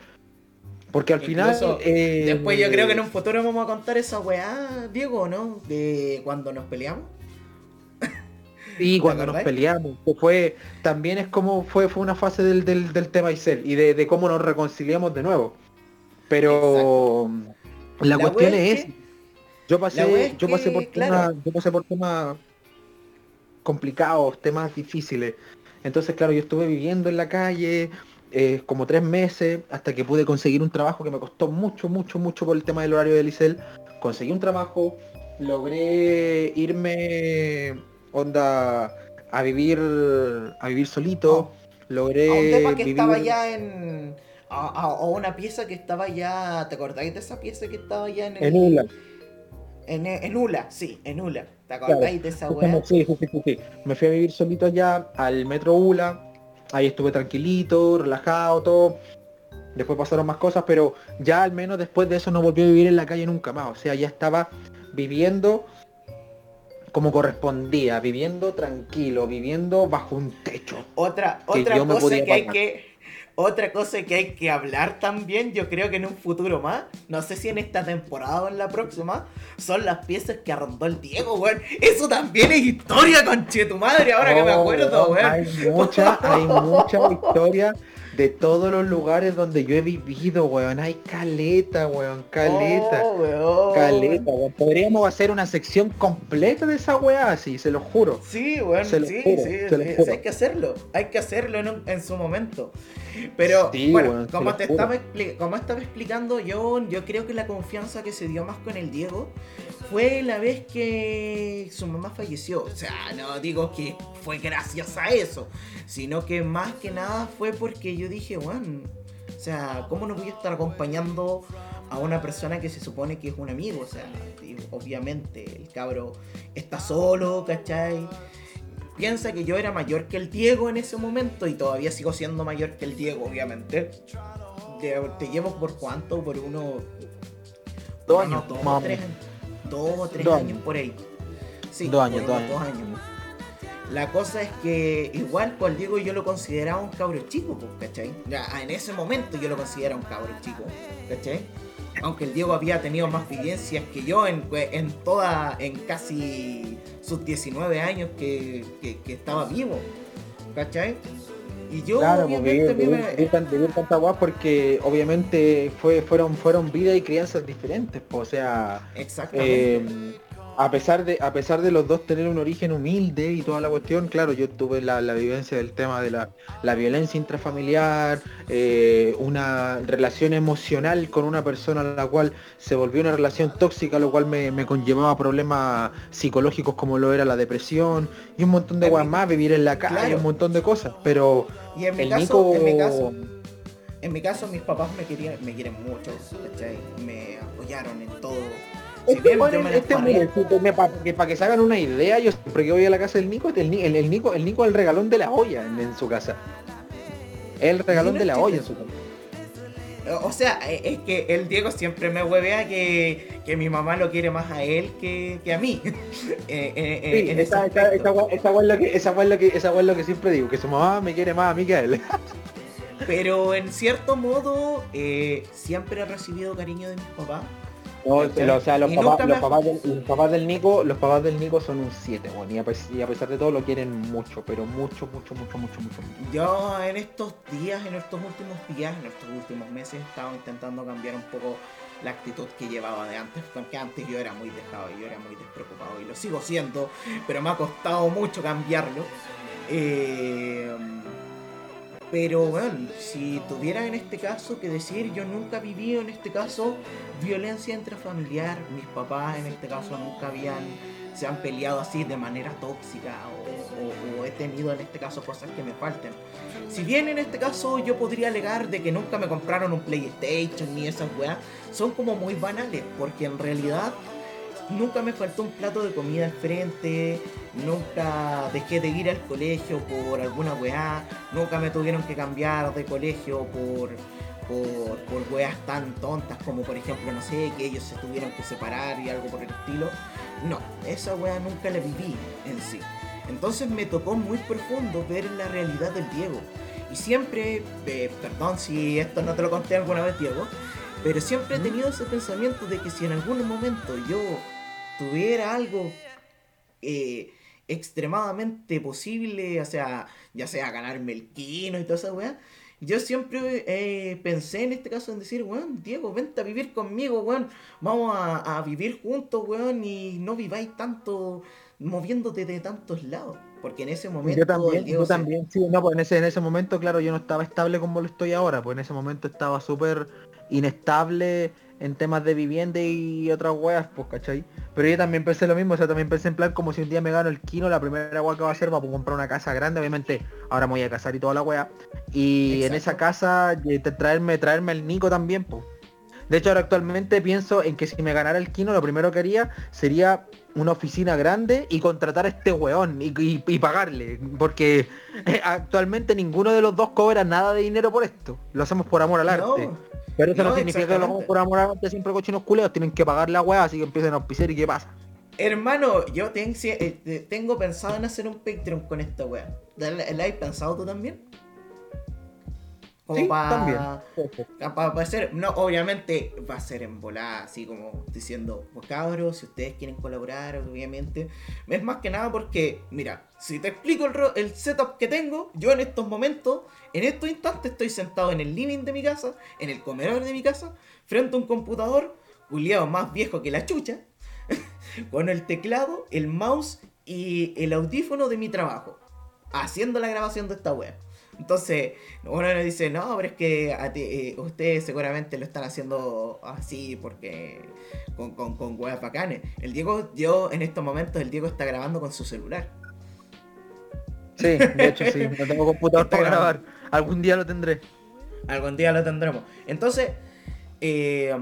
B: Porque al final... Eh,
A: Después yo creo que en un futuro vamos a contar esa weá, Diego, ¿no? De cuando nos peleamos.
B: Sí, cuando nos peleamos, que fue, también es como fue, fue una fase del, del, del tema Isel y de, de cómo nos reconciliamos de nuevo. Pero la,
A: La
B: cuestión es,
A: es que-
B: Yo pasé, yo pasé por
A: claro.
B: temas, yo pasé por temas complicados, temas difíciles. Entonces, claro, yo estuve viviendo en la calle eh, como tres meses hasta que pude conseguir un trabajo que me costó mucho, mucho, mucho por el tema del horario de Licel. Conseguí un trabajo, logré irme onda a vivir a vivir solito, logré
A: A un tema que
B: vivir
A: estaba ya en. A, a- a una pieza que estaba ya. ¿Te acordáis de esa pieza que estaba ya en el-
B: en.
A: En, en Ula, sí, en Ula. ¿Te acordáis de esa weá?
B: Sí, sí, sí, sí. Me fui a vivir solito allá al metro Ula. Ahí estuve tranquilito, relajado, todo. Después pasaron más cosas, pero ya al menos después de eso no volví a vivir en la calle nunca más. O sea, ya estaba viviendo como correspondía, viviendo tranquilo, viviendo bajo un techo.
A: Otra,
B: que
A: otra cosa que hay que. Otra cosa que hay que hablar también, yo creo que en un futuro más, no sé si en esta temporada o en la próxima, son las piezas que arrendó el Diego, weón. Eso también es historia, conche tu madre, ahora que me
B: Oh,
A: acuerdo,
B: weón,
A: weón.
B: Hay mucha, hay mucha historia de todos los lugares donde yo he vivido, weón. Hay caleta, weón, caleta.
A: Oh, weón.
B: Caleta, weón. Podríamos hacer una sección completa de esa weá, así, se lo juro.
A: Sí, bueno,
B: Se lo
A: sí,
B: juro,
A: sí,
B: se lo
A: sí,
B: juro.
A: hay que hacerlo, hay que hacerlo en, un- en su momento. Pero
B: Sí,
A: bueno,
B: weón,
A: como te estaba, como estaba explicando yo, yo creo que la confianza que se dio más con el Diego fue la vez que su mamá falleció. O sea, no digo que fue gracias a eso, sino que más que nada fue porque yo dije, bueno, o sea, ¿cómo no voy a estar acompañando a una persona que se supone que es un amigo? O sea, obviamente el cabro está solo, ¿cachai? Piensa que yo era mayor que el Diego en ese momento y todavía sigo siendo mayor que el Diego, obviamente. De- te llevo por cuánto, por uno...
B: Dos años,
A: dos, tres años. Dos o tres
B: Dos
A: años
B: años.
A: por ahí. Sí,
B: Dos años, dos años.
A: La cosa es que igual pues al Diego yo lo consideraba un cabro chico, pues, ¿cachai? Ya, en ese momento yo lo consideraba un cabro chico, ¿cachai? Aunque el Diego había tenido más vivencias que yo en, en toda, en casi sus 19 años que, que, que estaba vivo, ¿cachai? Y yo
B: Claro,
A: obviamente
B: vivir,
A: a mí me-
B: vivir, vivir tan- vivir tanta porque obviamente fue, fueron, fueron vida y crianzas diferentes, pues, o sea,
A: Exactamente.
B: eh, a pesar de, a pesar de los dos tener un origen humilde y toda la cuestión, claro, yo tuve la, la vivencia del tema de la, la violencia intrafamiliar, eh, una relación emocional con una persona a la cual se volvió una relación tóxica, lo cual me, me conllevaba problemas psicológicos como lo era la depresión y un montón de guas más, vivir en la calle,
A: Claro.
B: un montón de cosas, pero
A: y en mi
B: el
A: caso,
B: Nico...
A: en mi caso, en mi caso mis papás me querían, me quieren mucho, ¿cachai? Me apoyaron en todo. Si
B: Este,
A: bien me
B: este, mire, para que, pa' que se hagan una idea, yo siempre que voy a la casa del Nico, el, el, el Nico, el Nico es el regalón de la olla en, en su casa. El regalón
A: no
B: de la olla en su casa.
A: O sea, eh, es que el Diego siempre me huevea que, que mi mamá lo quiere más a él que, que a mí.
B: Esa, es lo que siempre digo, que su mamá me quiere más a mí que a él.
A: Pero en cierto modo, eh, siempre he recibido cariño de mis papás.
B: O sea, los
A: Y nunca
B: los, papás del, los papás del Nico, los papás del Nico son un 7, y, a pes- y a pesar de todo lo quieren mucho, pero mucho, mucho, mucho, mucho, mucho. mucho.
A: Yo en estos días, en estos últimos días, en estos últimos meses, estaba intentando cambiar un poco la actitud que llevaba de antes, porque antes yo era muy dejado, yo era muy despreocupado y lo sigo siendo, pero me ha costado mucho cambiarlo. Eh, pero bueno, si tuviera en este caso que decir, yo nunca viví en este caso violencia intrafamiliar, mis papás en este caso nunca habían, se han peleado así de manera tóxica o, o- o he tenido en este caso cosas que me falten. Si bien en este caso yo podría alegar de que nunca me compraron un PlayStation ni esas weas, son como muy banales, porque en realidad nunca me faltó un plato de comida al frente, nunca dejé de ir al colegio por alguna weá, nunca me tuvieron que cambiar de colegio por, por, por weas tan tontas como por ejemplo, no sé, que ellos se tuvieron que separar y algo por el estilo. No, esa wea nunca la viví en sí. Entonces me tocó muy profundo ver la realidad del Diego. Y siempre, eh, perdón si esto no te lo conté alguna vez, Diego, pero siempre he tenido ese pensamiento de que si en algún momento yo tuviera algo eh, extremadamente posible, o sea, ya sea ganarme el kino y toda esa weá, yo siempre eh, pensé en este caso en decir, weón, Diego, vente a vivir conmigo, weón. Vamos a, a vivir juntos, weón, y no viváis tanto moviéndote de tantos lados. Porque en ese momento
B: Yo también,
A: el Diego
B: yo
A: se-
B: también, sí, no, pues en ese, en ese momento, claro, yo no estaba estable como lo estoy ahora, pues en ese momento estaba súper inestable en temas de vivienda y otras weas, pues, ¿cachai? Pero yo también pensé lo mismo, o sea, también pensé en plan como si un día me gano el kino, la primera wea que va a hacer va a comprar una casa grande, obviamente, ahora me voy a casar y toda la wea. Y en esa casa eh, traerme, traerme el Nico también, pues. De hecho, ahora actualmente pienso en que si me ganara el Kino, lo primero que haría sería una oficina grande y contratar a este weón y, y- y pagarle. Porque eh, actualmente ninguno de los dos cobra nada de dinero por esto. Lo hacemos por amor al arte. Pero eso no,
A: no,
B: significa que lo hagamos
A: exactamente.
B: por amor arte siempre cochinos culeos. Tienen que pagar la weá, así que empiecen a auspiciar y qué pasa.
A: Hermano, yo ten- eh, tengo pensado en hacer un Patreon con esta wea. ¿La, has pensado tú también? Como
B: Sí,
A: para
B: también.
A: Para hacer, no, obviamente va a ser en volada, así como diciendo, pues cabros, si ustedes quieren colaborar, obviamente. Es más que nada porque, mira, si te explico el, el setup que tengo, yo en estos momentos, en estos instantes estoy sentado en el living de mi casa, en el comedor de mi casa, frente a un computador, culiado más viejo que la chucha, con el teclado, el mouse y el audífono de mi trabajo, haciendo la grabación de esta web. Entonces, uno le dice, no, pero es que a ti- eh, ustedes seguramente lo están haciendo así porque con, con, con weas bacanes. El Diego, yo en estos momentos, el Diego está grabando con su celular.
B: Sí, de hecho sí. No tengo computador
A: Está
B: para
A: grabando.
B: grabar. Algún día lo tendré.
A: Algún día lo tendremos. Entonces, eh,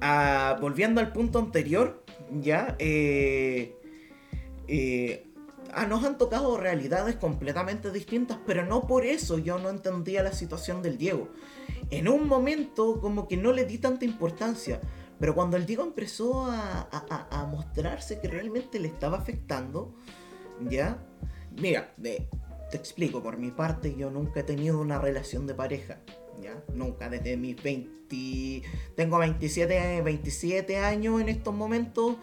A: ah, volviendo al punto anterior, ya, eh, eh, ah, nos han tocado realidades completamente distintas, pero no por eso yo no entendía la situación del Diego. En un momento como que no le di tanta importancia, pero cuando el Diego empezó a, a- mostrarse que realmente le estaba afectando, ya, mira, de- te explico, por mi parte yo nunca he tenido una relación de pareja, ya, nunca, desde mis 20, tengo 27, 27 años en estos momentos,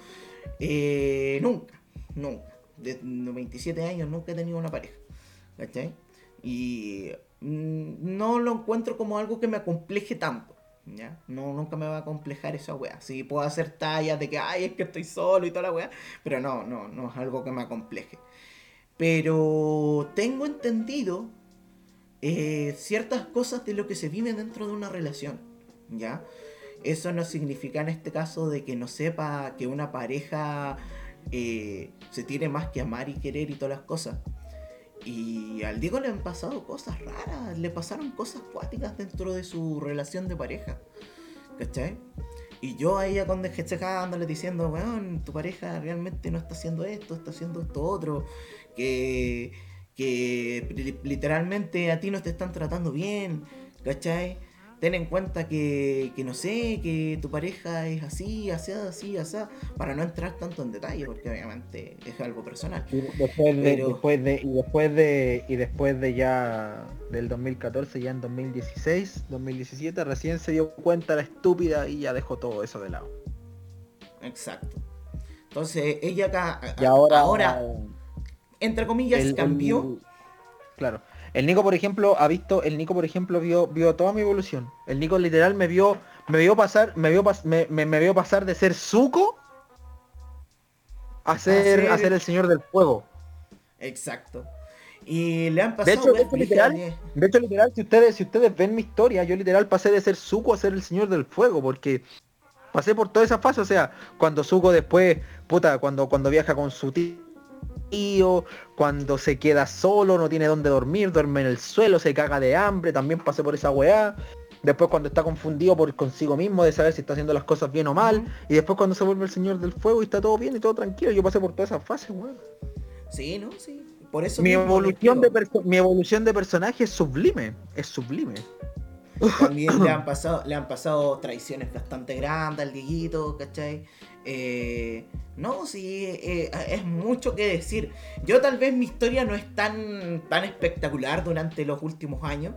A: eh, nunca, nunca, desde los 27 años nunca he tenido una pareja, ¿cachai? Y mm, no lo encuentro como algo que me acompleje tanto. ¿Ya? No, nunca me va a complejar esa wea. Sí, puedo hacer tallas de que, ay, es que estoy solo y toda la wea. Pero no, no, no es algo que me acompleje. Pero tengo entendido eh, ciertas cosas de lo que se vive dentro de una relación. ¿Ya? Eso no significa en este caso de que no sepa que una pareja eh, se tiene más que amar y querer y todas las cosas. Y al Diego le han pasado cosas raras, le pasaron cosas cuáticas dentro de su relación de pareja. ¿Cachai? Y yo a ella cuando diciendo, weón, tu pareja realmente no está haciendo esto, está haciendo esto otro, que, que li- literalmente a ti no te están tratando bien, ¿cachai? Ten en cuenta que, que no sé, que tu pareja es así, así, así, así, para no entrar tanto en detalle, porque obviamente es algo personal.
B: Y después de,
A: Pero-
B: después de, y después de, y después de ya del 2014, ya en 2016, 2017, recién se dio cuenta la estúpida y ya dejó todo eso de lado.
A: Exacto. Entonces ella acá,
B: Y ahora,
A: ahora entre comillas,
B: el-
A: cambió.
B: el- claro. El Nico, por ejemplo, ha visto, el Nico, por ejemplo, vio, vio toda mi evolución. El Nico literal me vio, me vio pasar, me vio, pas- me, me- me vio pasar de ser Zuko a ser,
A: ser-
B: a ser el señor del fuego.
A: Exacto. Y le han
B: De
A: pasado
B: hecho, de hecho, literal, de hecho, literal, si ustedes, si ustedes ven mi historia, yo literal pasé de ser Zuko a ser el señor del fuego, porque pasé por toda esa fase, o sea, cuando Zuko después, puta, cuando, cuando viaja con su tío, cuando se queda solo, no tiene dónde dormir, duerme en el suelo, se caga de hambre, también pasé por esa weá. Después cuando está confundido por consigo mismo de saber si está haciendo las cosas bien o mal. Y después cuando se vuelve el señor del fuego y está todo bien y todo tranquilo. Yo pasé por todas esas fases, weón.
A: Sí, ¿no? Sí. Por eso
B: Mi evolución, de mi evolución de personaje es sublime. Es sublime.
A: También le han pasado, le han pasado traiciones bastante grandes al Dieguito, ¿cachai? Eh, no, sí, eh, es mucho que decir. Yo tal vez mi historia no es tan, tan espectacular durante los últimos años,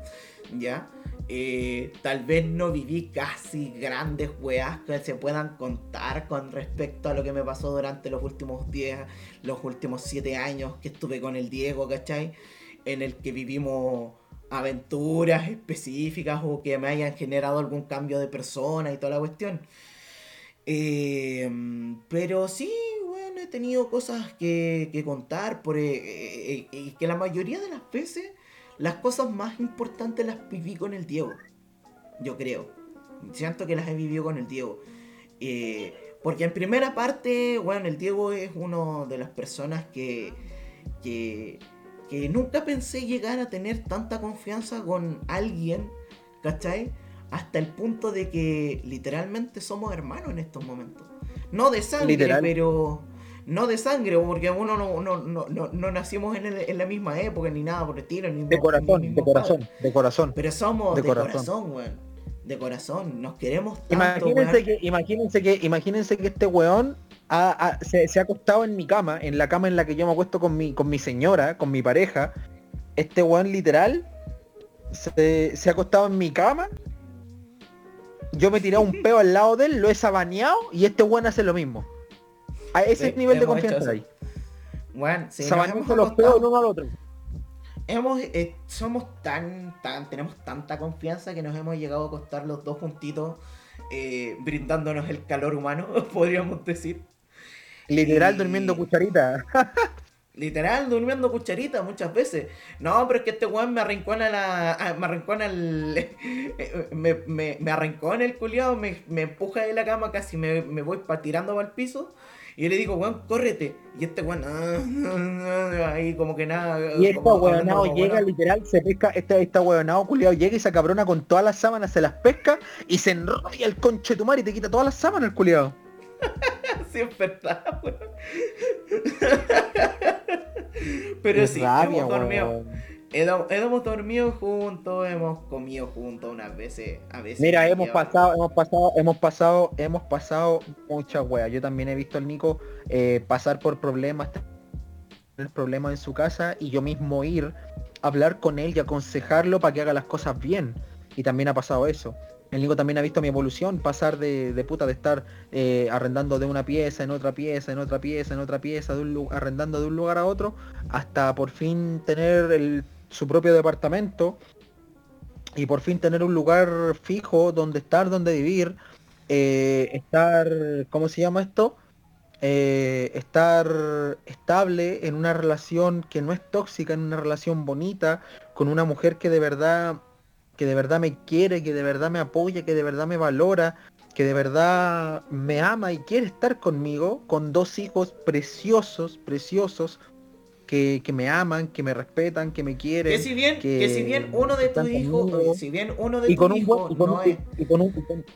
A: ¿ya? Eh, tal vez no viví casi grandes weas que se puedan contar con respecto a lo que me pasó durante los últimos 10, los últimos 7 años que estuve con el Diego, ¿cachai? En el que vivimos aventuras específicas o que me hayan generado algún cambio de persona y toda la cuestión. Eh, pero sí, bueno, he tenido cosas que, que contar, por, eh, eh, y que la mayoría de las veces las cosas más importantes las viví con el Diego, yo creo. Siento que las he vivido con el Diego. porque en primera parte, bueno, el Diego es una de las personas que, que que nunca pensé llegar a tener tanta confianza con alguien, ¿cachai? Hasta el punto de que literalmente somos hermanos en estos momentos. No de sangre, pero... No de sangre, porque uno no, no, no, no, nacimos en, la misma época ni nada por el estilo. Ni
B: de corazón, de corazón, de corazón.
A: Pero somos de, corazón, weón. De corazón, nos queremos
B: tanto, imagínense que, imagínense que, imagínense que este weón se, ha acostado en mi cama, en la cama en la que yo me acuesto con mi, con mi señora, con mi pareja. Este weón literal se, ha acostado en mi cama. Yo me he tirado un peo al lado de él, lo he sabaneado y este weón hace lo mismo. A ese nivel de confianza ahí.
A: Bueno, sí,
B: los peos uno al otro.
A: Hemos, eh, somos tan, tan, tenemos tanta confianza que nos hemos llegado a acostar los dos juntitos, eh, brindándonos el calor humano, podríamos decir.
B: Literal durmiendo cucharita.
A: Literal, durmiendo cucharita muchas veces. No, pero es que este weón me arrincona la. Ah, me arrincona el. me, me, me arrincona el culiado, me, me empuja de la cama, casi me, me voy pa, tirando para el piso. Y yo le digo, weón, córrete. Y este weón, ah, ahí como que nada.
B: Y este weonado llega literal, se pesca, este, este weonado culiado llega y se cabrona con todas las sábanas, se las pesca y se enrolla el conche tu mar y te quita todas las sábanas el culiado.
A: Siempre está, Pero sí, hemos dormido. Hemos dormido juntos, hemos comido juntos unas veces, a veces.
B: Mira, hemos pasado, hemos pasado, hemos pasado, hemos pasado muchas weas. Yo también he visto al Nico eh, pasar por problemas, tener problemas en su casa y yo mismo ir a hablar con él y aconsejarlo para que haga las cosas bien. Y también ha pasado eso. El Nico también ha visto mi evolución, pasar de, puta de estar eh, arrendando de una pieza en otra pieza, en otra pieza, en otra pieza, de arrendando de un lugar a otro, hasta por fin tener su propio departamento y por fin tener un lugar fijo donde estar, donde vivir, eh, estar, ¿cómo se llama esto? Eh, estar estable en una relación que no es tóxica, en una relación bonita, con una mujer que de verdad que de verdad me quiere, que de verdad me apoya, que de verdad me valora, que de verdad me ama y quiere estar conmigo, con dos hijos preciosos, preciosos, que, me aman, que me respetan, que me quieren.
A: Que si bien, que, si bien uno de tus hijos, si bien uno de tus hijos no es...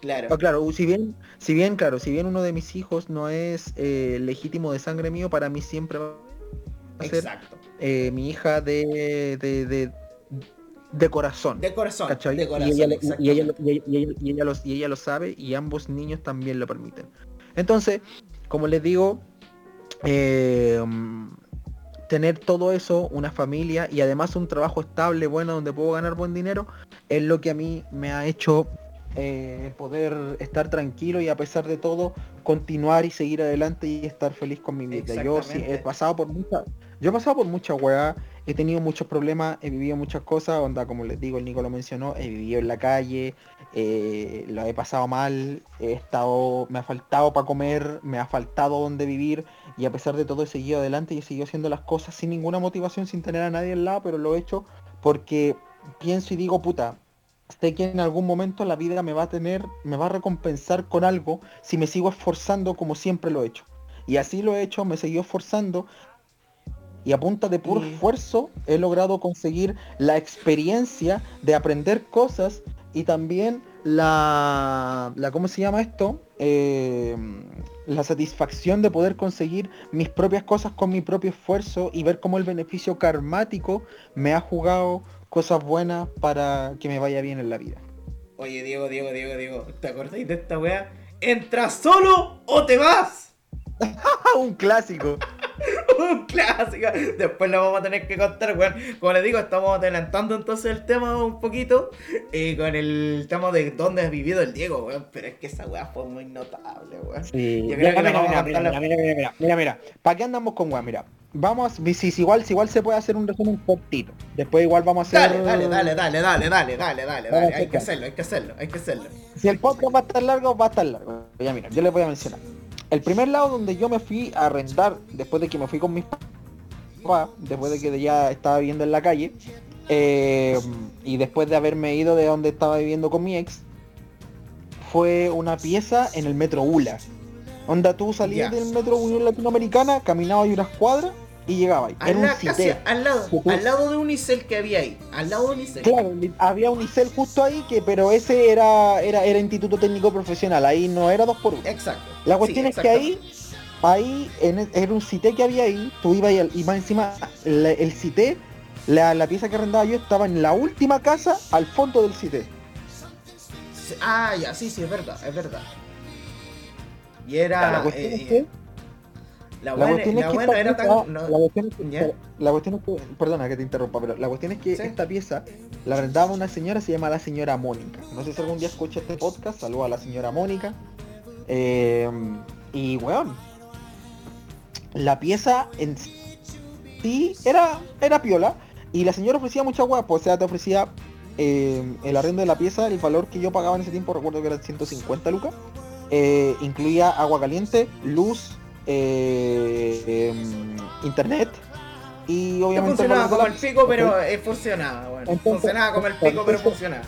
B: claro. Ah, claro, si bien, si bien, claro, si bien uno de mis hijos no es eh, legítimo de sangre mío, para mí siempre va a ser eh, mi hija de, de, de corazón.
A: De corazón.
B: De corazón y, ella, y, ella, y, ella, los, y ella lo sabe y ambos niños también lo permiten. Entonces, como les digo, eh, tener todo eso, una familia y además un trabajo estable, bueno, donde puedo ganar buen dinero, es lo que a mí me ha hecho eh, poder estar tranquilo y a pesar de todo continuar y seguir adelante y estar feliz con mi vida. Yo sí, he pasado por mucha, yo he pasado por mucha weá, he tenido muchos problemas, he vivido muchas cosas, onda como les digo, el Nico lo mencionó, he vivido en la calle, eh, lo he pasado mal, he estado, me ha faltado para comer, me ha faltado donde vivir y a pesar de todo he seguido adelante y he seguido haciendo las cosas sin ninguna motivación, sin tener a nadie al lado, pero lo he hecho porque pienso y digo, puta, sé que en algún momento la vida me va a tener, me va a recompensar con algo si me sigo esforzando como siempre lo he hecho. Y así lo he hecho, me he seguido esforzando y a punta de puro esfuerzo he logrado conseguir la experiencia de aprender cosas y también la, la ¿cómo se llama esto? Eh, la satisfacción de poder conseguir mis propias cosas con mi propio esfuerzo y ver cómo el beneficio karmático me ha jugado cosas buenas para que me vaya bien en la vida.
A: Oye, Diego, Diego, Diego, Diego, ¿te acordáis de esta weá? ¿Entras solo o te vas?
B: Un clásico.
A: un clásico. Después lo vamos a tener que contar, weón. Como les digo, estamos adelantando entonces el tema un poquito. Eh, con el tema de dónde ha vivido el Diego, weón. Pero es que esa weá fue muy notable, weón.
B: Sí. Yo creo mira, que mira, mira, mira, mira, mira, mira, ¿Para qué andamos con weón? Mira. vamos, si, igual, si igual se puede hacer un resumen cortito. Después igual vamos a hacer.
A: Dale, dale, dale, dale, dale, dale, dale, dale. Hay que
B: hacer-
A: hacerlo, hay que hacerlo, hay que hacerlo.
B: Si el podcast va a estar largo, va a estar largo. Ya mira, yo les voy a mencionar. El primer lado donde yo me fui a arrendar, después de que me fui con mis papás, después de que ya estaba viviendo en la calle, eh, y después de haberme ido de donde estaba viviendo con mi ex, fue una pieza en el metro ULA. Onda, tú salías del metro Unión Latinoamericana, caminabas ahí unas cuadras y llegabas.
A: Al,
B: Era un
A: la- casi
B: cité.
A: al lado, al lado de Unicel que había ahí. Al lado de Unicel.
B: Claro, había un ICEL justo ahí, que pero ese era, era, era Instituto Técnico Profesional, ahí no era dos por uno.
A: Exacto.
B: La cuestión
A: Sí,
B: es que ahí, ahí, en era un cité que había ahí, tú ibas y, más encima, la- el cité, la, la pieza que arrendaba yo estaba en la última casa al fondo del cité.
A: Ah, ya, sí, sí, es verdad, es verdad. Y era.
B: la cuestión
A: eh,
B: es que,
A: la
B: cuestión es
A: la
B: que
A: buena
B: esta
A: era
B: pieza-
A: tan. no-
B: la cuestión es que-
A: ¿Ya?
B: la cuestión es que, perdona que te interrumpa, pero la cuestión es que
A: Sí.
B: esta pieza la arrendaba una señora, se llama la señora Mónica. No sé si algún día escucha este podcast, saludo a la señora Mónica. Eh, y weón, la pieza en sí era, era piola. Y la señora ofrecía mucha hueá, pues, o sea, te ofrecía eh, el arriendo de la pieza, el valor que yo pagaba en ese tiempo, recuerdo que eran 150 lucas. eh, incluía agua caliente, luz, eh, em, internet y obviamente...
A: funcionaba como el pico, pero eh, funcionaba, bueno.
B: Entonces-
A: funcionaba como el pico, pero funcionaba.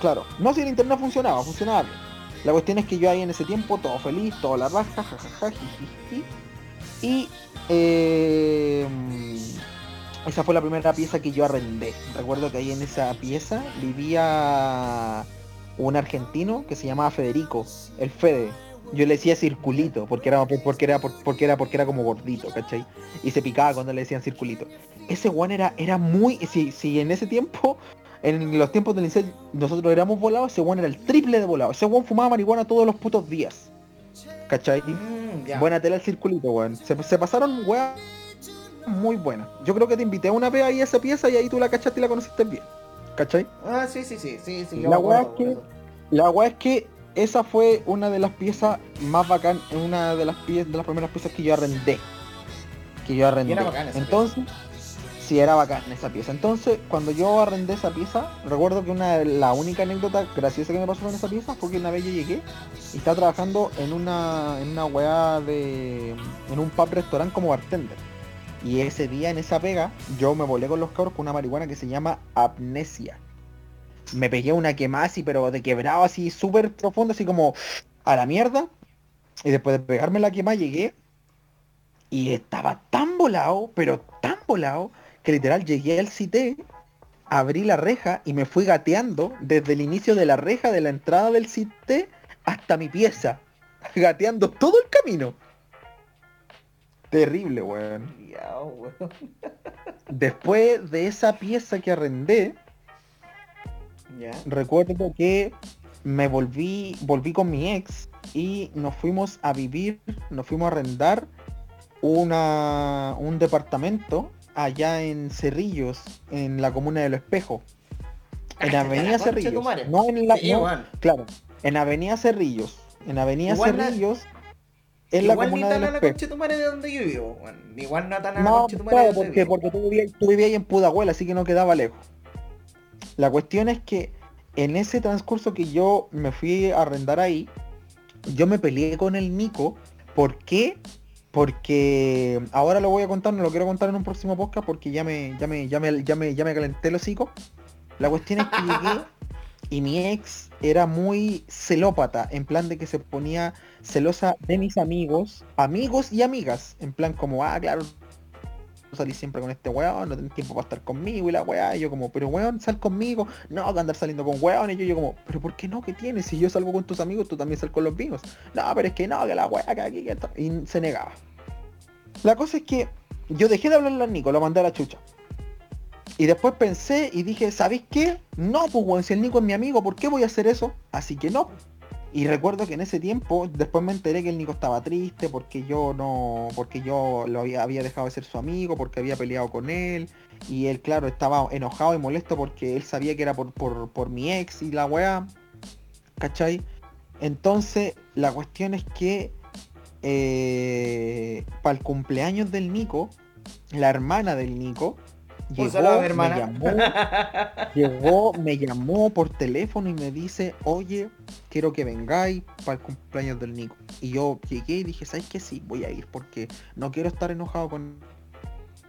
B: Claro, no si el internet funcionaba, funcionaba. La cuestión es que yo ahí en ese tiempo, todo feliz, todo la raja, jajaja. Y eh, esa fue la primera pieza que yo arrendé. Recuerdo que ahí en esa pieza vivía un argentino que se llamaba Federico, el Fede. Yo le decía circulito, porque era porque era porque era porque era como gordito, ¿cachai? Y se picaba cuando le decían circulito. Ese one era, era muy. Si, si en ese tiempo en los tiempos del liceo nosotros éramos volados, ese one era el triple de volado. Ese one fumaba marihuana todos los putos días. ¿Cachai?
A: Mm.
B: Buena tela el circulito, weón. Se, se pasaron weas muy buenas. Yo creo que te invité a una vez ahí a esa pieza y ahí tú la cachaste y la conociste bien. ¿Cachai?
A: Ah, sí, sí, sí, sí, sí.
B: La weá es que-. La wea es que esa fue una de las piezas más bacán, una de las piezas, de las primeras piezas que yo arrendé. Que yo arrendé.
A: era bacán esa
B: Entonces, sí era bacán esa pieza. Entonces, cuando yo arrendé esa pieza, recuerdo que una la única anécdota graciosa que me pasó con esa pieza fue que una vez yo llegué y estaba trabajando en una, en una weá de. en un pub restaurant como bartender. Y ese día en esa pega, yo me volé con los cabros con una marihuana que se llama amnesia. Me pegué una quemada así, pero de quebrado así, súper profundo, así como a la mierda. Y después de pegarme la quemada llegué y estaba tan volado, pero tan volado, que literal llegué al cité, abrí la reja y me fui gateando desde el inicio de la reja de la entrada del cité hasta mi pieza. Gateando todo el camino. Terrible, weón. Después de esa pieza que arrendé,
A: Ya.
B: recuerdo que me volví, volví con mi ex y nos fuimos a vivir, nos fuimos a arrendar una, un departamento allá en Cerrillos, en la comuna de Lo Espejo. En
A: Ah,
B: Avenida
A: la de tu
B: Cerrillos. No en la,
A: Sí,
B: no, claro, en Avenida Cerrillos. En Avenida
A: Igual
B: Cerrillos, en la
A: Igual ni
B: comuna de
A: tan a la de donde yo vivo, weón. Igual no tan a la
B: No, claro,
A: de donde
B: porque,
A: vivo.
B: porque tú, vivías, tú vivías en Pudahuel, así que no quedaba lejos. La cuestión es que en ese transcurso que yo me fui a arrendar ahí, yo me peleé con el Nico. ¿Por qué? Porque ahora lo voy a contar, no lo quiero contar en un próximo podcast porque ya me, ya me, ya me, ya me, ya me calenté el hocico. La cuestión es que llegué y mi ex era muy celópata, en plan de que se ponía celosa de mis amigos, amigos y amigas, en plan como, ah, claro, salís siempre con este weón, no tenés tiempo para estar conmigo y la weá, y yo como, pero weón, sal conmigo, no, que andar saliendo con weón, y yo, yo como, pero ¿por qué no? ¿Qué tienes? Si yo salgo con tus amigos, tú también sal con los míos. No, pero es que no, que la weá, que aquí, que esto", y se negaba. La cosa es que yo dejé de hablarle al Nico, lo mandé a la chucha. Y después pensé y dije, ¿sabéis qué? No, pues weón, si el Nico es mi amigo, ¿por qué voy a hacer eso? Así que no. Y recuerdo que en ese tiempo, después me enteré que el Nico estaba triste porque yo no, porque yo lo había, había dejado de ser su amigo, porque había peleado con él. Y él, claro, estaba enojado y molesto porque él sabía que era por, por, por mi ex y la weá. ¿Cachai? Entonces, la cuestión es que eh, para el cumpleaños del Nico, la hermana del Nico,
A: Un
B: llegó,
A: saludo a mi
B: me llamó, llegó, me llamó por teléfono y me dice, oye, quiero que vengáis para el cumpleaños del Nico. Y yo llegué y dije, ¿sabes qué? Sí, voy a ir porque no quiero estar enojado con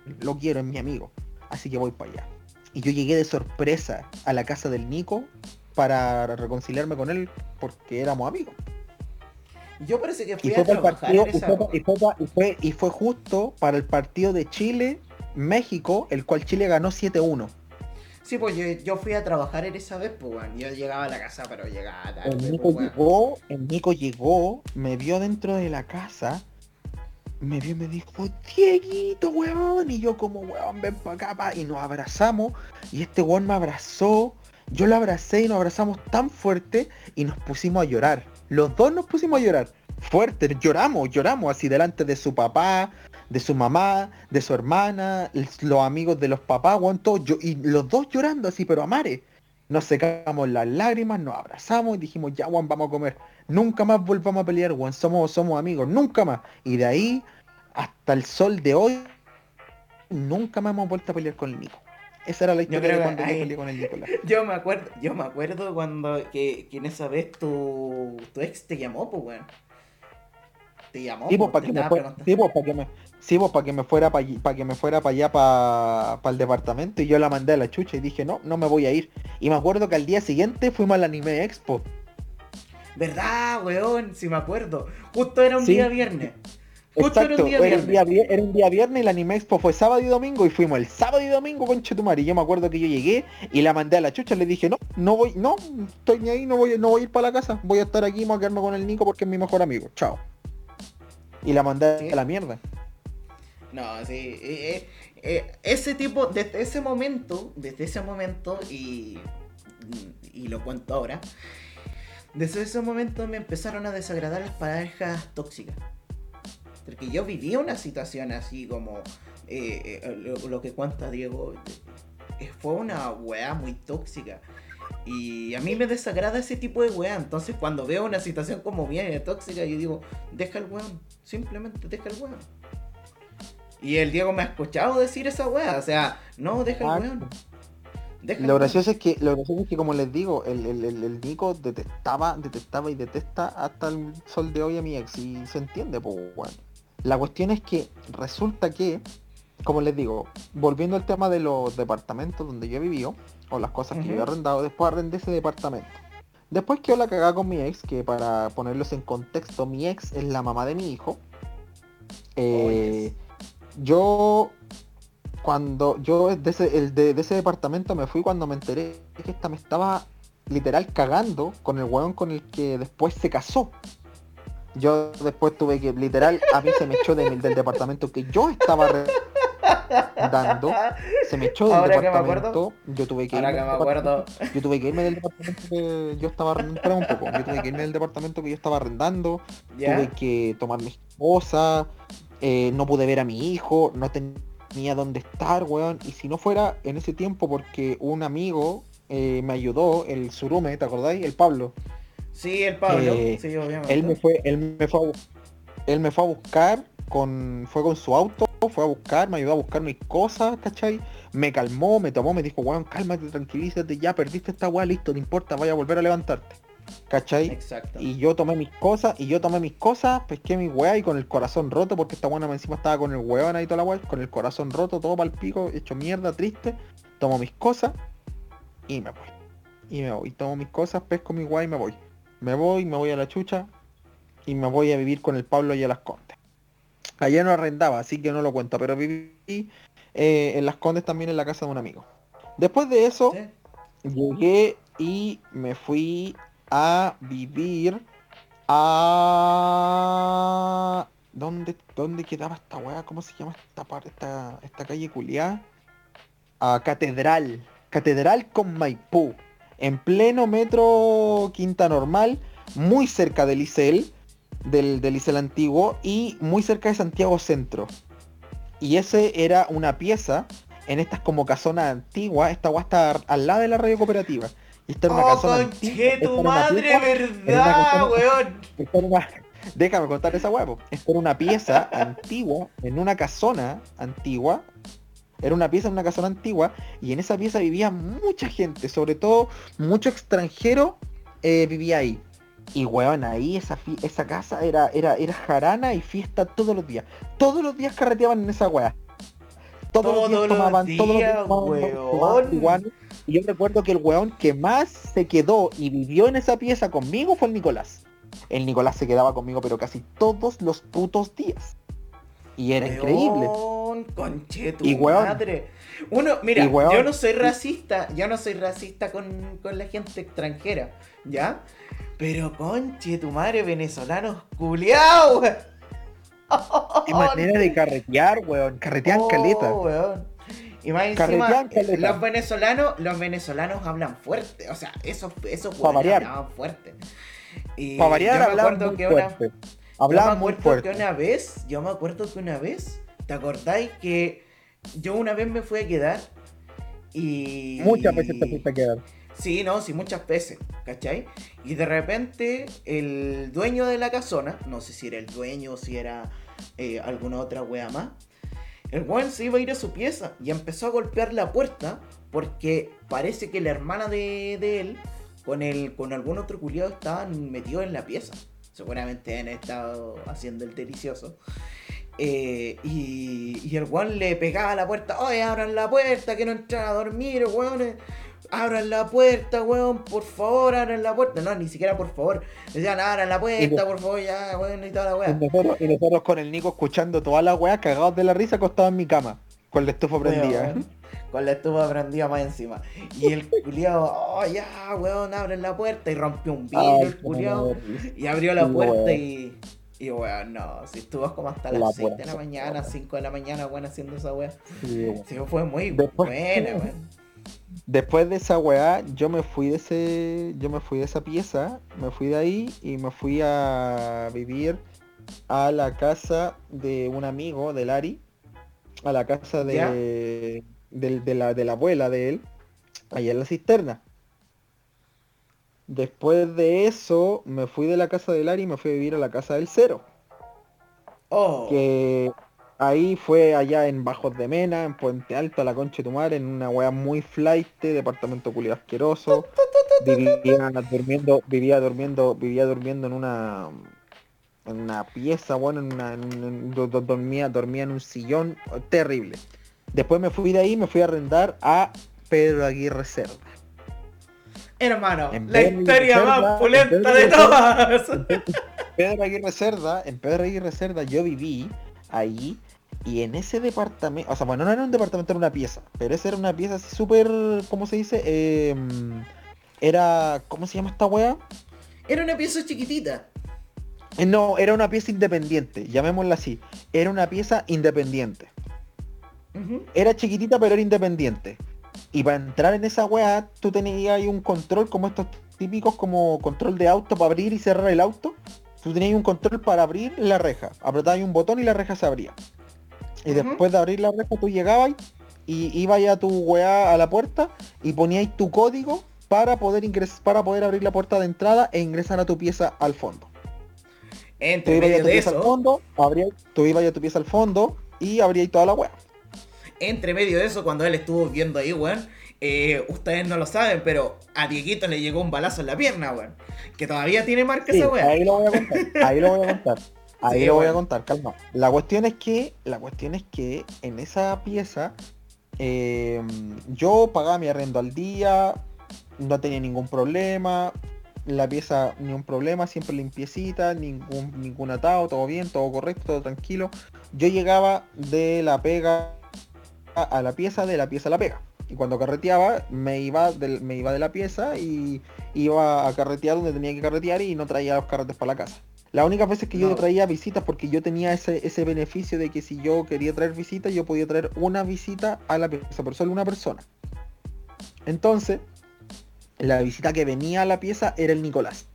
B: él. Lo quiero, es mi amigo. Así que voy para allá. Y yo llegué de sorpresa a la casa del Nico para reconciliarme con él porque éramos amigos.
A: Yo parece que
B: Y
A: fui
B: fue,
A: a trabajar
B: partido,
A: en
B: y,
A: esa
B: fue,
A: época.
B: y fue pa- y fue- y fue justo para el partido de Chile, México, el cual Chile ganó 7-1.
A: Sí, pues yo, yo fui a trabajar en esa vez, pues. Yo llegaba a la casa, pero llegaba
B: El
A: tarde,
B: Nico
A: pues, weón.
B: llegó, el Nico llegó, me vio dentro de la casa, me vio y me dijo, Dieguito, weón, y yo como, weón, ven para acá, pa", y nos abrazamos, y este weón me abrazó, yo lo abracé y nos abrazamos tan fuerte, y nos pusimos a llorar. Los dos nos pusimos a llorar. Fuerte, lloramos, lloramos así delante de su papá, de su mamá, de su hermana, los amigos de los papás, weón, todos, yo- y los dos llorando así, pero a mares. Nos secamos las lágrimas, nos abrazamos y dijimos, ya, Juan, vamos a comer. Nunca más volvamos a pelear, Juan, somos, somos amigos, nunca más. Y de ahí hasta el sol de hoy, nunca más hemos vuelto a pelear con el Nico. Esa era la historia
A: creo
B: de
A: que
B: cuando yo peleé con el Nicolás.
A: Yo me acuerdo, yo me acuerdo cuando que, que en esa vez tu, tu ex te llamó, pues weón. Te llamó,
B: Sí, pues,
A: pues,
B: para que sí, pues, para que me, sí, para que me fuera para para que me fuera para allá para el departamento y yo la mandé a la chucha y dije no, no me voy a ir. Y me acuerdo que al día siguiente fuimos al anime expo.
A: ¿Verdad, weón? Si me acuerdo. Justo era un día viernes. Justo
B: Exacto,
A: era un día
B: era un
A: viernes.
B: día, era un día viernes y el anime expo fue sábado y domingo y fuimos el sábado y domingo con Chetumari. Yo me acuerdo que yo llegué y la mandé a la chucha, le dije, no, no voy, no, estoy ni ahí, no voy, no voy a ir para la casa, voy a estar aquí, voy a quedarme con el Nico porque es mi mejor amigo. Chao. Y la mandé
A: Sí.
B: a la mierda.
A: No, sí. eh, eh, eh, ese tipo, desde ese momento, desde ese momento, y, y lo cuento ahora, desde ese momento me empezaron a desagradar las parejas tóxicas. Porque yo vivía una situación así como eh, lo, lo que cuenta Diego. eh, fue una weá muy tóxica. Y a mí me desagrada ese tipo de weá. Entonces cuando veo una situación como bien tóxica, yo digo, deja el weón. Simplemente deja el weón. Y el Diego me ha escuchado decir esa weá. O sea, no, deja el weón. Deja el
B: Lo
A: weón.
B: gracioso es que, lo gracioso es que como les digo, el, el, el- el Nico detestaba, detestaba y detesta hasta el sol de hoy a mi ex y se entiende, pues bueno. La cuestión es que resulta que, como les digo, volviendo al tema de los departamentos donde yo he vivido, o las cosas que yo he arrendado, después arrendé ese departamento. Después quedó la cagada con mi ex, que para ponerlos en contexto, mi ex es la mamá de mi hijo. Eh, yo cuando yo de ese, el de, de ese departamento me fui cuando me enteré que esta me estaba literal cagando con el weón con el que después se casó. Yo después tuve que, literal, a mí se me echó de del departamento que yo estaba dando, se me echó del
A: Ahora que me
B: departamento,
A: acuerdo,
B: yo tuve que
A: Ahora
B: irme
A: que me
B: del
A: acuerdo.
B: departamento- yo tuve que irme del departamento que yo estaba arrendando, un poco, yo tuve que irme del departamento que yo estaba arrendando,
A: ¿Ya?
B: tuve que tomar mis cosas, eh, no pude ver a mi hijo, no tenía dónde estar, weón. Y si no fuera en ese tiempo porque un amigo eh, me ayudó, el Surume, ¿te acordáis? El Pablo.
A: Sí, el Pablo.
B: Eh,
A: sí, obviamente.
B: Él me fue, él me fue a, él me fue a buscar con, fue con su auto, fue a buscar, me ayudó a buscar mis cosas, ¿cachai? Me calmó, me tomó, me dijo, weón, cálmate, tranquilízate, ya perdiste esta weá, listo, no importa, vaya a volver a levantarte. ¿Cachai?
A: Exacto.
B: Y yo tomé mis cosas, y yo tomé mis cosas, pesqué mi weá y con el corazón roto, porque esta buena encima estaba con el weón ahí toda la weá, con el corazón roto, todo para el pico, hecho mierda, triste, tomo mis cosas y me voy. Y me voy, tomo mis cosas, pesco mi weá y me voy. Me voy, me voy a la chucha y me voy a vivir con el Pablo y a las Condes. Allá no arrendaba, así que no lo cuento, pero viví eh, en las Condes también en la casa de un amigo. Después de eso,
A: Sí.
B: llegué y me fui a vivir a ¿dónde, dónde quedaba esta weá? ¿Cómo se llama esta parte, esta, esta calle culiá? A Catedral. Catedral con Maipú. En pleno metro Quinta Normal, muy cerca del Licel, del, del Licel antiguo, y muy cerca de Santiago Centro. Y ese era una pieza en estas como casonas antiguas, esta weá está al lado de la radio cooperativa. Y esta era una
A: ¡Oh,
B: casona antigua, esta
A: tu madre,
B: pieza-
A: verdad, weón!
B: esta una, Déjame contar esa huevo. Esto era una pieza antigua, en una casona antigua. Era una pieza en una casona antigua y en esa pieza vivía mucha gente, sobre todo mucho extranjero eh, vivía ahí. Y weón, ahí esa, esa casa era, era, era jarana y fiesta todos los días. Todos los días carreteaban en esa weá. Todos, los días tomaban, todos los días tomaban,
A: weón.
B: tomaban marihuana. Y yo recuerdo que el weón que más se quedó y vivió en esa pieza conmigo fue el Nicolás. El Nicolás se quedaba conmigo pero casi todos los putos días. Y era increíble.
A: Weón, Conche tu
B: Y weón.
A: madre. Uno, mira,
B: weón.
A: yo no soy racista, yo no soy racista con, con la gente extranjera, ¿ya? Pero conche tu madre, venezolanos culiao.
B: Qué manera de carretear, weón. Carretean
A: Oh,
B: caleta.
A: weón. Y más encima, los venezolanos, los venezolanos hablan fuerte, o sea, esos, esos hablaban fuerte. Y
B: Para variar
A: yo me acuerdo que una,
B: fuerte.
A: yo
B: Hablaban
A: me acuerdo que una vez, yo me acuerdo que una vez, ¿te acordáis que yo una vez me fui a quedar y...
B: Muchas veces te fuiste a quedar.
A: Sí, no, sí, muchas veces, ¿cachai? Y de repente el dueño de la casona, no sé si era el dueño o si era eh, alguna otra wea más, el weón se iba a ir a su pieza y empezó a golpear la puerta porque parece que la hermana de, de él con, el, con algún otro culiado estaban metidos en la pieza. Seguramente han estado haciendo el delicioso. Eh, y, y el weón le pegaba a la puerta, oye, abran la puerta, que no entran a dormir, weones. Abran la puerta, weón, por favor, abran la puerta. No, ni siquiera por favor. Decían, abran la puerta, por favor, ya, weón, y toda la weá.
B: y nosotros con el Nico escuchando toda la weá, cagados de la risa, acostados en mi cama. Con la estufa prendida.
A: Weón, Con la estufa prendida más encima. Y el culiao, oh ya, weón, abren la puerta. Y rompió un vidrio
B: Ay,
A: el
B: risa.
A: Y abrió la puerta
B: weón.
A: y. Y weón, no, si estuvo como hasta
B: La
A: las 6 de la mañana,
B: weón.
A: 5 de la mañana, weón, haciendo esa weá.
B: Sí,
A: fue muy
B: Después-
A: buena, weón.
B: Después de esa weá, yo me fui de ese. Yo me fui de esa pieza, me fui de ahí y me fui a vivir a la casa de un amigo del Ari. A la casa de, de, la, de la abuela de él. Allá en la cisterna. Después de eso, me fui de la casa del Ari y me fui a vivir a la casa del Cero.
A: Oh,
B: que ahí fue allá en Bajos de Mena, en Puente Alto, a la concha de tu madre, en una weá muy flight, departamento culiado asqueroso. Vivía durmiendo, vivía durmiendo, vivía durmiendo en una en una pieza, bueno, en una, en dormía, dormía en un sillón terrible. Después me fui de ahí, me fui a arrendar a Pedro Aguirre Cerda.
A: Hermano,
B: en
A: la historia
B: reserva,
A: más
B: en
A: pulenta
B: de
A: todas.
B: Pedro Aguirre Cerda, en Pedro Aguirre Cerda yo viví ahí y en ese departamento, o sea, bueno, no era un departamento, era una pieza, pero esa era una pieza súper, ¿cómo se dice? Em, era, ¿cómo se llama esta wea?
A: Era una pieza chiquitita.
B: Eh, No, era una pieza independiente, llamémosla así. Era una pieza independiente. Era chiquitita pero era independiente. Y para entrar en esa weá, tú tenías ahí un control como estos típicos como control de auto para abrir y cerrar el auto. Tú tenías un control para abrir la reja. Apretabas un botón y la reja se abría. Y después de abrir la reja tú llegabas y ibas a tu weá a la puerta y ponías tu código para poder ingresar, para poder abrir la puerta de entrada e ingresar a tu pieza al fondo. Tú
A: Entre
B: ibas a tu
A: de
B: pieza al fondo, abrías, tú ibas a tu pieza al fondo y abrías toda la weá.
A: Entre medio de eso, cuando él estuvo viendo ahí, weón, eh, ustedes no lo saben, pero a Dieguito le llegó un balazo en la pierna, weón. Que todavía tiene marca
B: Sí,
A: esa weón.
B: ahí lo voy a contar. Ahí lo voy a contar. Ahí
A: Sí,
B: lo voy a contar, calma. La cuestión es que, la cuestión es que en esa pieza eh, yo pagaba mi arrendo al día, no tenía ningún problema, la pieza ni un problema, siempre limpiecita, ningún, ningún atado, todo bien, todo correcto, todo tranquilo. Yo llegaba de la pega a, la pieza, de la pieza a la pega. Y cuando carreteaba, me iba, del- me iba de la pieza y iba a carretear donde tenía que carretear y no traía los carretes para la casa. Las únicas veces que yo traía visitas, porque yo tenía ese, ese beneficio de que si yo quería traer visitas, yo podía traer una visita a la pieza, pero solo una persona. Entonces, la visita que venía a la pieza era el Nicolás.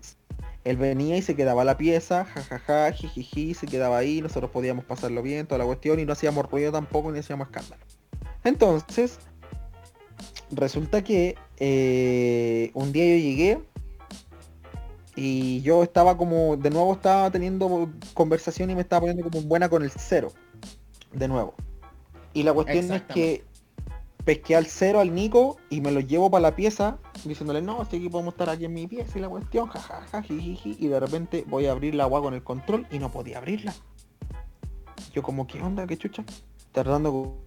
B: Él venía y se quedaba a la pieza, jajaja, jijiji, se quedaba ahí, nosotros podíamos pasarlo bien, toda la cuestión, y no hacíamos ruido tampoco, ni hacíamos escándalo. Entonces, resulta que eh, un día yo llegué Y yo estaba como, de nuevo estaba teniendo conversación y me estaba poniendo como buena con el cero. De nuevo. Y la cuestión es que pesqué al cero al Nico y me lo llevo para la pieza diciéndole, no, este aquí podemos estar aquí en mi pieza y la cuestión, jajaja, y de repente voy a abrir la agua con el control y no podía abrirla. Yo como, ¿qué onda? ¿Qué chucha? Tratando de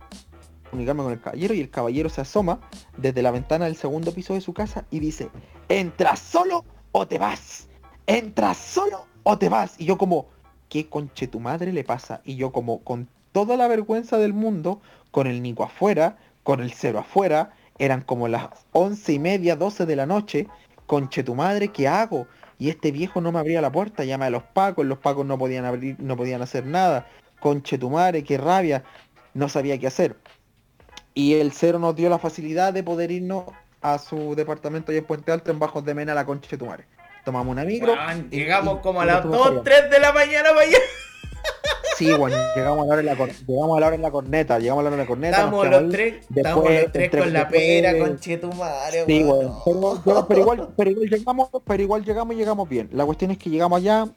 B: comunicarme con el caballero y el caballero se asoma desde la ventana del segundo piso de su casa y dice, ¿entras solo o te vas? ¿Entras solo o te vas? Y yo como, ¿qué conche tu madre le pasa? Y yo como, con toda la vergüenza del mundo, con el Nico afuera, con el cero afuera, eran como las once y media, doce de la noche, conche tu madre, ¿qué hago? Y este viejo no me abría la puerta, llama a los pacos, los pacos no podían abrir, no podían hacer nada, conche tu madre, qué rabia, no sabía qué hacer. Y el cero nos dio la facilidad de poder irnos a su departamento y en Puente Alto en Bajos de Mena, la conche tu madre. Tomamos una micro.
A: llegamos como a las 2, 3 de la mañana para allá.
B: Sí, bueno, llegamos a la hora en la, llegamos a la hora en la corneta, llegamos a la hora en la corneta.
A: Estamos los tres, estamos los tres con la pera, con Chetumare,
B: Sí, bueno, pero, igual, pero igual llegamos, pero igual llegamos y llegamos bien. La cuestión es que llegamos allá,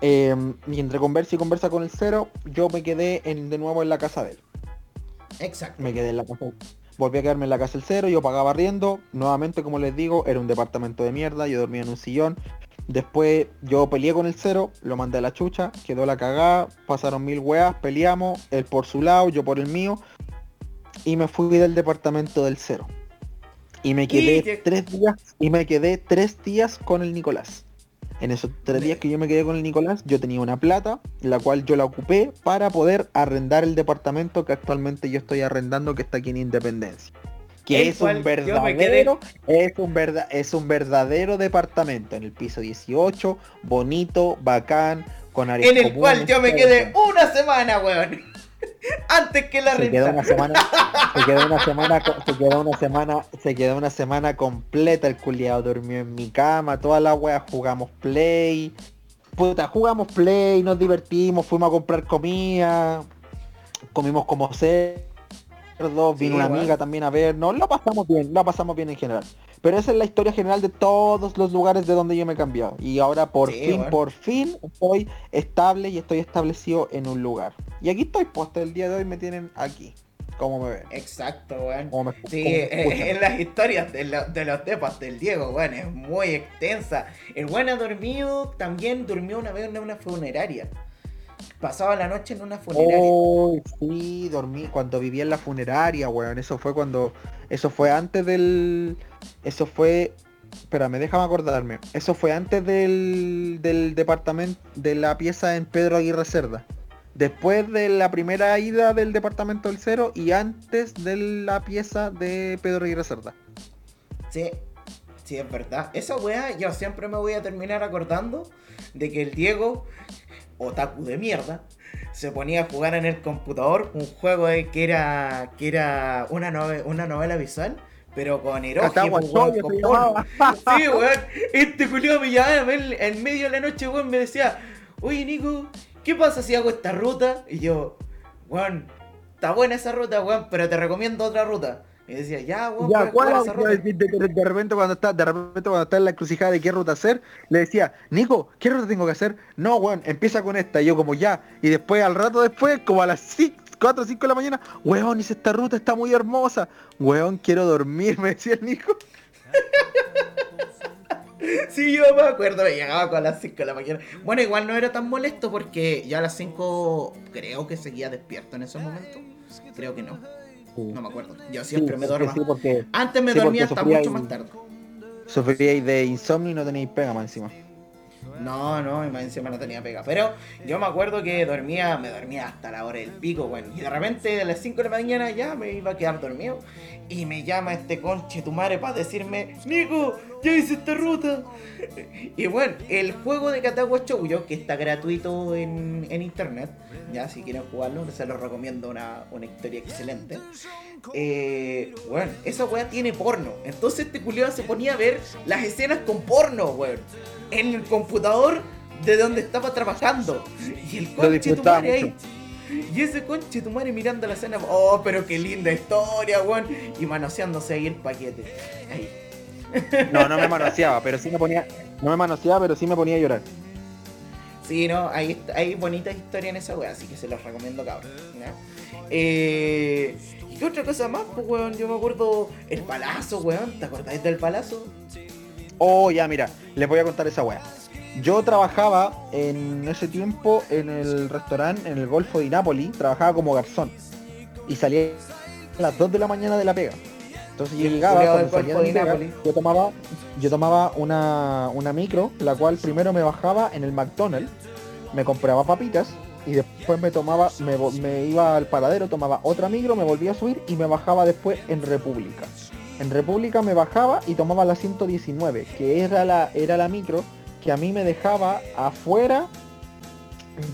B: eh, y entre conversa y conversa con el cero, yo me quedé en, de nuevo en la casa de él.
A: Exacto.
B: Me quedé en la casa Volví a quedarme en la casa del cero, yo pagaba riendo. Nuevamente, como les digo, era un departamento de mierda, yo dormía en un sillón. Después yo peleé con el cero, lo mandé a la chucha, quedó la cagada, pasaron mil weas, peleamos, él por su lado, yo por el mío, y me fui del departamento del cero. Y me quedé tres días, y me quedé tres días con el Nicolás. En esos tres días que yo me quedé con el Nicolás, yo tenía una plata, la cual yo la ocupé para poder arrendar el departamento que actualmente yo estoy arrendando, que está aquí en Independencia. Que es un verdadero es un es un verdadero departamento en el piso 18 bonito bacán con áreas
A: en el cual yo me quedé una semana weón antes que la
B: se quedó una semana se quedó una semana se quedó una semana se quedó una semana completa el culiado durmió en mi cama toda la wea jugamos play. Puta jugamos play nos divertimos fuimos a comprar comida comimos como sé vino una amiga también a vernos, lo pasamos bien, lo pasamos bien en general. Pero esa es la historia general de todos los lugares de donde yo me he cambiado. Y ahora por fin, por fin estoy estable y estoy establecido en un lugar. Y aquí estoy, pues hasta el día de hoy me tienen aquí. como me ven?
A: Exacto, weón. Sí, eh, en las historias de, de los depas del Diego, weón, es muy extensa. El weón ha dormido, también durmió una vez en una funeraria pasaba la noche en una funeraria.
B: Oh, sí, dormí cuando vivía en la funeraria, weón. Eso fue cuando. Eso fue antes del. Eso fue. Espérame, déjame acordarme. Eso fue antes del, del departamento de la pieza en Pedro Aguirre Cerda. Después de la primera ida del departamento del cero y antes de la pieza de Pedro Aguirre Cerda.
A: Sí, sí, es verdad. Esa weá yo siempre me voy a terminar acordando de que el Diego otaku de mierda, se ponía a jugar en el computador un juego que era que era una, una novela visual, pero con erótico, Sí, weón. Este culiado me llamaba en medio de la noche, weón, me decía, oye Nico, ¿qué pasa si hago esta ruta? Y yo, weón, está buena esa ruta, weón, pero te recomiendo otra ruta. Y decía, ya, weón,
B: ya, ¿cuál de, de, de, repente cuando está, de repente cuando está en la encrucijada de qué ruta hacer, le decía, Nico, ¿qué ruta tengo que hacer? No, weón, empieza con esta, y yo como ya, y después al rato después, como a las 4 o 5 de la mañana, weón, dice esta ruta está muy hermosa, weón, quiero dormir, me decía el Nico.
A: Sí, yo me acuerdo, me llegaba con las 5 de la mañana. Bueno, igual no era tan molesto porque ya a las 5 creo que seguía despierto en esos momentos. Creo que no. No me acuerdo. Yo siempre me duermo. Antes me dormía hasta mucho más tarde.
B: Sufríais de insomnio y no tenéis pega más encima.
A: No, no, y más encima no tenía pega. Pero yo me acuerdo que dormía, me dormía hasta la hora del pico, bueno. Y de repente a las 5 de la mañana ya me iba a quedar dormido. Y me llama este conche tu madre para decirme, Nico, ya hice esta ruta. Y bueno, el juego de Katagua Shoujo, que está gratuito en, internet, ya si quieren jugarlo, se los recomiendo una, historia excelente. Eh, bueno, esa weá tiene porno. Entonces este culiado se ponía a ver las escenas con porno, weón. En el computador de donde estaba trabajando. Y el conche tu madre ahí y ese conche tu madre mirando la escena, oh, pero qué linda historia, weón. Y manoseándose ahí el paquete.
B: No, no me manoseaba, pero sí me ponía, No me manoseaba, pero sí me ponía a llorar.
A: Sí, no, hay, hay bonita historia en esa wea, así que se los recomiendo, cabrón. ¿ya? Eh, ¿y ¿Qué otra cosa más, pues, weón? Yo me acuerdo el palazo, weón. ¿Te acordáis del palazo?
B: Oh, ya, mira, les voy a contar esa weá. Yo trabajaba en ese tiempo en el restaurante, en el Golfo de Nápoli, trabajaba como garzón. Y salía a las 2 de la mañana de la pega. Entonces yo llegaba, cuando salía de mi
A: de
B: pega,
A: Nápoli.
B: yo tomaba, yo tomaba una, una micro, la cual primero me bajaba en el McDonald's, me compraba papitas y después me tomaba, me, me iba al paradero, tomaba otra micro, me volvía a subir y me bajaba después en República. En República me bajaba y tomaba la 119, que era la, era la micro que a mí me dejaba afuera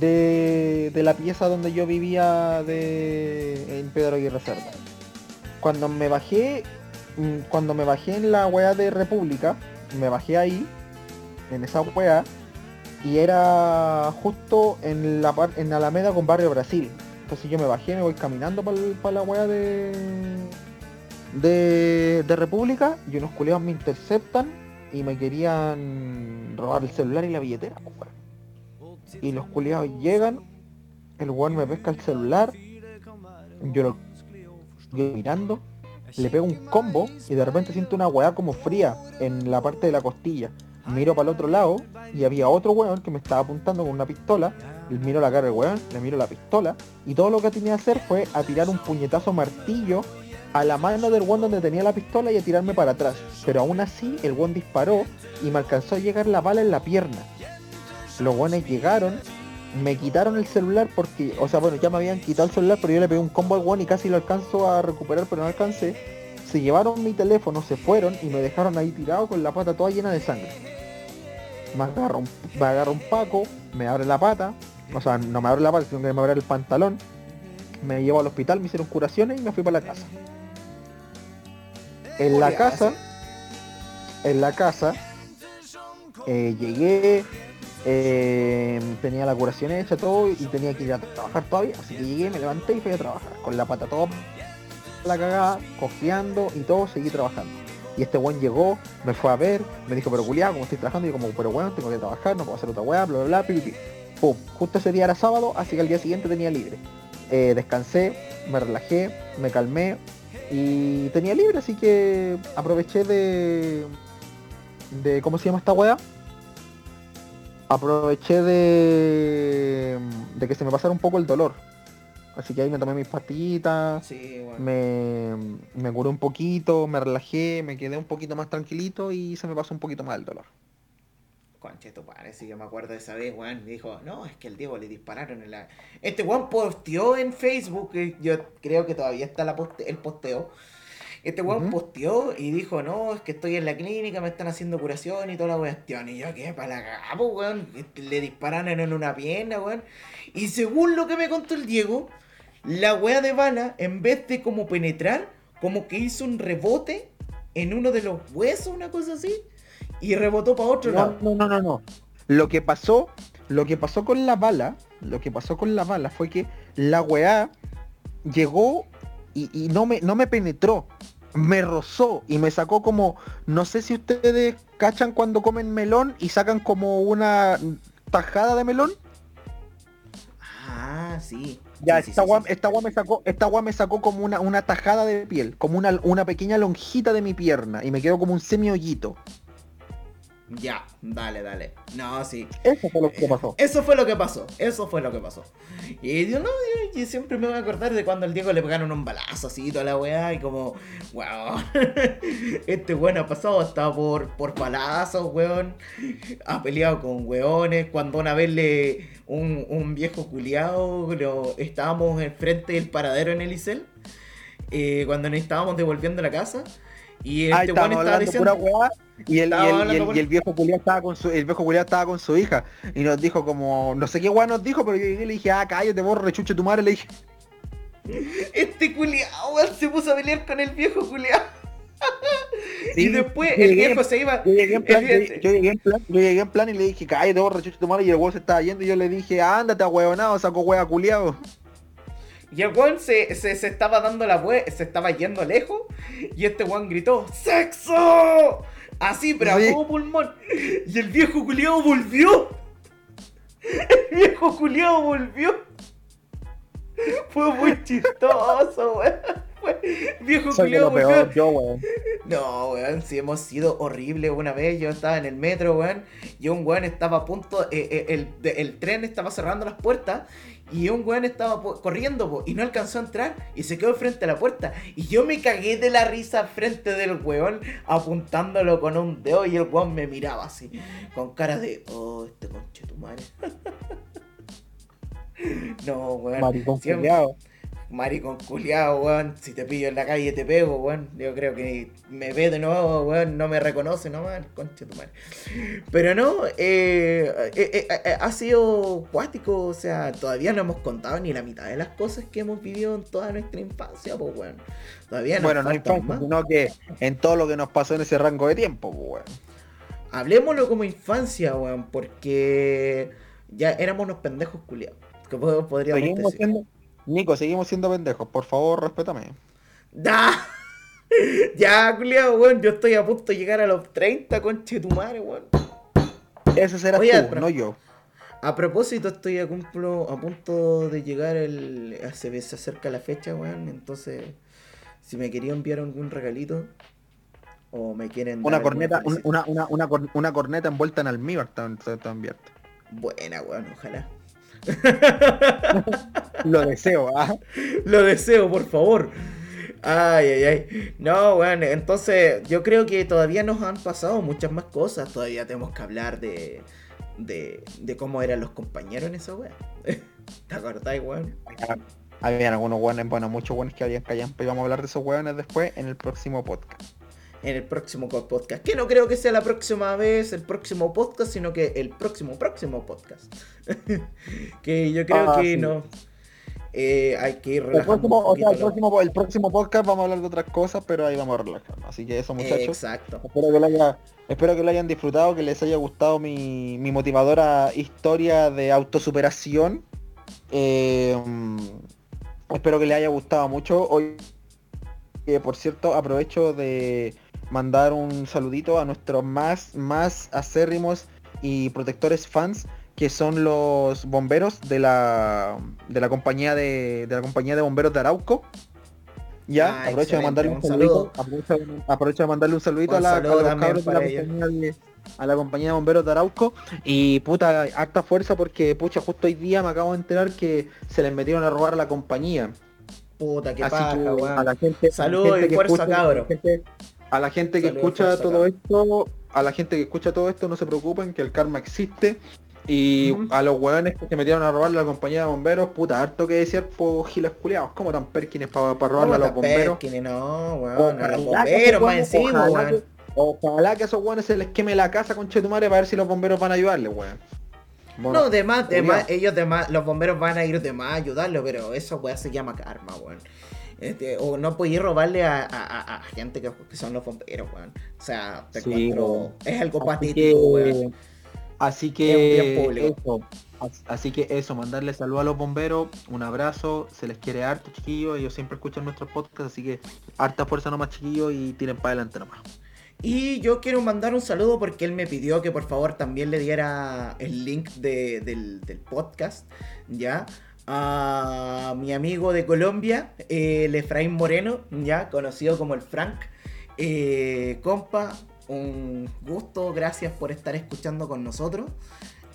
B: de, de la pieza donde yo vivía de, en Pedro Aguirre Cerda. Cuando me bajé, mm, cuando me bajé en la weá de República, me bajé ahí, en esa weá, y era justo en la en Alameda con Barrio Brasil. Entonces yo me bajé, me voy caminando para la weá de, de, de República y unos culiados me interceptan y me querían robar el celular y la billetera. weón. Y los culiados llegan, el weón me pesca el celular, yo lo yo mirando, le pego un combo y de repente siento una weá como fría en la parte de la costilla. Miro para el otro lado y había otro weón que me estaba apuntando con una pistola. Le miro la cara del weón, le miro la pistola y todo lo que tenía que hacer fue a tirar un puñetazo martillo a la mano del weón donde tenía la pistola y a tirarme para atrás. Pero aún así el weón disparó y me alcanzó a llegar la bala en la pierna. Los weones llegaron, me quitaron el celular porque, o sea, bueno, ya me habían quitado el celular, pero yo le pegué un combo al weón y casi lo alcanzo a recuperar, pero no alcancé. Se llevaron mi teléfono, se fueron y me dejaron ahí tirado con la pata toda llena de sangre. Me agarra un, me agarra un paco, me abre la pata, o sea, no me abre la pata, sino que me abre el pantalón. Me llevo al hospital, me hicieron curaciones y me fui para la casa. En la casa, en la casa, eh, llegué, eh, tenía la curación hecha todo y tenía que ir a trabajar todavía, así que llegué, me levanté y fui a trabajar, con la pata toda la cagada, cojeando y todo, seguí trabajando. Y este weón llegó, me fue a ver, me dijo, pero culiado, como estoy trabajando, y yo como, pero bueno, tengo que trabajar, no puedo hacer otra weá, bla bla bla, pi, pi, pi. Pum, justo ese día era sábado, así que al día siguiente tenía libre. Eh, descansé, me relajé, me calmé y tenía libre, así que aproveché de... de ¿cómo se llama esta weá? Aproveché de... de que se me pasara un poco el dolor. Así que ahí me tomé mis pastillitas,
A: Sí,
B: me, me curé un poquito, me relajé, me quedé un poquito más tranquilito y se me pasó un poquito más el dolor.
A: Conche, tu padre, sí que me acuerdo de esa vez, weón. Me dijo, no, es que el Diego le dispararon en la. Este weón posteó en Facebook, que yo creo que todavía está la poste- el posteo. Este weón posteó y dijo, no, es que estoy en la clínica, me están haciendo curación y toda la cuestión. Y yo, ¿qué? Para la cagada, weón. Este, Le dispararon en una pierna, weón. Y según lo que me contó el Diego, la wea de bala, en vez de como penetrar, como que hizo un rebote en uno de los huesos, una cosa así. Y rebotó para otro
B: No,
A: lado.
B: no, no, no, no. Lo que pasó, lo que pasó con la bala, lo que pasó con la bala fue que la weá llegó y, y no me no me penetró. Me rozó y me sacó como, no sé si ustedes cachan cuando comen melón y sacan como una tajada de melón.
A: Ah, sí.
B: Ya,
A: Sí,
B: esta
A: sí,
B: guá
A: sí.
B: esta me sacó, esta me sacó como una, una tajada de piel, como una, una pequeña lonjita de mi pierna y me quedó como un semi hoyito.
A: Ya, dale, dale. No, sí.
B: Eso fue lo que pasó.
A: Eso fue lo que pasó. Eso fue lo que pasó. Y yo no, yo, yo siempre me voy a acordar de cuando al Diego le pegaron un balazo así toda la weá. Y como, weón. Este weón ha pasado hasta por, por balazos, weón. Ha peleado con weones. Cuando una vez le. Un, un viejo culiado. Lo, estábamos enfrente del paradero en Elisel. eh, cuando nos estábamos devolviendo la casa. Y este
B: estábamos
A: estaba
B: hablando
A: diciendo.
B: pura weá, y el, y
A: Estábamos
B: el- y
A: hablando
B: el-
A: pura-
B: y el viejo culiao estaba con su el viejo estaba con su hija y nos dijo como no sé qué weá nos dijo pero yo llegué y le dije ah cállate vos rechuche tu madre le dije
A: Este culiao, se puso a pelear con el viejo culiao. y después el viejo se iba.
B: yo llegué en plan, yo, llegué en plan yo llegué en plan y le dije cállate vos rechuche tu madre y el weón se estaba yendo y yo le dije ándate huevonado saco hueá culiao
A: Y el weón se, se, se estaba dando la vuelta, se estaba yendo lejos. Y este weón gritó: ¡Sexo! Así, pero
B: Sí.
A: a todo pulmón. Y el viejo culiao volvió. El viejo culiao volvió. Fue muy chistoso, weón. Viejo
B: Soy
A: culiao volvió.
B: peor, yo, weón.
A: No, weón, si hemos sido horribles una vez. Yo estaba en el metro, weón, y un weón estaba a punto. eh, eh, el, el tren estaba cerrando las puertas. Y un weón estaba po- corriendo po, y no alcanzó a entrar y se quedó frente a la puerta. Y yo me cagué de la risa frente del weón apuntándolo con un dedo y el weón me miraba así, con cara de, oh, este conche tu madre. no, weón.
B: Maricón
A: siempre-. Maricón culiao, weón. Si te pillo en la calle te pego, weón. Yo creo que me ve de nuevo, weón. No me reconoce nomás, concha tu madre. Pero no, eh, eh, eh, eh, ha sido cuático. O sea, todavía no hemos contado ni la mitad de las cosas que hemos vivido en toda nuestra infancia, pues, weón. Todavía nos
B: Bueno, no infancia, sino que en todo lo que nos pasó en ese rango de tiempo, pues, weón.
A: Hablemoslo como infancia, weón. Porque ya éramos unos pendejos culiados. Que pod- podríamos decir.
B: siendo, Nico, seguimos siendo pendejos, por favor, respétame.
A: ¡Da! Ya, culiao, weón. Yo estoy a punto de llegar a los 30, conche tu madre, weón.
B: Ese será
A: Oye,
B: tú, no yo.
A: A propósito, estoy a, cumplo- a punto de llegar el. Se, se acerca la fecha, weón. Entonces, si me quería enviar algún regalito. O me quieren.
B: Una corneta, una, una, una, cor- una corneta envuelta en almíbar te enviarte.
A: Buena, weón, ojalá.
B: Lo deseo, ¿ah?
A: Lo deseo, por favor. Ay, ay, ay. No, weón, entonces yo creo que todavía nos han pasado muchas más cosas. Todavía tenemos que hablar de. de, de cómo eran los compañeros en esa weá. ¿Te acordáis, weón?
B: Habían algunos hueones, bueno, muchos hueones que habían callampa y vamos a hablar de esos hueones después en el próximo podcast.
A: En el próximo podcast. Que no creo que sea la próxima vez, el próximo podcast, sino que el próximo, próximo podcast. que yo creo
B: Ah,
A: que
B: sí.
A: no. eh, hay que ir
B: El
A: relajando
B: próximo,
A: un
B: o sea, el próximo, el próximo podcast vamos a hablar de otras cosas, pero ahí vamos a relajarnos. Así que eso muchachos.
A: Exacto.
B: Espero que, lo haya, espero que lo hayan disfrutado, que les haya gustado mi, mi motivadora historia de autosuperación. Eh, espero que les haya gustado mucho. Hoy, eh, por cierto, aprovecho de mandar un saludito a nuestros más, más acérrimos y protectores fans que son los bomberos de la de la compañía de, de la compañía de bomberos de Arauco. Ya,
A: Ah,
B: aprovecho de mandarle un,
A: un
B: saludito. Aprovecho, de- aprovecho de mandarle un saludito
A: Un
B: a, la, a los cabros de la compañía de, a la compañía de bomberos de Arauco. Y puta, harta fuerza porque pucha, justo hoy día me acabo de enterar que se les metieron a robar a la compañía.
A: Puta, qué
B: Así
A: paja,
B: que a la gente,
A: Saludos y fuerza, cabro.
B: A la gente, que
A: Saludos
B: escucha todo esto, a la gente que escucha todo esto, no se preocupen que el karma existe. Y a los hueones que se metieron a robarle a la compañía de bomberos, puta, harto que decir por giles culiados, como tan perkines para robarle a los
A: ¿Cómo
B: bomberos.
A: Perkins? No, weón. A los bomberos más encima,
B: ojalá
A: weón.
B: que- Ojalá que a esos hueones se les queme la casa con Chetumare para ver si los bomberos van a ayudarle, weón. Bueno,
A: No, de más, de más, ellos de más, los bomberos van a ir de más a ayudarlo, pero eso weón se llama karma, weón. Este, o no podéis robarle a, a- a- gente que, que son los bomberos, weón. O sea, te
B: Sí,
A: encuentro.
B: weón.
A: Es algo
B: Así
A: patético, weón.
B: así que eso, as- así que eso, mandarle saludos a los bomberos, un abrazo, se les quiere harto chiquillos, ellos siempre escuchan nuestros podcasts, así que harta fuerza nomás chiquillos y tiren para adelante nomás.
A: Y yo quiero mandar un saludo porque él me pidió que por favor también le diera el link de- del, del podcast, ¿ya? A mi amigo de Colombia, el Efraín Moreno, ¿ya? Conocido como el Frank. Eh, compa, un gusto, gracias por estar escuchando con nosotros.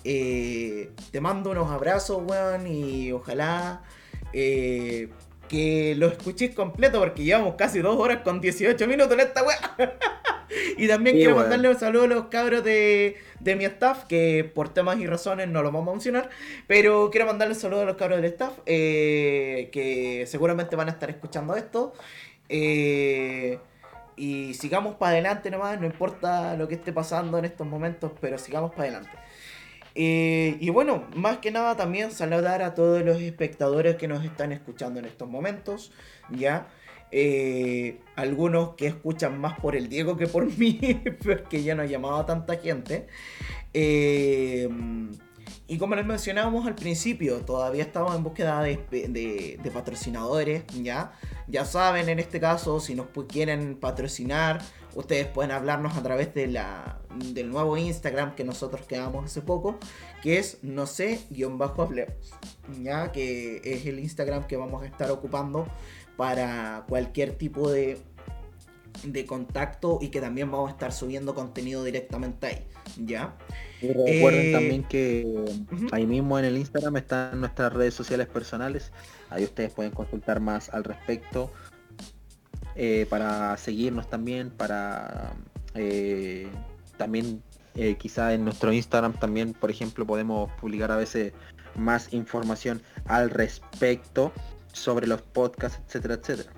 A: Eh, te mando unos abrazos, weón, y ojalá eh, que lo escuches completo porque llevamos casi dos horas con 18 minutos en esta weá. y también
B: Sí,
A: quiero mandarle un saludo a los cabros de, de mi staff, que por temas y razones no los vamos a mencionar, pero quiero mandarle un saludo a los cabros del staff, eh, que seguramente van a estar escuchando esto. Eh, y sigamos para adelante nomás, no importa lo que esté pasando en estos momentos, pero sigamos para adelante. Eh, y bueno, más que nada también saludar a todos los espectadores que nos están escuchando en estos momentos, ¿ya? Eh, algunos que escuchan más por el Diego que por mí, porque ya no ha llamado a tanta gente. Eh, Y como les mencionábamos al principio, todavía estamos en búsqueda de, de- patrocinadores, ¿ya? Ya saben, en este caso, si nos quieren patrocinar, ustedes pueden hablarnos a través de la, del nuevo Instagram que nosotros creamos hace poco, que es no sé, guion bajo hablemos, ¿ya? Que es el Instagram que vamos a estar ocupando para cualquier tipo de, de contacto y que también vamos a estar subiendo contenido directamente ahí, ¿ya?
B: Y recuerden
A: Eh,
B: también que ahí mismo en el Instagram están nuestras redes sociales personales. Ahí ustedes pueden consultar más al respecto. Eh, para seguirnos también, para eh, también eh, quizá en nuestro Instagram también, por ejemplo, podemos publicar a veces más información al respecto sobre los podcasts, etcétera, etcétera.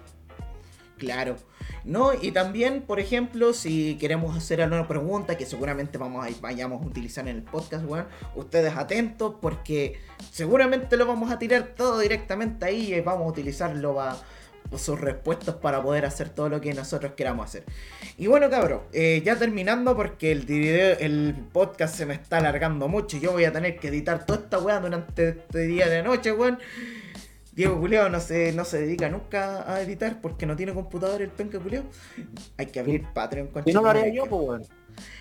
A: Claro. No, y también, por ejemplo, si queremos hacer alguna pregunta que seguramente vamos a, vayamos a utilizar en el podcast, weón, ustedes atentos porque seguramente lo vamos a tirar todo directamente ahí y vamos a utilizarlo para sus respuestas para poder hacer todo lo que nosotros queramos hacer. Y bueno, cabros, eh, ya terminando porque el video, el podcast se me está alargando mucho. Yo voy a tener que editar toda esta weá durante este día de noche, weón. Diego Culeo no se, no se dedica nunca a editar porque no tiene computador el penca Culeo. Hay que abrir Patreon con
B: Si no lo haría yo, pues bueno.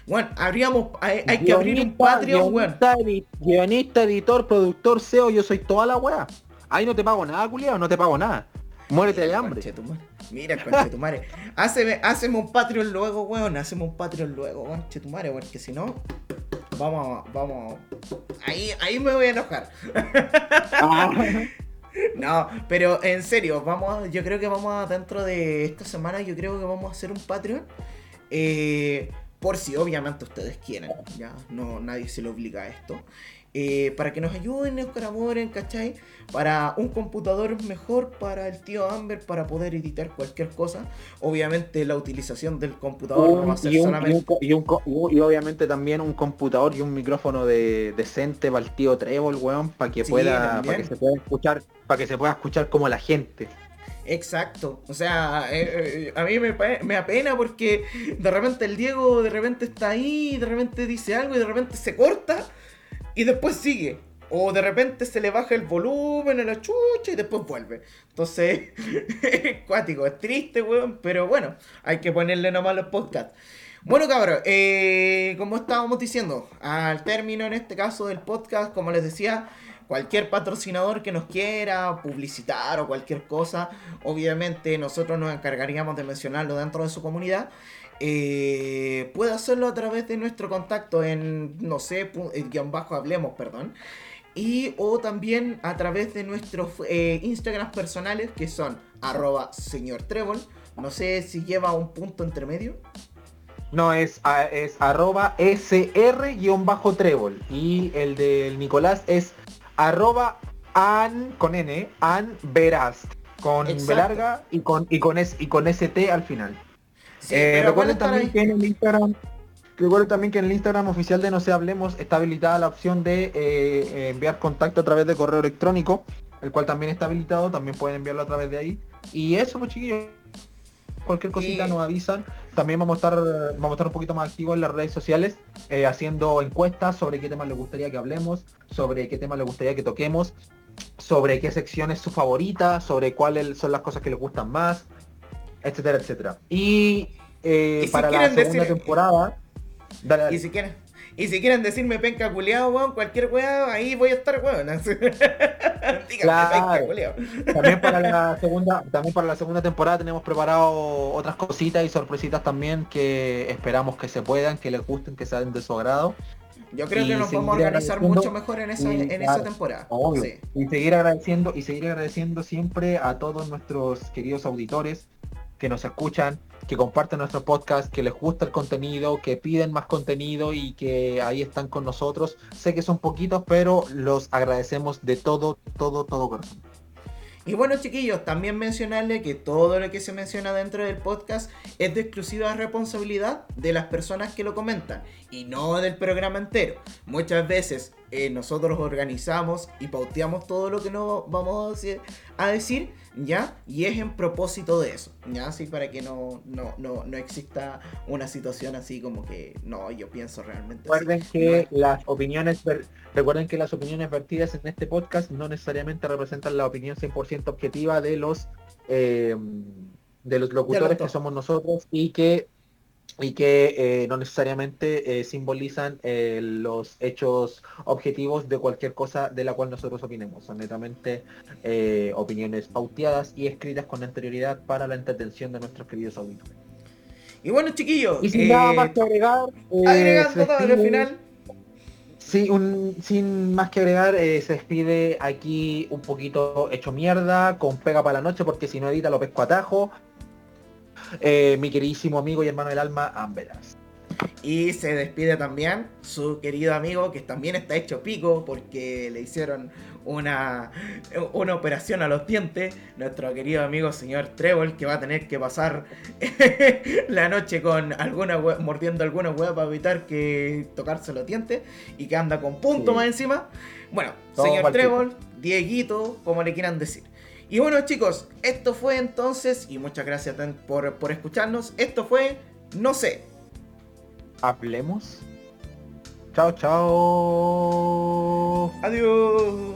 A: Bueno, abríamos, hay, hay que abrir un Patreon, weón.
B: guionista, edi- guionista, editor, productor, SEO, yo soy toda la weá. Ahí no te pago nada, culiao, no te pago nada. Muérete de hambre.
A: Conchetumare. Mira, conchetumare. Haceme, haceme un Patreon luego, weón. Haceme un Patreon luego, conchetumare, porque si no, vamos, a- vamos. Ahí, ahí me voy a enojar.
B: Ah.
A: No, pero en serio, vamos, yo creo que vamos a, dentro de esta semana, yo creo que vamos a hacer un Patreon. eh, por si obviamente ustedes quieren, ya, no, nadie se le obliga a esto. Eh, para que nos ayuden, nos colaboren, ¿cachai? Para un computador mejor para el tío Amber, para poder editar cualquier cosa. Obviamente la utilización del computador no va a ser
B: y, un-
A: solamente...
B: y un co- y obviamente también un computador y un micrófono de, decente para el tío Trébol, weón, para que
A: Sí,
B: pueda, para que se pueda escuchar, para que se pueda escuchar como la gente.
A: Exacto, o sea, eh, eh, a mí me, me apena porque de repente el Diego de repente está ahí, de repente dice algo y de repente se corta y después sigue. O de repente se le baja el volumen a la chucha y después vuelve. Entonces, es cuático, es triste, weón, pero bueno, hay que ponerle nomás los podcasts. Bueno, cabros, eh, como estábamos diciendo, al término en este caso del podcast, como les decía, cualquier patrocinador que nos quiera publicitar o cualquier cosa, obviamente nosotros nos encargaríamos de mencionarlo dentro de su comunidad. Eh, puede hacerlo a través de nuestro contacto en, no sé, eh, guion bajo hablemos, perdón. Y o también a través de nuestros eh, Instagrams personales que son arroba señor Trébol. No sé si lleva un punto entre medio.
B: No, es, a- es arroba sr-trébol. Y el del Nicolás es arroba an con n, an veraz. Con. B larga y con, y con, S, y con st al final.
A: Sí,
B: Eh, recuerden también
A: ahí.
B: que en el Instagram recuerden también que en el Instagram oficial de No Se Hablemos está habilitada la opción de eh, eh, enviar contacto a través de correo electrónico, el cual también está habilitado, también pueden enviarlo a través de ahí. Y eso pues chiquillos, cualquier cosita nos avisan. También vamos a estar vamos a estar un poquito más activos en las redes sociales, eh, haciendo encuestas sobre qué temas les gustaría que hablemos, sobre qué temas les gustaría que toquemos, sobre qué sección es su favorita, sobre cuáles son las cosas que les gustan más, etcétera, etcétera. Y, eh,
A: Y si
B: para la segunda
A: decir-
B: temporada, dale, dale.
A: Y si quieren, y si quieren decirme penca culeado, weón, cualquier weón, ahí voy a estar, weón. Díganme
B: Claro.
A: penca
B: también para la segunda, también para la segunda temporada tenemos preparado otras cositas y sorpresitas también que esperamos que se puedan, que les gusten, que sean de su agrado.
A: Yo creo
B: Y
A: que nos vamos a organizar mucho mejor en esa,
B: y,
A: en esa temporada.
B: Obvio.
A: Sí.
B: Y seguir agradeciendo y seguir agradeciendo siempre a todos nuestros queridos auditores que nos escuchan, que comparten nuestro podcast, que les gusta el contenido, que piden más contenido y que ahí están con nosotros. Sé que son poquitos, pero los agradecemos de todo, todo, todo corazón.
A: Y bueno, chiquillos, también mencionarle que todo lo que se menciona dentro del podcast es de exclusiva responsabilidad de las personas que lo comentan y no del programa entero. Muchas veces eh, nosotros organizamos y pauteamos todo lo que nos vamos a decir, ¿ya? Y es en propósito de eso, ¿ya? Así para que no, no, no, no exista una situación así como que, no, yo pienso realmente así.
B: Recuerden que las opiniones recuerden que las opiniones vertidas en este podcast no necesariamente representan la opinión 100% objetiva de los eh, de los locutores que somos nosotros y que y que eh, no necesariamente eh, simbolizan eh, los hechos objetivos de cualquier cosa de la cual nosotros opinemos. Son netamente eh, opiniones pauteadas y escritas con anterioridad para la entretención de nuestros queridos auditores.
A: Y bueno, chiquillos,
B: Y sin
A: eh,
B: nada más que agregar, eh, se
A: agregando todo al
B: despide-
A: final.
B: Sí, un, sin más que agregar, eh, se despide aquí un poquito hecho mierda, con pega para la noche, porque si no edita lo pesco a tajo. Eh, mi queridísimo amigo y hermano del alma, Amberas.
A: Y se despide también su querido amigo, que también está hecho pico porque le hicieron una, una operación a los dientes. Nuestro querido amigo señor Trevor, que va a tener que pasar la noche con alguna mordiendo alguna hueá para evitar que tocarse los dientes y que anda con punto
B: Sí.
A: más encima. Bueno,
B: Todo
A: señor Trevor, Dieguito, como le quieran decir. Y bueno chicos, esto fue entonces, y muchas gracias por, por escucharnos, esto fue, no sé,
B: Hablemos. Chao, chao.
A: adiós.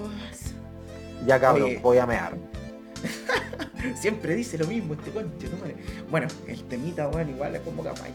B: Ya cabrón,
A: Oye.
B: voy a mear.
A: Siempre dice lo mismo este conche. Bueno, el temita, bueno, igual es como capaz.